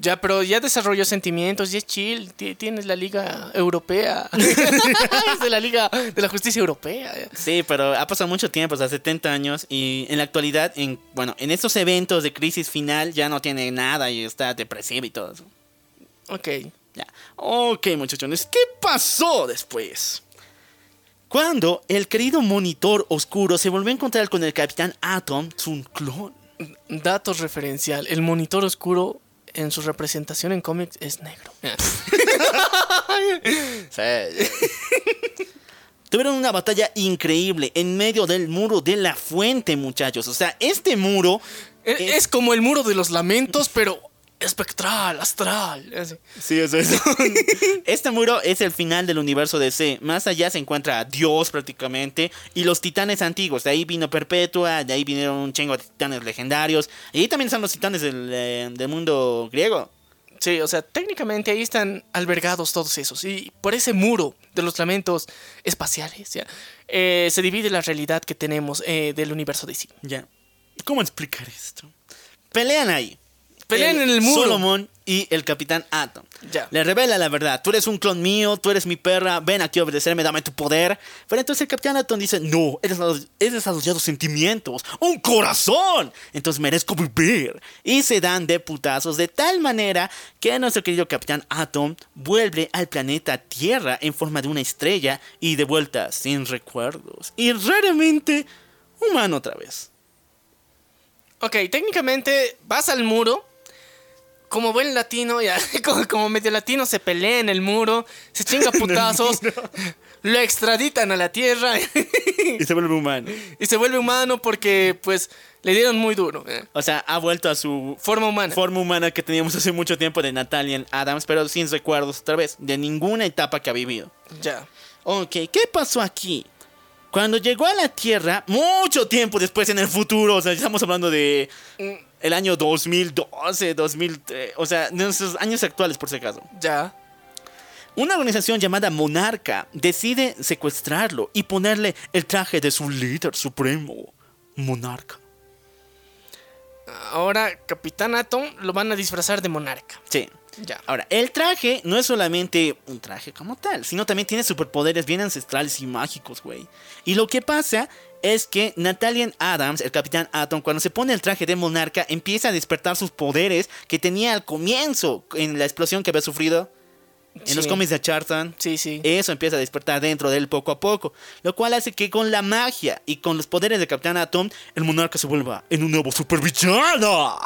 Ya, pero ya desarrolló sentimientos, ya es chill. ti- Tienes la Liga Europea. es de la Liga de la Justicia Europea. Sí, pero ha pasado mucho tiempo, o sea, 70 años, y en la actualidad, en, bueno, en estos eventos de crisis final ya no tiene nada y está depresivo y todo eso. Ok. Ya. Ok, muchachones, ¿qué pasó después? Cuando el querido monitor oscuro se volvió a encontrar con el Capitán Atom, su clon. Datos referencial. El monitor oscuro en su representación en cómics es negro. Tuvieron una batalla increíble en medio del muro de la fuente, muchachos. O sea, este muro... Es- es como el muro de los lamentos, pero espectral, astral. así. Sí, es eso. este muro es el final del universo DC. Más allá se encuentra Dios prácticamente y los titanes antiguos. De ahí vino Perpetua, de ahí vinieron un chingo de titanes legendarios. Y ahí también están los titanes del, eh, del mundo griego. Sí, o sea, técnicamente ahí están albergados todos esos. Y por ese muro de los lamentos espaciales, ya, eh, se divide la realidad que tenemos eh, del universo de sí. Ya. ¿Cómo explicar esto? Pelean ahí. Pelean en el muro. Solomon y el Capitán Atom. Ya. Le revela la verdad. Tú eres un clon mío, tú eres mi perra, ven aquí a obedecerme, dame tu poder. Pero entonces el Capitán Atom dice, no, eres, eres desarrollado sentimientos, un corazón. Entonces merezco vivir. Y se dan de putazos de tal manera que nuestro querido Capitán Atom vuelve al planeta Tierra en forma de una estrella y de vuelta sin recuerdos. Y raramente humano otra vez. Ok, técnicamente vas al muro. Como buen latino, ya, como, como medio latino, se pelea en el muro, se chinga putazos, lo extraditan a la tierra Y se vuelve humano. y se vuelve humano porque, pues, le dieron muy duro. eh. O sea, ha vuelto a su Forma humana. forma humana que teníamos hace mucho tiempo de Natalia Adams, pero sin recuerdos otra vez, de ninguna etapa que ha vivido. ya. Ok, ¿qué pasó aquí? Cuando llegó a la Tierra, mucho tiempo después en el futuro, o sea, estamos hablando de el año 2012, 2003, o sea, nuestros años actuales por si acaso. Ya. Una organización llamada Monarca decide secuestrarlo y ponerle el traje de su líder supremo, Monarca. Ahora, Capitán Atom lo van a disfrazar de monarca. Sí. Ya. Ahora, el traje no es solamente un traje como tal, sino también tiene superpoderes bien ancestrales y mágicos, güey. Y lo que pasa es que Natalia Adams, el Capitán Atom, cuando se pone el traje de monarca, empieza a despertar sus poderes que tenía al comienzo en la explosión que había sufrido en los cómics de Charlton. Sí, sí. Eso empieza a despertar dentro de él poco a poco, lo cual hace que con la magia y con los poderes de Capitán Atom, el monarca se vuelva en un nuevo supervillano.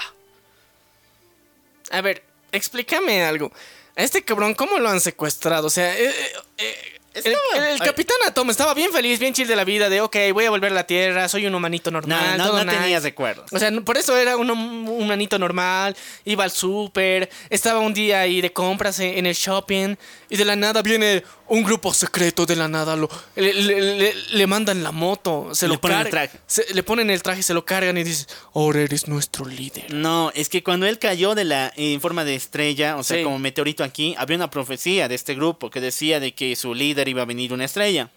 A ver, explícame algo. A este cabrón, ¿cómo lo han secuestrado? O sea, eh, eh, el, Estaba- el Capitán Atom estaba bien feliz, bien chill de la vida, de ok, voy a volver a la Tierra, soy un humanito No, normal. no, todo no tenía nice. recuerdos. O sea, no- por eso era un un humanito normal, iba al súper, estaba un día ahí de compras en en el shopping y de la nada viene un grupo secreto de la nada, lo, le, le- le- le mandan la moto, se Le lo ponen el traje. se- le ponen el traje, se lo cargan y dices, ahora eres nuestro líder. No, es que cuando él cayó de la en forma de estrella, o sea, Sí. como meteorito aquí, había una profecía de este grupo que decía de que su líder iba a venir una estrella.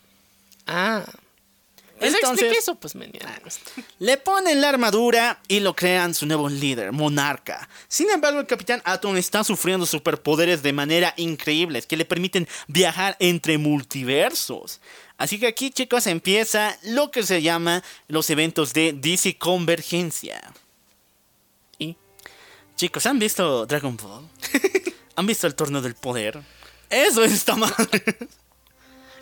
Ah. Entonces- eso, pues, meniano. Le ponen la armadura y lo crean su nuevo líder, Monarca. Sin embargo, el Capitán Atom está sufriendo superpoderes de manera increíble que le permiten viajar entre multiversos. Así que aquí, chicos, empieza lo que se llama los eventos de DC Convergencia. ¿Y? Chicos, ¿han visto Dragon Ball? ¿Han visto el torneo del poder? Eso es esta madre.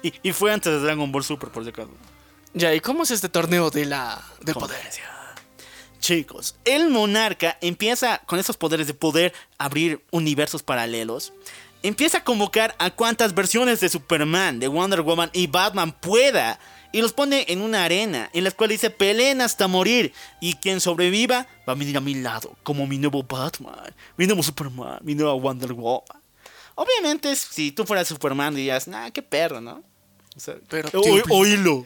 Y, y fue antes de Dragon Ball Super, por si acaso. Ya, ¿y cómo es este torneo de la de poder? Chicos, el monarca empieza con esos poderes de poder abrir universos paralelos. empieza a convocar a cuantas versiones de Superman, de Wonder Woman y Batman pueda. Y los pone en una arena en la cual dice peleen hasta morir. Y quien sobreviva va a venir a mi lado, como mi nuevo Batman, mi nuevo Superman, mi nueva Wonder Woman. Obviamente, si tú fueras Superman dirías, nah, qué perro, ¿no? O sea, Pero, oílo.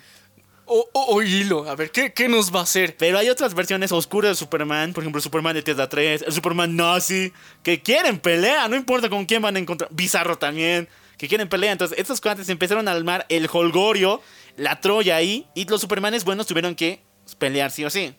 O, o- oílo, a ver, ¿qué, ¿qué nos va a hacer? Pero hay otras versiones oscuras de Superman, por ejemplo, Superman de Tierra 3, el Superman nazi, que quieren pelea, no importa con quién van a encontrar. Bizarro también, que quieren pelea. Entonces, estos cuates empezaron a armar el holgorio, la Troya ahí, y los Supermanes buenos tuvieron que pelear sí o sí.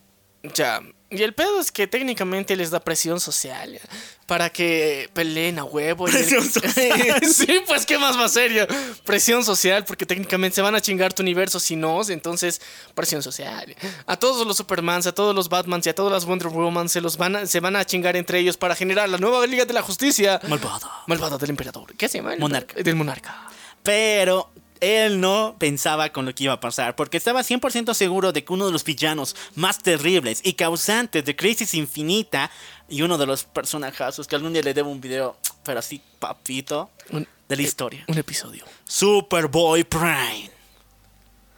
Ya. Y el pedo es que técnicamente les da presión social para que peleen a huevo. y el- Presión social. sí, pues, ¿qué más va a ser? ya? Presión social, porque técnicamente se van a chingar tu universo si no, entonces, presión social. A todos los Supermans, a todos los Batmans y a todas las Wonder Woman se, los van a, se van a chingar entre ellos para generar la nueva Liga de la Justicia. Malvada. Malvada del Emperador. ¿Qué se llama? Monarca. Del Monarca. Pero él no pensaba con lo que iba a pasar, porque estaba 100% seguro de que uno de los villanos más terribles y causantes de Crisis Infinita y uno de los personajazos que algún día le debo un video, pero así papito, Un- de la historia. Un episodio. Superboy Prime.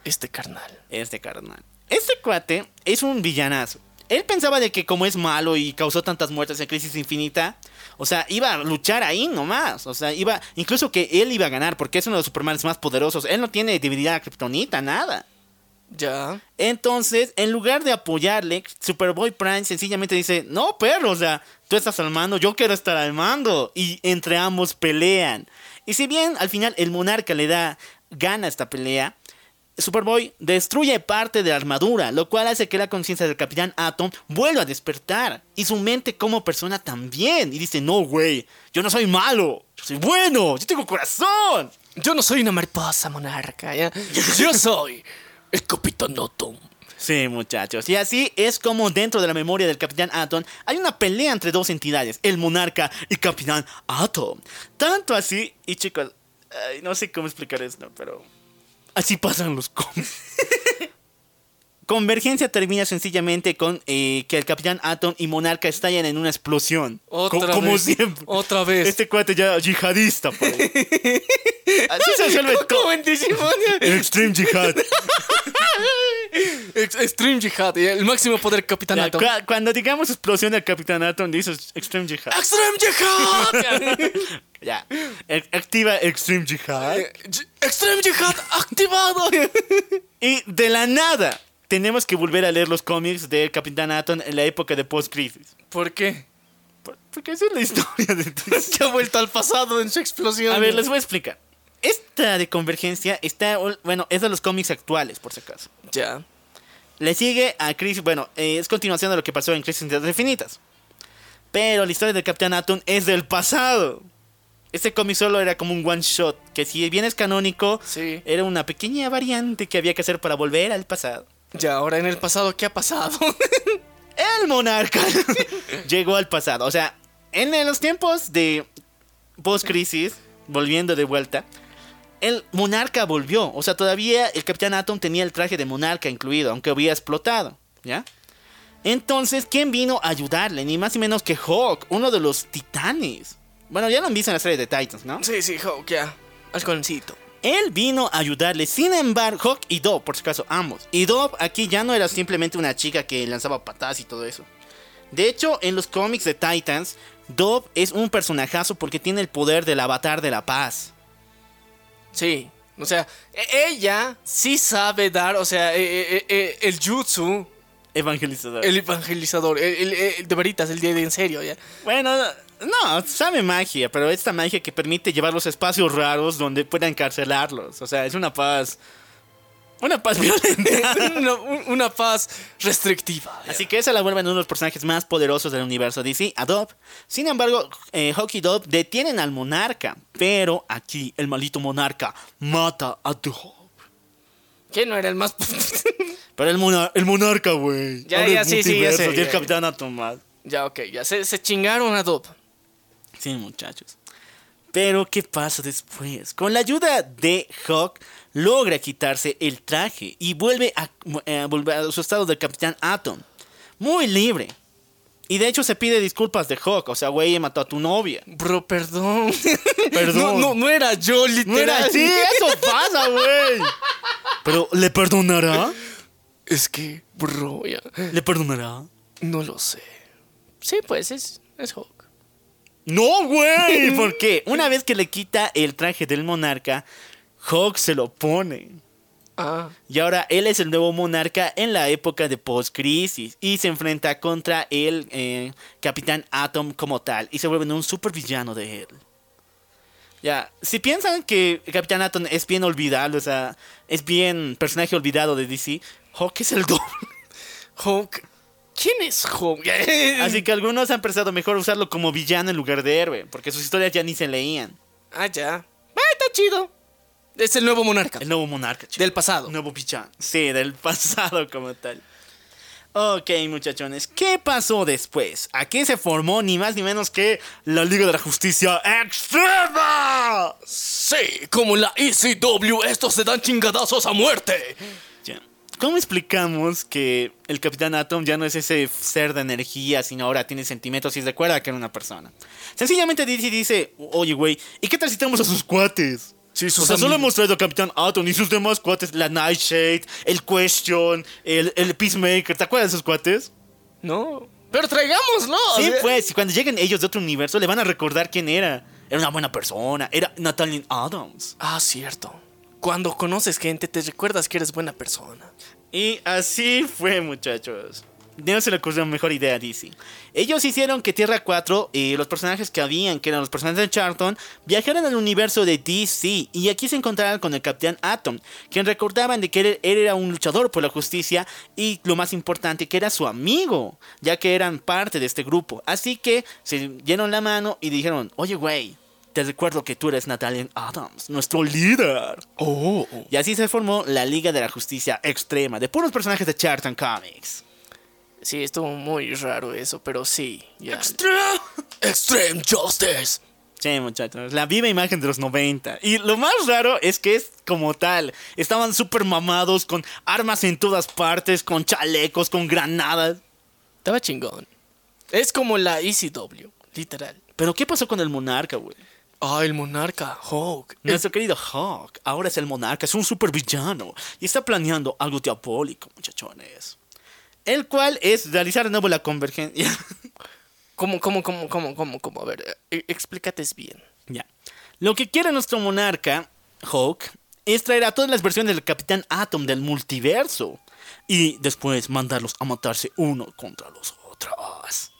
Este carnal. Este carnal. Este cuate es un villanazo. Él pensaba de que como es malo y causó tantas muertes en Crisis Infinita, o sea, iba a luchar ahí nomás. O sea, iba, incluso que él iba a ganar porque es uno de los Supermanes más poderosos. Él no tiene debilidad a Kryptonita, nada. Ya. Entonces, en lugar de apoyarle, Superboy Prime sencillamente dice, no, perro, o sea, tú estás al mando, yo quiero estar al mando. Y entre ambos pelean. Y si bien al final el monarca le da, gana esta pelea, Superboy destruye parte de la armadura, lo cual hace que la conciencia del Capitán Atom vuelva a despertar. Y su mente como persona también. Y dice, no, güey, yo no soy malo, yo soy bueno, yo tengo corazón. Yo no soy una mariposa monarca, ¿ya? Yo soy el Capitán Atom. Sí, muchachos. Y así es como dentro de la memoria del Capitán Atom hay una pelea entre dos entidades, el Monarca y Capitán Atom. Tanto así, y chicos, ay, no sé cómo explicar esto, pero así pasan los cómics. Convergencia termina sencillamente con eh, que el Capitán Atom y Monarca estallan en una explosión. Otra Co- como vez. siempre. Otra vez. Este cuate ya yihadista, por. Así se resuelve todo. Extreme Jihad. Ex- Extreme Jihad, el máximo poder Capitán Ya, Atom. cua- cuando digamos explosión del Capitán Atom, dices Extreme Jihad. Extreme Jihad. Ya. E- Activa Extreme Jihad. Eh, Extreme Jihad activado. Y de la nada, tenemos que volver a leer los cómics del Capitán Atom en la época de post-crisis. ¿Por qué? Por- Porque esa es la historia de Que ha vuelto al pasado en su explosión. A ver, les voy a explicar. Esta de Convergencia está, bueno, es de los cómics actuales, por si acaso. Ya. Le sigue a Crisis, bueno, eh, es continuación de lo que pasó en Crisis Infinitas. Pero la historia del Capitán Atom es del pasado. Este cómic solo era como un one shot, que si bien es canónico, Sí. era una pequeña variante que había que hacer para volver al pasado. Ya, ahora en el pasado, ¿qué ha pasado? El monarca llegó al pasado. O sea, en los tiempos de post-crisis, volviendo de vuelta, el monarca volvió. O sea, todavía el Capitán Atom tenía el traje de monarca incluido, aunque había explotado. ¿Ya? Entonces, ¿quién vino a ayudarle? Ni más ni menos que Hawk, uno de los titanes. Bueno, ya lo han visto en la serie de Titans, ¿no? sí, sí, Hawk, ya. Halconcito. Él vino a ayudarle, sin embargo, Hawk y Dove, por si acaso, ambos. Y Dove aquí ya no era simplemente una chica que lanzaba patadas y todo eso. De hecho, en los cómics de Titans, Dove es un personajazo porque tiene el poder del avatar de la paz. Sí. O sea, e- ella sí sabe dar, o sea, e- e- el jutsu, Evangelizador. el evangelizador, el, el- el- de veritas, el de en serio, ya. Bueno, no, sabe magia, pero esta magia que permite llevar los espacios raros donde pueda encarcelarlos. O sea, es una paz. Una paz violenta. una, un- una paz restrictiva. Así que esa la vuelve uno de los personajes más poderosos del universo DC, a Dove. Sin embargo, eh, Hawk y Dove detienen al monarca. Pero aquí el maldito monarca mata a Dove. ¿Quién no era el más... Pero el, mona- el monarca, güey. Ya, ya, sí, sí, ya sé, Y el ya. capitán Atomás. ya, ok, ya se, se chingaron a Dob. Sí, muchachos. Pero, ¿qué pasa después? Con la ayuda de Hawk, logra quitarse el traje y vuelve a, eh, a su estado del Capitán Atom. Muy libre. Y de hecho se pide disculpas de Hawk. O sea, güey, mató a tu novia. Bro, perdón. Perdón. No, no, no era yo, literal. No era así, eso pasa, güey. Pero, ¿le perdonará? Es que, bro, ya. ¿Le perdonará? No lo sé. Sí, pues es, es Hulk. No, güey. ¿Por qué? Una vez que le quita el traje del monarca, Hawk se lo pone. Ah. Y ahora él es el nuevo monarca en la época de post-crisis. Y se enfrenta contra el eh, Capitán Atom como tal. Y se vuelve un supervillano de él. Ya, si piensan que Capitán Atom es bien olvidado, o sea, es bien personaje olvidado de DC, Hawk es el doble. Hulk. ¿Quién es Hulk? Así que algunos han pensado mejor usarlo como villano en lugar de héroe, porque sus historias ya ni se leían. Ah, ya. Ah, está chido. Es el nuevo monarca. El nuevo monarca, chico. Del pasado. Nuevo villano. Sí, del pasado como tal. Ok, muchachones, ¿qué pasó después? Aquí se formó ni más ni menos que la Liga de la Justicia Extrema. Sí, como la ECW, estos se dan chingadazos a muerte. ¿Cómo explicamos que el Capitán Atom ya no es ese ser de energía, sino ahora tiene sentimientos y recuerda que era una persona? Sencillamente DC dice, oye, güey, ¿y qué tal si tenemos a sus cuates? Sí, O sea, solo hemos traído a Capitán Atom y sus demás cuates, la Nightshade, el Question, el, el Peacemaker, ¿te acuerdas de esos cuates? No. Pero traigámoslo. Sí, o sea- pues, y cuando lleguen ellos de otro universo le van a recordar quién era. Era una buena persona, era Natalie Adams. Ah, cierto. Cuando conoces gente, te recuerdas que eres buena persona. Y así fue, muchachos. No se le ocurrió mejor idea a DC. Ellos hicieron que Tierra 4 y los personajes que habían, que eran los personajes de Charlton, viajaran al universo de DC. Y aquí se encontraran con el Capitán Atom, quien recordaban de que él, él era un luchador por la justicia y lo más importante, que era su amigo, ya que eran parte de este grupo. Así que se dieron la mano y dijeron, oye, güey. Te recuerdo que tú eres Natalie Adams, nuestro líder. Oh. Y así se formó la Liga de la Justicia Extrema, de puros personajes de Charlton Comics. Sí, estuvo muy raro eso, pero sí. Ya. Extreme Justice. Sí, muchachos, la viva imagen de los 90. Y lo más raro es que es como tal. Estaban súper mamados, con armas en todas partes, con chalecos, con granadas. Estaba chingón. Es como la ECW, literal. Pero ¿qué pasó con el monarca, güey? Ah, el monarca, Hulk. Nuestro querido Hawk ahora es el monarca, es un supervillano y está planeando algo diabólico, muchachones. El cual es realizar de nuevo la convergencia. ¿Cómo, cómo, cómo, cómo, cómo, cómo? A ver, eh, explícate bien. Ya. Lo que quiere nuestro monarca, Hawk, es traer a todas las versiones del Capitán Atom del multiverso. Y después mandarlos a matarse uno contra los otros.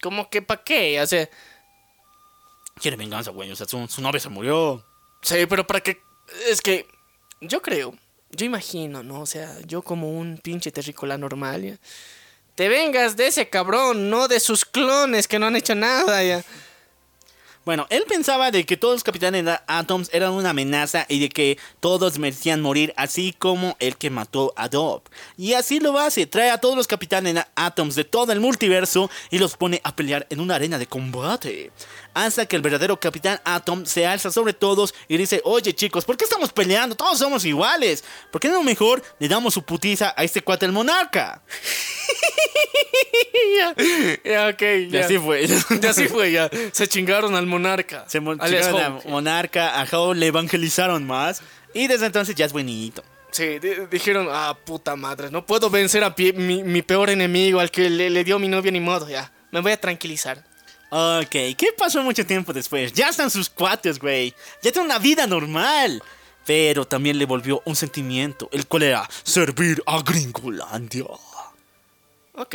¿Cómo que pa' qué? O sea, Quiere venganza, güey. O sea, su, su novia se murió. sí, pero para qué. Es que yo creo, yo imagino, ¿no? O sea, yo como un pinche terrícola normal, ya. Te vengas de ese cabrón, no de sus clones que no han hecho nada, ya. Bueno, él pensaba de que todos los capitanes Atoms eran una amenaza y de que todos merecían morir, así como el que mató a Dob. Y así lo hace, trae a todos los capitanes Atoms de todo el multiverso y los pone a pelear en una arena de combate. Hasta que el verdadero capitán Atom se alza sobre todos y dice, oye chicos, ¿por qué estamos peleando? Todos somos iguales. ¿Por qué no mejor le damos su putiza a este cuate el monarca? ya, ya, ok, Y ya. así fue. Ya así fue, ya. Se chingaron al monarca. Se chingaron Hulk. a Monarca, a How le evangelizaron más. Y desde entonces ya es buenito. Sí, di- dijeron, ah, puta madre, no puedo vencer a pie- mi, mi peor enemigo, al que le, le dio mi novia ni modo, ya. Me voy a tranquilizar. Ok, ¿qué pasó mucho tiempo después? Ya están sus cuates, güey. Ya tiene una vida normal. Pero también le volvió un sentimiento, el cual era servir a Gringolandia. Ok.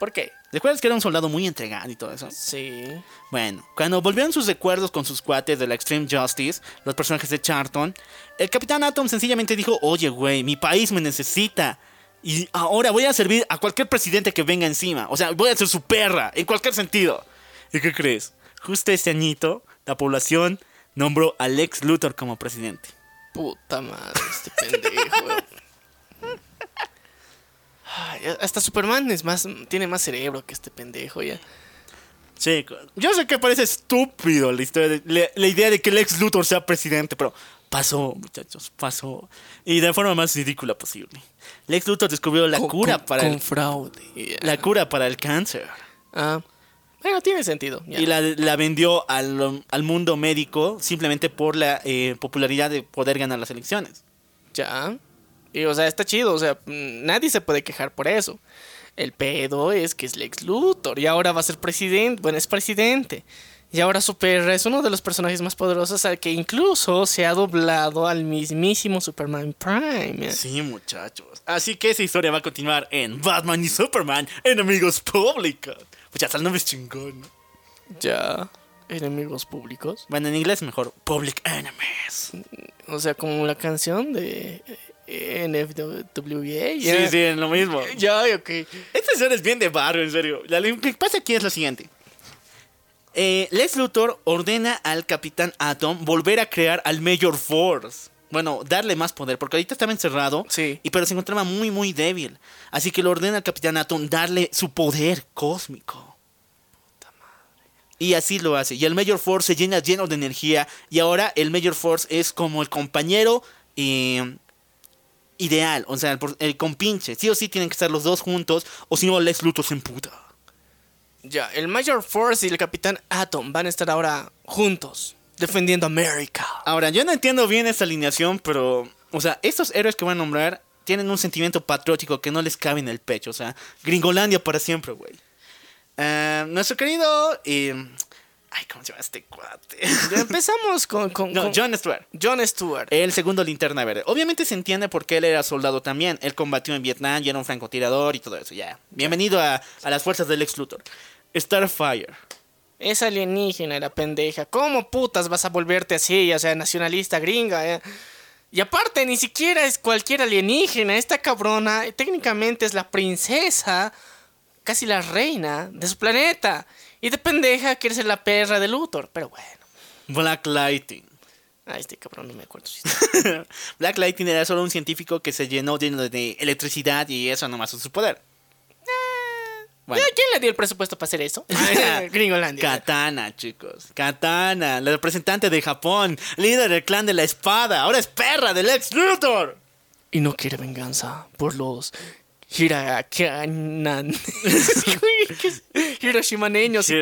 ¿Por qué? ¿Recuerdas que era un soldado muy entregado y todo eso? Sí. Bueno, cuando volvieron sus recuerdos con sus cuates de la Extreme Justice, los personajes de Charlton, el Capitán Atom sencillamente dijo, oye, güey, mi país me necesita. Y ahora voy a servir a cualquier presidente que venga encima. O sea, voy a ser su perra, en cualquier sentido. ¿Y qué crees? Justo ese añito, la población nombró a Lex Luthor como presidente. Puta madre, este pendejo. Ay, hasta Superman es más, tiene más cerebro que este pendejo, ya. Chico, yo sé que parece estúpido la, historia de- la, la idea de que Lex Luthor sea presidente, pero pasó, muchachos, pasó. Y de forma más ridícula posible. Lex Luthor descubrió la Con- cura con- para con el, fraude. la cura para el cáncer. Ah, bueno, tiene sentido. Y la, la vendió al, al mundo médico simplemente por la eh, popularidad de poder ganar las elecciones. Ya. Y, o sea, está chido. O sea, mm, nadie se puede quejar por eso. El pedo es que es Lex Luthor. Y ahora va a ser presidente. Bueno, es presidente. Y ahora su perra es uno de los personajes más poderosos al que incluso se ha doblado al mismísimo Superman Prime. Sí, muchachos. Así que esa historia va a continuar en Batman y Superman, enemigos públicos. Pues hasta el nombre es chingón. ¿no? Ya. Enemigos públicos. Bueno, en inglés mejor, Public Enemies. O sea, como la canción de eh, NFWA. Sí, sí, es lo mismo. Ya, ok. Esta historia es bien de barrio, en serio. Lo que pasa aquí es lo siguiente. Eh, Lex Luthor ordena al Capitán Atom volver a crear al Major Force. Bueno, darle más poder, porque ahorita estaba encerrado, Sí. y pero se encontraba muy, muy débil. Así que le ordena al Capitán Atom darle su poder cósmico. Y así lo hace. Y el Major Force se llena lleno de energía. Y ahora el Major Force es como el compañero eh, ideal. O sea, el, el compinche. Sí o sí tienen que estar los dos juntos. O si no, Lex Luthor se emputa. Ya, el Major Force y el Capitán Atom van a estar ahora juntos, defendiendo América. Ahora, yo no entiendo bien esta alineación, pero. O sea, estos héroes que van a nombrar tienen un sentimiento patriótico que no les cabe en el pecho. O sea, Gringolandia para siempre, güey. Eh, nuestro querido. eh, ay, ¿cómo se llama este cuate? Empezamos con, con- no, con John Stewart. John Stewart. El segundo linterna verde. Obviamente se entiende porque él era soldado también. Él combatió en Vietnam y era un francotirador y todo eso. Ya. Bienvenido a, a las fuerzas del ex Luthor. Starfire. Esa alienígena era pendeja. ¿Cómo putas vas a volverte así? O sea, nacionalista gringa. eh? Y aparte, ni siquiera es cualquier alienígena. Esta cabrona eh, técnicamente es la princesa, casi la reina de su planeta. Y de pendeja quiere ser la perra de Luthor. Pero bueno. Black Lightning. Ay, este cabrón no me acuerdo. si Black Lightning era solo un científico que se llenó de electricidad y eso nomás es su poder. Bueno. ¿Quién le dio el presupuesto para hacer eso? Gringolandia. Katana, chicos. Katana, la representante de Japón, líder del clan de la espada. Ahora es perra del ex Luthor. y no quiere venganza por los Hirakanan. Hiroshimaneños y,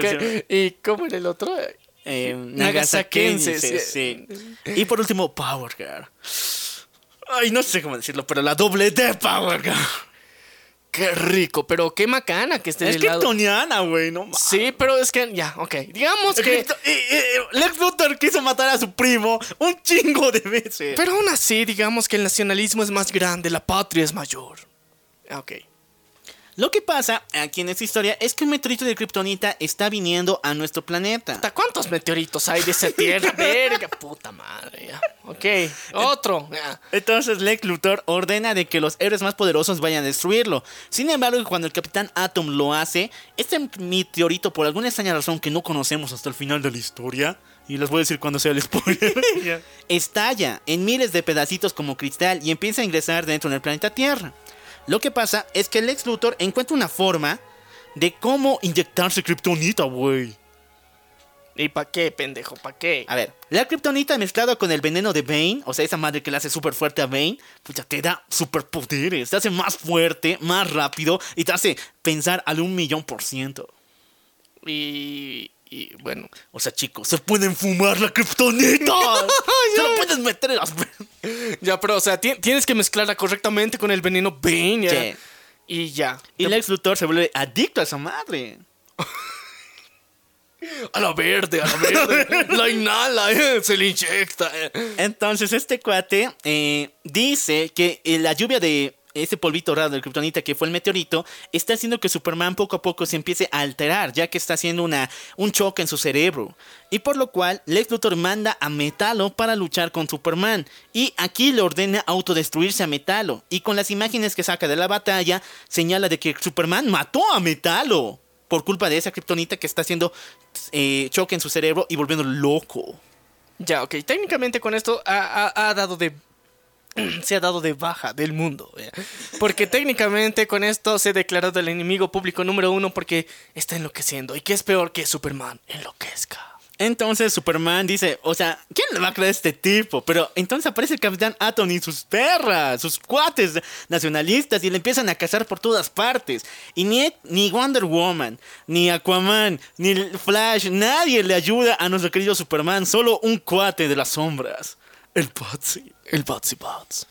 y ¿cómo era el otro? Eh, Nagasakenses, Nagasakenses, sí. Y por último, Power Girl. Ay, no sé cómo decirlo, pero la doble de Power Girl. Qué rico, pero qué macana que esté Es kryptoniana, güey, no mames. Sí, pero es que ya, ok. Digamos que Krypto- eh, eh, Lex Luthor quiso matar a su primo un chingo de veces. pero aún así, digamos que el nacionalismo es más grande, la patria es mayor. Ok. Lo que pasa aquí en esta historia es que un meteorito de Kryptonita está viniendo a nuestro planeta. ¿Hasta cuántos meteoritos hay de esa tierra? Verga, puta madre. Ok, otro. ya. Entonces Lex Luthor ordena de que los héroes más poderosos vayan a destruirlo. Sin embargo, cuando el Capitán Atom lo hace, este meteorito, por alguna extraña razón que no conocemos hasta el final de la historia, y les voy a decir cuando sea el spoiler, estalla en miles de pedacitos como cristal y empieza a ingresar dentro del planeta Tierra. Lo que pasa es que Lex Luthor encuentra una forma de cómo inyectarse Kryptonita, güey. ¿Y para qué, pendejo? ¿Para qué? A ver, la kriptonita mezclada con el veneno de Bane, o sea, esa madre que le hace súper fuerte a Bane, pucha, te da superpoderes, te hace más fuerte, más rápido y te hace pensar al un millón por ciento. Y, y bueno, O sea, chicos, se pueden fumar la kriptonita. se lo puedes meter en las ya, pero, o sea, ti- tienes que mezclarla correctamente con el veneno Bane. ya. Sí. Y ya. Y Lex Luthor se vuelve adicto a esa madre. A la verde, a la verde. la inhala, eh, se le inyecta. eh. Entonces, este cuate eh, dice que eh, la lluvia de ese polvito raro del kriptonita que fue el meteorito está haciendo que Superman poco a poco se empiece a alterar, ya que está haciendo una, un choque en su cerebro. Y por lo cual, Lex Luthor manda a Metalo para luchar con Superman. Y aquí le ordena autodestruirse a Metalo. Y con las imágenes que saca de la batalla, señala de que Superman mató a Metalo. Por culpa de esa kriptonita que está haciendo eh, choque en su cerebro y volviéndolo loco. Ya, ok. Técnicamente con esto ha- ha dado de. Se ha dado de baja del mundo. Porque técnicamente con esto se ha declarado el enemigo público número uno porque está enloqueciendo. ¿Y qué es peor que Superman enloquezca? Entonces Superman dice, o sea, ¿quién le va a creer a este tipo? Pero entonces aparece el Capitán Atom y sus perras, sus cuates nacionalistas y le empiezan a cazar por todas partes. Y ni, ni Wonder Woman, ni Aquaman, ni Flash, nadie le ayuda a nuestro querido Superman, solo un cuate de las sombras, el Patsy. El Batsy Bats.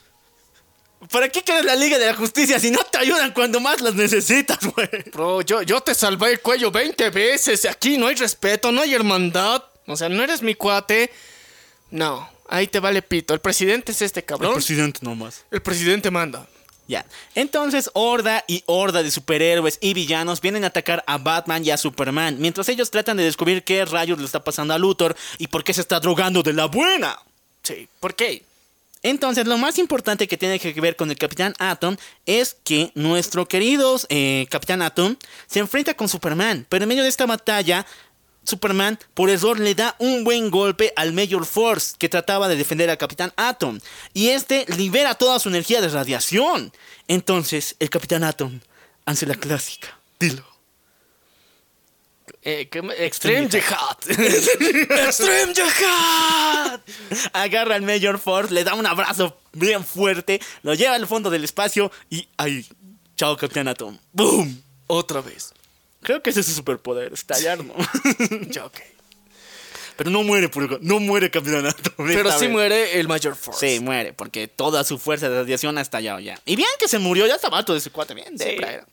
¿Para qué quieres la Liga de la Justicia si no te ayudan cuando más las necesitas, güey? Bro, yo, yo te salvé el cuello 20 veces. Aquí no hay respeto, no hay hermandad. O sea, no eres mi cuate. No, ahí te vale pito. El presidente es este cabrón. presidente nomás. El presidente manda. Ya. Entonces, horda y horda de superhéroes y villanos vienen a atacar a Batman y a Superman, mientras ellos tratan de descubrir qué rayos le está pasando a Luthor y por qué se está drogando de la buena. Sí, ¿por qué? Entonces, lo más importante que tiene que ver con el Capitán Atom es que nuestro querido eh, Capitán Atom se enfrenta con Superman, pero en medio de esta batalla, Superman por error le da un buen golpe al Major Force que trataba de defender al Capitán Atom, y este libera toda su energía de radiación. Entonces, el Capitán Atom hace la clásica. Dilo. Eh, ¿qué me- Extreme Jihad. Extreme Jihad. Agarra al Major Force, le da un abrazo bien fuerte, lo lleva al fondo del espacio y ahí. Chao, Capitán Atom. ¡Boom! Otra vez. Creo que ese es su superpoder, estallar, ¿no? Ya, ok. Pero no muere, por no muere Capitán Atom. Pero sí vez. muere el Major Force. Sí, muere, porque toda su fuerza de radiación ha estallado ya. Y bien que se murió, ya estaba todo ese cuate bien. Sí. era.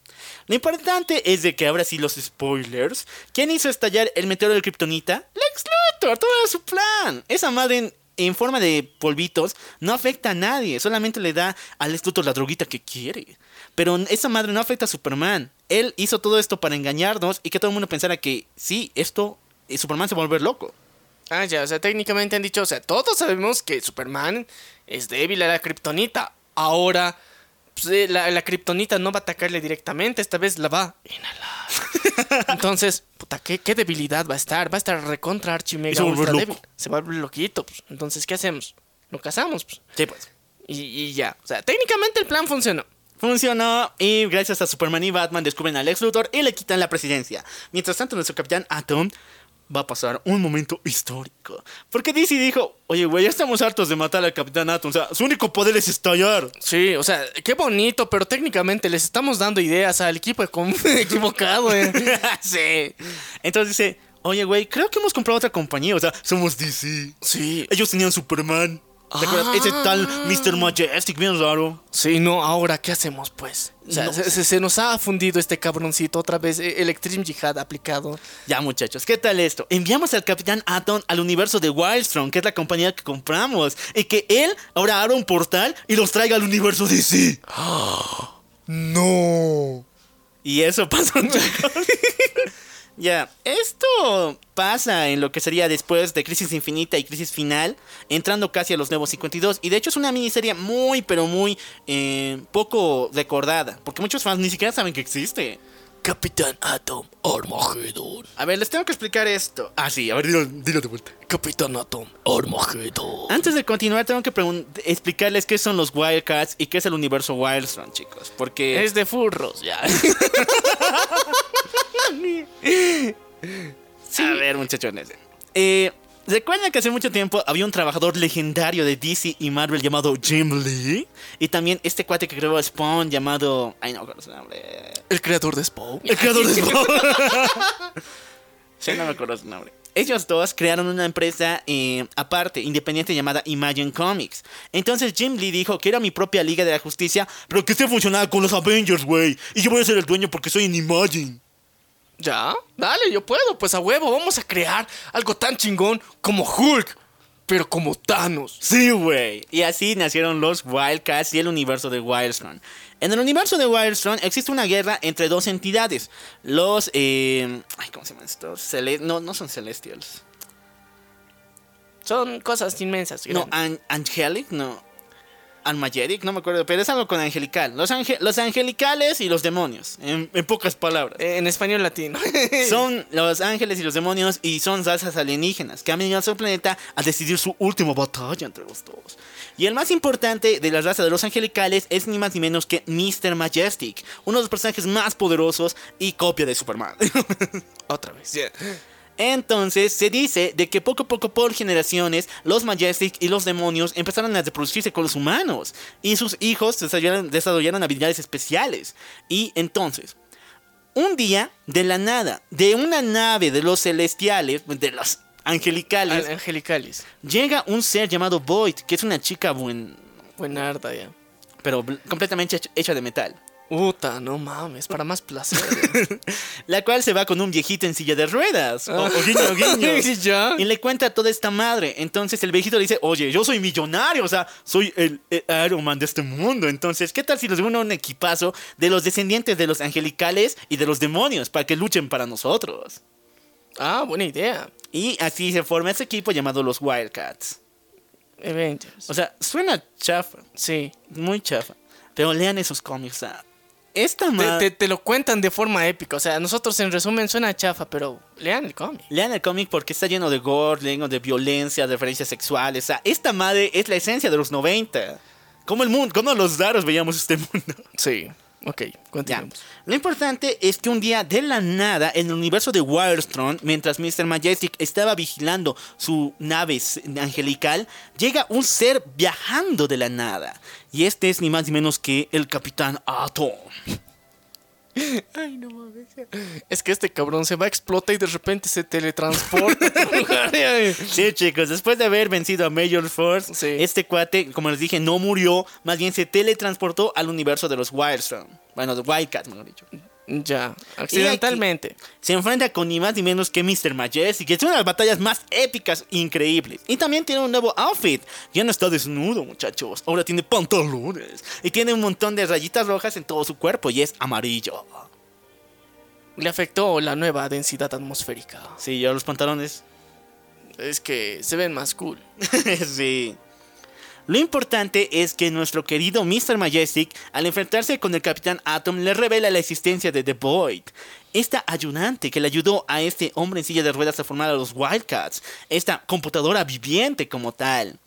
Lo importante es de que ahora sí los spoilers. ¿Quién hizo estallar el meteoro de Kryptonita? Lex Luthor, todo era su plan. Esa madre en, forma de polvitos no afecta a nadie, solamente le da al Lex Luthor la droguita que quiere. Pero esa madre no afecta a Superman. Él hizo todo esto para engañarnos y que todo el mundo pensara que sí, esto, eh, Superman se va a volver loco. Ah, ya, o sea, técnicamente han dicho, o sea, todos sabemos que Superman es débil a la kriptonita. Ahora, pues, eh, la, la kriptonita no va a atacarle directamente, esta vez la va a inhalar. Entonces, puta, ¿qué, qué debilidad va a estar? Va a estar recontra archi Y mega se va a volver ultra débil. Se va a volver loquito, pues. Entonces, ¿qué hacemos? Lo cazamos, pues. Sí, pues. Y, y ya. O sea, técnicamente el plan funcionó. Funcionó y gracias a Superman y Batman descubren a Lex Luthor y le quitan la presidencia. Mientras tanto, nuestro capitán Atom va a pasar un momento histórico. Porque DC dijo, oye, güey, ya estamos hartos de matar al capitán Atom. O sea, su único poder es estallar. Sí, o sea, qué bonito, pero técnicamente les estamos dando ideas al equipo equi- equivocado, eh. sí. Entonces dice, oye, güey, creo que hemos comprado otra compañía. O sea, somos DC. Sí. Ellos tenían Superman. ¿Te acuerdas? Ese tal Mr. Majestic, bien raro. Sí, no, ahora, ¿qué hacemos, pues? O sea, No. se, se- se nos ha fundido este cabroncito otra vez, eh, el Extreme Jihad aplicado. Ya, muchachos, ¿qué tal esto? Enviamos al Capitán Atom al universo de Wildstrom, que es la compañía que compramos, y que él ahora abra un portal y los traiga al universo DC. No. Y eso pasó, chicos. Ya, esto pasa en lo que sería después de Crisis Infinita y Crisis Final, entrando casi a los nuevos 52. Y de hecho es una miniserie muy, pero muy eh, poco recordada, porque muchos fans ni siquiera saben que existe. Capitán Atom Armageddon. A ver, les tengo que explicar esto. Ah, sí, a ver, dilo, dilo de vuelta. Capitán Atom Armageddon. Antes de continuar, tengo que explicarles qué son los Wildcats y qué es el universo Wildstorm, chicos. Porque. Es de furros, ya. A ver, muchachones. Eh, ¿Recuerdan que hace mucho tiempo había un trabajador legendario de DC y Marvel llamado Jim Lee? Y también este cuate que creó Spawn llamado. Ay, no, ¿cuál es su nombre? El creador de Spawn. El creador de Spawn. sí, no me acuerdo su nombre. Ellos dos crearon una empresa eh, aparte, independiente, llamada Imagine Comics. Entonces Jim Lee dijo que era mi propia Liga de la Justicia, pero que esté funcionando con los Avengers, güey. Y yo voy a ser el dueño porque soy en Imagine. ¿Ya? Dale, yo puedo. Pues a huevo, vamos a crear algo tan chingón como Hulk, pero como Thanos. Sí, güey. Y así nacieron los Wildcats y el universo de Wildstorm. En el universo de Wildstorm existe una guerra entre dos entidades. Los... eh, ay, ¿cómo se llaman estos? Cele- no, no son Celestials. Son cosas inmensas. No, an- Angelic, no. Angelic, no me acuerdo, pero es algo con angelical. Los, ange- los angelicales y los demonios, en, en pocas palabras. Eh, en español latino. Son los ángeles y los demonios y son razas alienígenas que han venido a su planeta a decidir su última batalla entre los dos. Y el más importante de la raza de los angelicales es ni más ni menos que Mr. Majestic, uno de los personajes más poderosos y copia de Superman. Otra vez. ya. Entonces se dice de que poco a poco por generaciones los Majestic y los demonios empezaron a reproducirse con los humanos y sus hijos desarrollaron, desarrollaron habilidades especiales. Y entonces, un día de la nada, de una nave de los celestiales, de los angelicales, llega un ser llamado Void, que es una chica buen, Buenarda ya. pero completamente hecha de metal. Puta, no mames, para más placer. La cual se va con un viejito en silla de ruedas. O, o guiño, guiño. Ya. Y le cuenta toda esta madre. Entonces el viejito le dice, oye, yo soy millonario, o sea, soy el, el Iron Man de este mundo. Entonces, ¿qué tal si nos une un equipazo de los descendientes de los angelicales y de los demonios para que luchen para nosotros? Ah, buena idea. Y así se forma ese equipo llamado los Wildcats. Avengers. O sea, suena chafa, Sí. muy chafa. Pero lean esos cómics, sea, esta Te, madre... te- te lo cuentan de forma épica. O sea, nosotros en resumen suena chafa, pero lean el cómic. Lean el cómic porque está lleno de gore, lleno de violencia, de referencias sexuales. O sea, esta madre es la esencia de los 90. Como el mundo, como los raros veíamos este mundo. Sí. Ok. Lo importante es que un día de la nada, en el universo de Wildstorm, mientras Mr. Majestic estaba vigilando su nave angelical, llega un ser viajando de la nada. Y este es ni más ni menos que el Capitán Atom. Ay, no mames. Es que este cabrón se va a explotar y de repente se teletransporta. Sí, chicos, después de haber vencido a Major Force, Sí. este cuate, como les dije, no murió, más bien se teletransportó al universo de los Wildstorm. Bueno, de Wildcats, mejor dicho. Ya, accidentalmente. Se enfrenta con ni más ni menos que Mr. Majestic, que es una de las batallas más épicas e increíbles. Y también tiene un nuevo outfit. Ya no está desnudo, muchachos. Ahora tiene pantalones. Y tiene un montón de rayitas rojas en todo su cuerpo y es amarillo. Le afectó la nueva densidad atmosférica. Sí, yo los pantalones. Es que se ven más cool. sí. Lo importante es que nuestro querido Mr. Majestic, al enfrentarse con el Capitán Atom, le revela la existencia de The Void. Esta ayudante que le ayudó a este hombre en silla de ruedas a formar a los Wildcats. Esta computadora viviente como tal.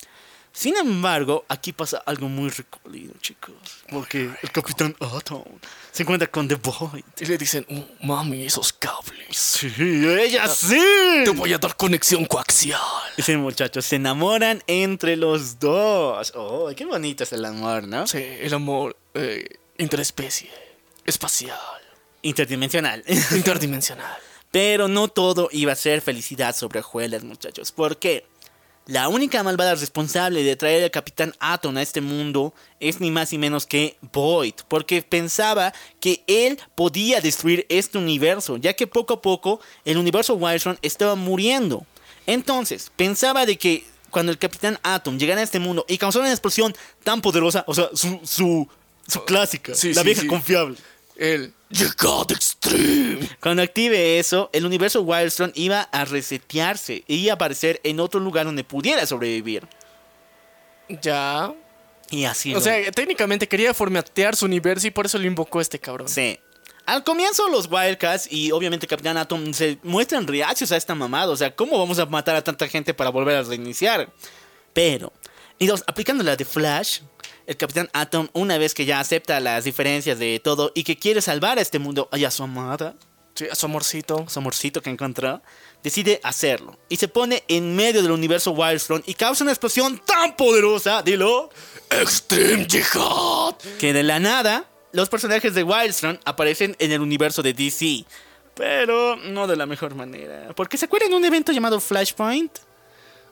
Sin embargo, aquí pasa algo muy recolido, chicos. Porque el Capitán Atom se encuentra con The Void. Y le dicen, "Oh, mami, esos cables. Sí, ella sí. Te voy a dar conexión coaxial. Sí, muchachos, se enamoran entre los dos. Oh, qué bonito es el amor, ¿no? Sí, el amor eh, interespecie, espacial, Interdimensional. interdimensional. Pero no todo iba a ser felicidad sobre hojuelas, muchachos. ¿Por qué? La única malvada responsable de traer al Capitán Atom a este mundo es ni más ni menos que Void, porque pensaba que él podía destruir este universo, ya que poco a poco el universo Wildstorm estaba muriendo. Entonces, pensaba de que cuando el Capitán Atom llegara a este mundo y causara una explosión tan poderosa, o sea, su, su, su clásica, Sí, la sí, vieja sí. confiable. El God Extreme. Cuando active eso, el universo Wildstorm iba a resetearse y iba a aparecer en otro lugar donde pudiera sobrevivir. Ya. Y así O lo- sea, técnicamente quería formatear su universo y por eso lo invocó este cabrón. Sí. Al comienzo los Wildcats y obviamente Capitán Atom se muestran reacios a esta mamada. O sea, ¿cómo vamos a matar a tanta gente para volver a reiniciar? Pero, y dos, aplicando la de Flash, el Capitán Atom, una vez que ya acepta las diferencias de todo y que quiere salvar a este mundo y a su amada, Sí, a su amorcito. su amorcito que encontró, decide hacerlo. Y se pone en medio del universo Wildstorm y causa una explosión tan poderosa, dilo, Extreme Jihad. que de la nada los personajes de Wildstorm aparecen en el universo de DC. Pero no de la mejor manera. Porque se acuerdan de un evento llamado Flashpoint.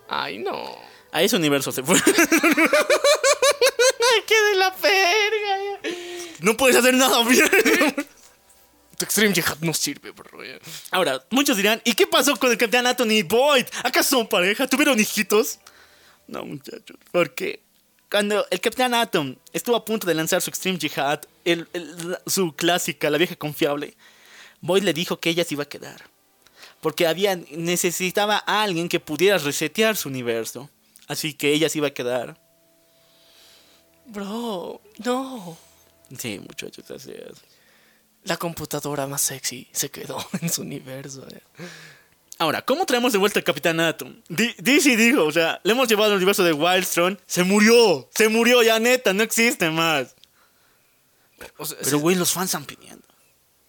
Ay, no. A ese universo se fue. ¡Qué de la verga! no puedes hacer nada bien. Tu Extreme Jihad no sirve, bro. ya. Ahora, muchos dirán, ¿y qué pasó con el Capitán Atom y Void? ¿Acaso son pareja? ¿Tuvieron hijitos? No, muchachos. Porque cuando el Capitán Atom estuvo a punto de lanzar su Extreme Jihad, el- el- su clásica, la vieja confiable, Void le dijo que ella se iba a quedar. Porque había, necesitaba a alguien que pudiera resetear su universo. Así que ella se iba a quedar. Bro, no. Sí, muchachos, así es. La computadora más sexy se quedó en su universo. ya. Ahora, ¿cómo traemos de vuelta al Capitán Atom? D- DC dijo, o sea, le hemos llevado al universo de Wildstorm. Se murió, se murió ya neta, no existe más. O sea, Pero, güey, los fans están pidiendo.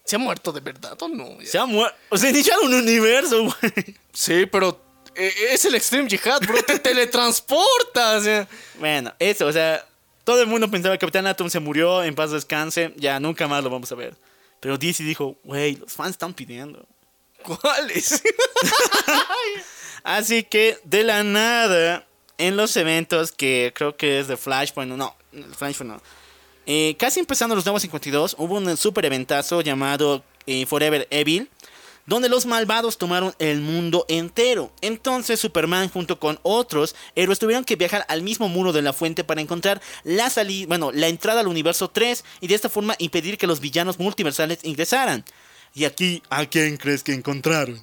¿Se ha muerto de verdad o no? Se ha muerto. O sea, iniciaron un universo, güey. Sí, pero eh, es el Extreme Jihad, bro. Te teletransportas. Bueno, eso, o sea, todo el mundo pensaba que Capitán Atom se murió, en paz descanse, ya nunca más lo vamos a ver. Pero DC dijo, güey, los fans están pidiendo. ¿Cuáles? Así que, de la nada, en los eventos que creo que es de Flashpoint, no, Flashpoint no. Eh, casi empezando los nuevos 52, hubo un super eventazo llamado eh, Forever Evil, donde los malvados tomaron el mundo entero. Entonces Superman junto con otros héroes tuvieron que viajar al mismo muro de la fuente para encontrar la salida, bueno, la entrada al universo 3 y de esta forma impedir que los villanos multiversales ingresaran. Y aquí, ¿a quién crees que encontraron?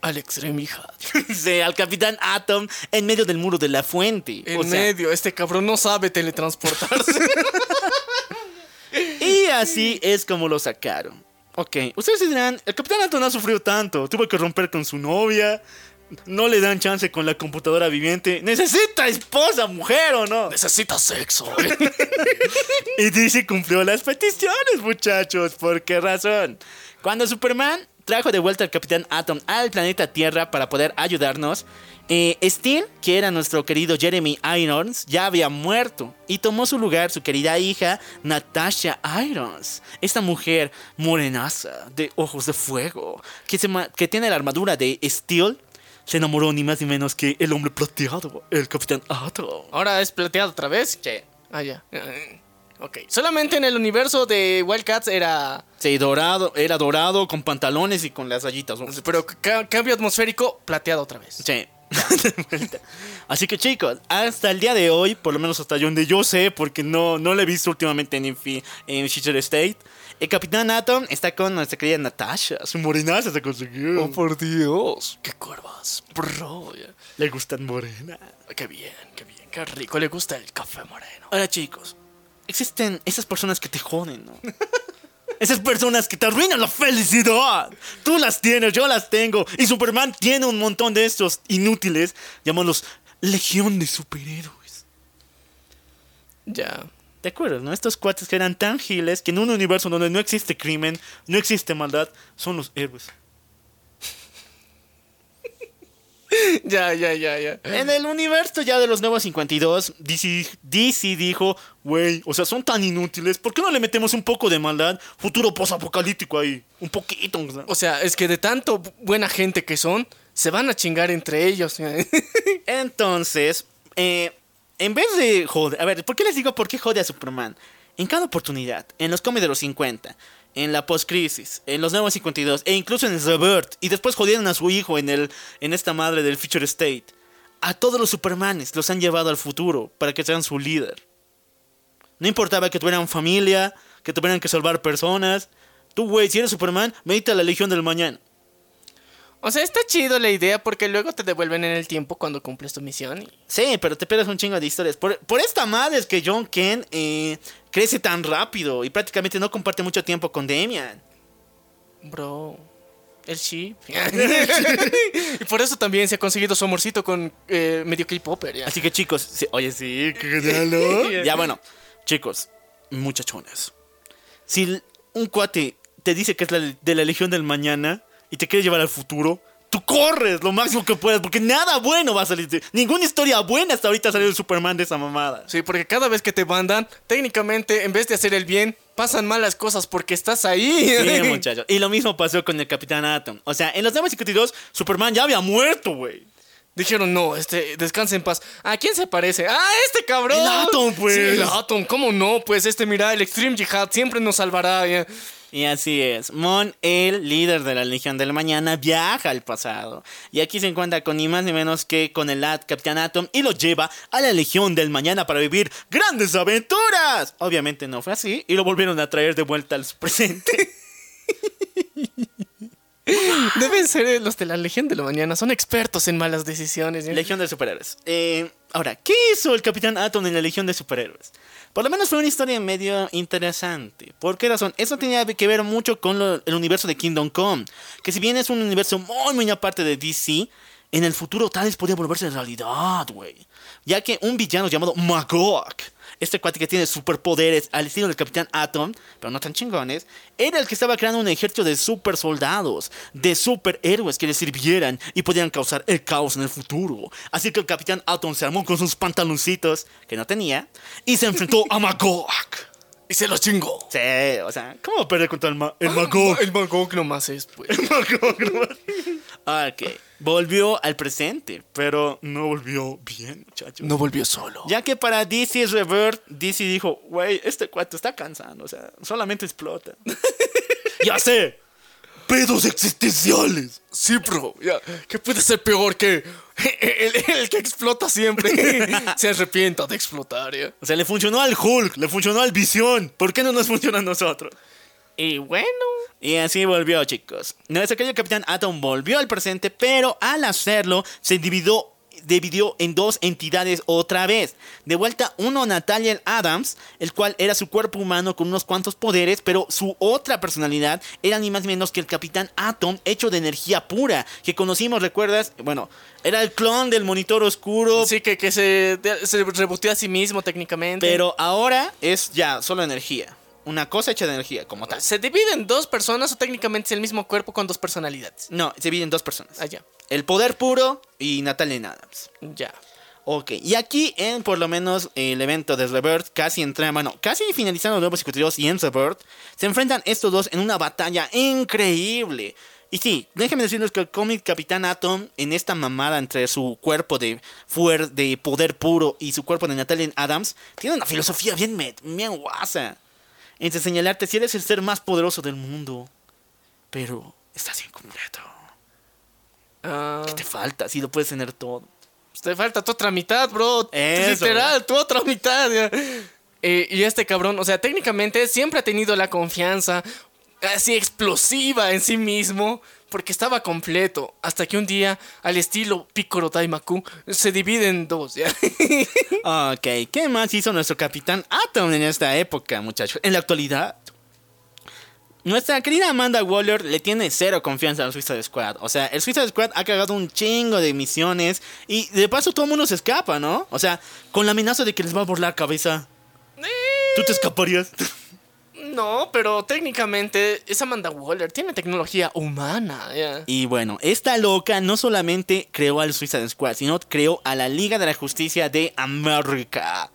Al Extreme Jihad. Sí, al Capitán Atom en medio del muro de la fuente. En O sea, medio, este cabrón no sabe teletransportarse. Y así es como lo sacaron. Ok, ustedes dirán, el Capitán Atom no ha sufrido tanto. Tuvo que romper con su novia. No le dan chance con la computadora viviente. ¿Necesita esposa, mujer o no? Necesita sexo. Y DC cumplió las peticiones, muchachos. ¿Por qué razón? Cuando Superman trajo de vuelta al Capitán Atom al planeta Tierra para poder ayudarnos, eh, Steel, que era nuestro querido Jeremy Irons, ya había muerto y tomó su lugar su querida hija Natasha Irons. Esta mujer morenaza, de ojos de fuego, que, se que tiene la armadura de Steel, se enamoró ni más ni menos que el hombre plateado, el Capitán Atom. Ahora es plateado otra vez. Sí. Ah, ya. Eh, Ok. Solamente en el universo de Wildcats era. Sí, dorado, era dorado con pantalones y con las rayitas. Pero ca- cambio atmosférico, plateado otra vez. Sí. De vuelta. Así que chicos, hasta el día de hoy, por lo menos hasta donde yo sé, porque no, no lo he visto últimamente en, Infi- en Future State, el Capitán Atom está con nuestra querida Natasha. Su morenaza se consiguió. Oh, por Dios. Qué curvas. Bro. Le gustan morenas. Qué bien, qué bien. Qué rico. Le gusta el café moreno. Ahora chicos, existen esas personas que te joden, ¿no? Esas personas que te arruinan la felicidad. Tú las tienes, yo las tengo. Y Superman tiene un montón de estos inútiles. Llamamos Legión de Superhéroes. Ya. ¿Te acuerdas, no? Estos cuates que eran tan giles que en un universo donde no existe crimen, no existe maldad, son los héroes. Ya, ya, ya, ya. En el universo ya de los nuevos 52, DC, DC dijo, güey, o sea, son tan inútiles, ¿por qué no le metemos un poco de maldad? Futuro posapocalíptico ahí, un poquito. o sea. O sea, es que de tanto bu- buena gente que son, se van a chingar entre ellos. Entonces, eh, en vez de joder, a ver, ¿por qué les digo por qué jode a Superman? En cada oportunidad, en los cómics de los 50, en la post-crisis, en los nuevos 52, e incluso en el Rebirth, y después jodieron a su hijo en, el, en esta madre del Future State, a todos los Supermanes los han llevado al futuro para que sean su líder. No importaba que tuvieran familia, que tuvieran que salvar personas. Tú, güey, si eres Superman, medita a la Legión del Mañana. O sea, está chido la idea porque luego te devuelven en el tiempo cuando cumples tu misión. y- Sí, pero te pierdes un chingo de historias. Por, por esta madre es que John Ken eh, crece tan rápido y prácticamente no comparte mucho tiempo con Damian. Bro. El chip. y por eso también se ha conseguido su amorcito con eh, medio K-Popper. Así que chicos, sí, oye, sí, ¿no? ya bueno, chicos, muchachones. Si un cuate te dice que es la, de la Legión del Mañana y te quiere llevar al futuro, tú corres lo máximo que puedas porque nada bueno va a salir. de- Ninguna historia buena hasta ahorita ha salido el Superman de esa mamada. Sí, porque cada vez que te mandan, técnicamente, en vez de hacer el bien, pasan malas cosas porque estás ahí. Sí, muchachos. Y lo mismo pasó con el Capitán Atom. O sea, en los nuevos 52, Superman ya había muerto, güey. Dijeron, no, este, descansa en paz. ¿A quién se parece? ¡Ah, este cabrón! El Atom, pues. Sí, el Atom, ¿cómo no? Pues este, mira, el Extreme Jihad siempre nos salvará. ya. Y así es. Mon, el líder de la Legión del Mañana, viaja al pasado. Y aquí se encuentra con ni más ni menos que con el At- Capitán Atom y lo lleva a la Legión del Mañana para vivir grandes aventuras. Obviamente no fue así y lo volvieron a traer de vuelta al presente. Deben ser eh, los de la Legión de la Mañana. Son expertos en malas decisiones. ya. Legión de Superhéroes. Eh, ahora, ¿qué hizo el Capitán Atom en la Legión de Superhéroes? Por lo menos fue una historia medio interesante. ¿Por qué razón? Eso tenía que ver mucho con el universo de Kingdom Come. Que si bien es un universo muy, muy aparte de DC, en el futuro tal vez podría volverse realidad, güey. Ya que un villano llamado Magog este cuate que tiene superpoderes al estilo del Capitán Atom, pero no tan chingones, era el que estaba creando un ejército de super soldados, de superhéroes que le sirvieran y podían causar el caos en el futuro. Así que el Capitán Atom se armó con sus pantaloncitos, que no tenía, y se enfrentó a Magog. Y se los chingó. Sí, o sea, ¿cómo perder contra el, ma- el Magog? El Magog nomás es, pues. Magog, ¿no? Ok, volvió al presente, pero no volvió bien, muchachos. No volvió solo. Ya que para DC Revert, DC dijo, güey, este cuate está cansando, o sea, solamente explota. ya sé, pedos existenciales. Sí, bro. Ya. ¿Qué puede ser peor que el, el que explota siempre se arrepienta de explotar, ya? O sea, le funcionó al Hulk, le funcionó al Visión, ¿por qué no nos funciona a nosotros? Y bueno. Y así volvió, chicos. Nuestro querido Capitán Atom volvió al presente, pero al hacerlo se dividió, dividió en dos entidades otra vez. De vuelta, uno Nathaniel Adams, el cual era su cuerpo humano con unos cuantos poderes, pero su otra personalidad era ni más ni menos que el Capitán Atom hecho de energía pura, que conocimos, ¿recuerdas? Bueno, era el clon del monitor oscuro, Sí, que, que se, se reboteó a sí mismo técnicamente. pero ahora es ya solo energía. Una cosa hecha de energía, como tal. ¿Se divide en dos personas o técnicamente es el mismo cuerpo con dos personalidades? No, se divide en dos personas. Allá. El poder puro y Nathaniel Adams. Ya. Ok, y aquí en por lo menos el evento de Rebirth, casi entra, bueno, casi finalizando los nuevos 52 y en Rebirth, se enfrentan estos dos en una batalla increíble. Y sí, déjenme decirles que el cómic Capitán Atom, en esta mamada entre su cuerpo de, fuer de poder puro y su cuerpo de Natalie Adams, tiene una filosofía bien, bien guasa. De señalarte si eres el ser más poderoso del mundo, pero estás incompleto. Ah, ¿Qué te falta si lo puedes tener todo? te falta tu otra mitad, bro. Eso, Literal, tu otra mitad. Eh, y este cabrón, o sea, técnicamente siempre ha tenido la confianza así explosiva en sí mismo. Porque estaba completo. Hasta que un día, al estilo Piccolo Daimaku, se divide en dos. ¿ya? Ok, ¿qué más hizo nuestro capitán Atom en esta época, muchachos? En la actualidad, nuestra querida Amanda Waller le tiene cero confianza al Suicide Squad. O sea, el Suicide Squad ha cagado un chingo de misiones y de paso todo el mundo se escapa, ¿no? O sea, con la amenaza de que les va a borrar la cabeza. ¿Tú te escaparías? No, pero técnicamente es Amanda Waller. Tiene tecnología humana. Y bueno, esta loca no solamente creó al Suicide Squad, sino creó a la Liga de la Justicia de América.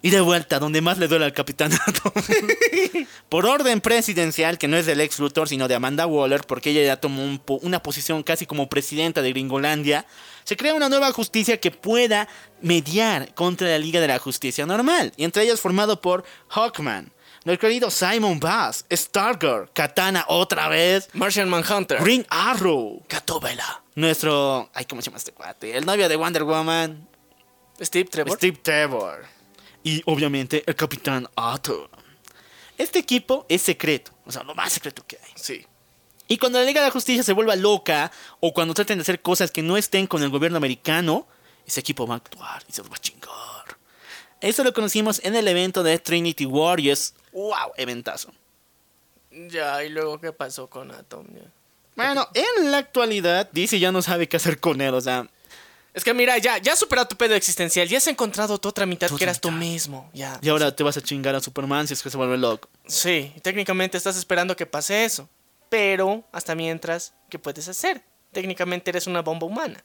Y de vuelta, donde más le duele al Capitán Atom. Por orden presidencial, que no es del ex Luthor, sino de Amanda Waller, porque ella ya tomó un po- una posición casi como presidenta de Gringolandia, se crea una nueva justicia que pueda mediar contra la Liga de la Justicia normal. Y entre ellas formado por Hawkman, nuestro querido Simon Bass, Stargirl, Katana otra vez, Martian Manhunter. Green Arrow, Gatúbela. nuestro. Ay, ¿cómo se llama este cuate? El novio de Wonder Woman, Steve Trevor. Steve Trevor. Y obviamente el Capitán Atom. Este equipo es secreto, o sea, lo más secreto que hay. Sí. Y cuando la Liga de la Justicia se vuelva loca o cuando traten de hacer cosas que no estén con el gobierno americano, ese equipo va a actuar y se los va a chingar. Eso lo conocimos en el evento de Trinity Warriors. ¡Wow! Eventazo. Ya, y luego, ¿qué pasó con Atom? ya? Bueno, en la actualidad, DC ya no sabe qué hacer con él, o sea, Es que mira, ya, ya has superado tu pedo existencial. Ya has encontrado tu otra mitad Tu que eras tú mismo. Ya. y ahora te vas a chingar a Superman si es que se vuelve loco. Sí, técnicamente estás esperando que pase eso. Pero, hasta mientras, ¿qué puedes hacer? Técnicamente eres una bomba humana.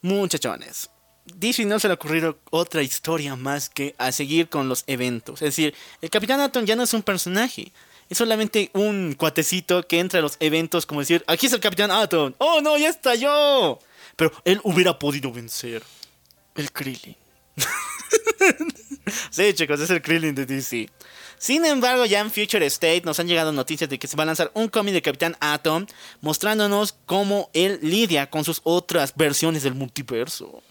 Muchachones. DC no se le ha ocurrido otra historia más que a seguir con los eventos. Es decir, el Capitán Atom ya no es un personaje. Es solamente un cuatecito que entra a los eventos como decir, aquí es el Capitán Atom. Oh, no, ya estalló. Pero él hubiera podido vencer. El Krillin. Sí, chicos, es el Krillin de DC. Sin embargo, ya en Future State nos han llegado noticias de que se va a lanzar un cómic de Capitán Atom mostrándonos cómo él lidia con sus otras versiones del multiverso.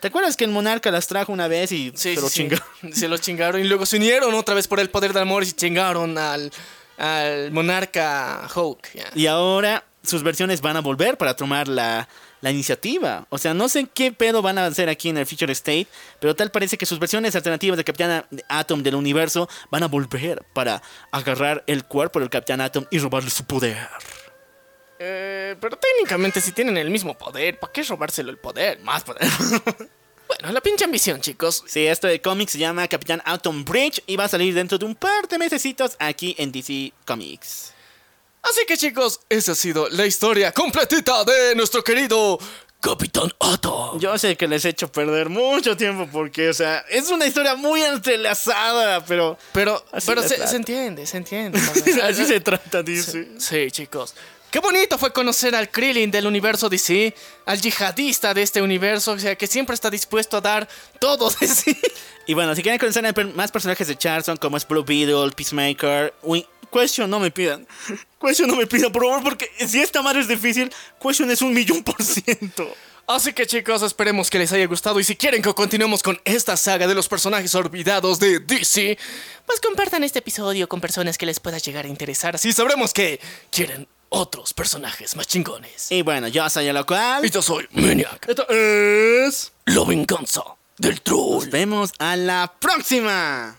¿Te acuerdas que el monarca las trajo una vez y Sí, se lo sí, sí. chingaron? Se lo chingaron y luego se unieron otra vez por el poder del amor y chingaron al, al monarca Hulk. Y ahora sus versiones van a volver para tomar la, la iniciativa. O sea, no sé qué pedo van a hacer aquí en el Future State, pero tal parece que sus versiones alternativas de Capitán Atom del universo van a volver para agarrar el cuerpo del Capitán Atom y robarle su poder. Eh, pero técnicamente si tienen el mismo poder, ¿para qué robárselo el poder? Más poder. Bueno, la pinche ambición, chicos. Sí, esto de cómics se llama Capitán Autumn Bridge y va a salir dentro de un par de mesecitos aquí en DC Comics. Así que chicos, esa ha sido la historia completita de nuestro querido Capitán Atom. Yo sé que les he hecho perder mucho tiempo porque, o sea, es una historia muy entrelazada, pero... Pero, pero se, entiende, se entiende. Así se trata, dice. Sí, chicos. Qué bonito fue conocer al Krillin del universo DC, al yihadista de este universo, o sea, que siempre está dispuesto a dar todo de sí. Y bueno, si quieren conocer a más personajes de Charlton como es Blue Beetle, Peacemaker, Win- Question no me pidan. Question no me pidan, por favor, porque si esta madre es difícil, Question es un millón por ciento. Así que chicos, esperemos que les haya gustado y si quieren que continuemos con esta saga de los personajes olvidados de DC, pues compartan este episodio con personas que les pueda llegar a interesar, así sabremos que quieren otros personajes más chingones. Y bueno, yo soy el local. Y yo soy Maniac, Esto es... la venganza del troll. Nos vemos a la próxima.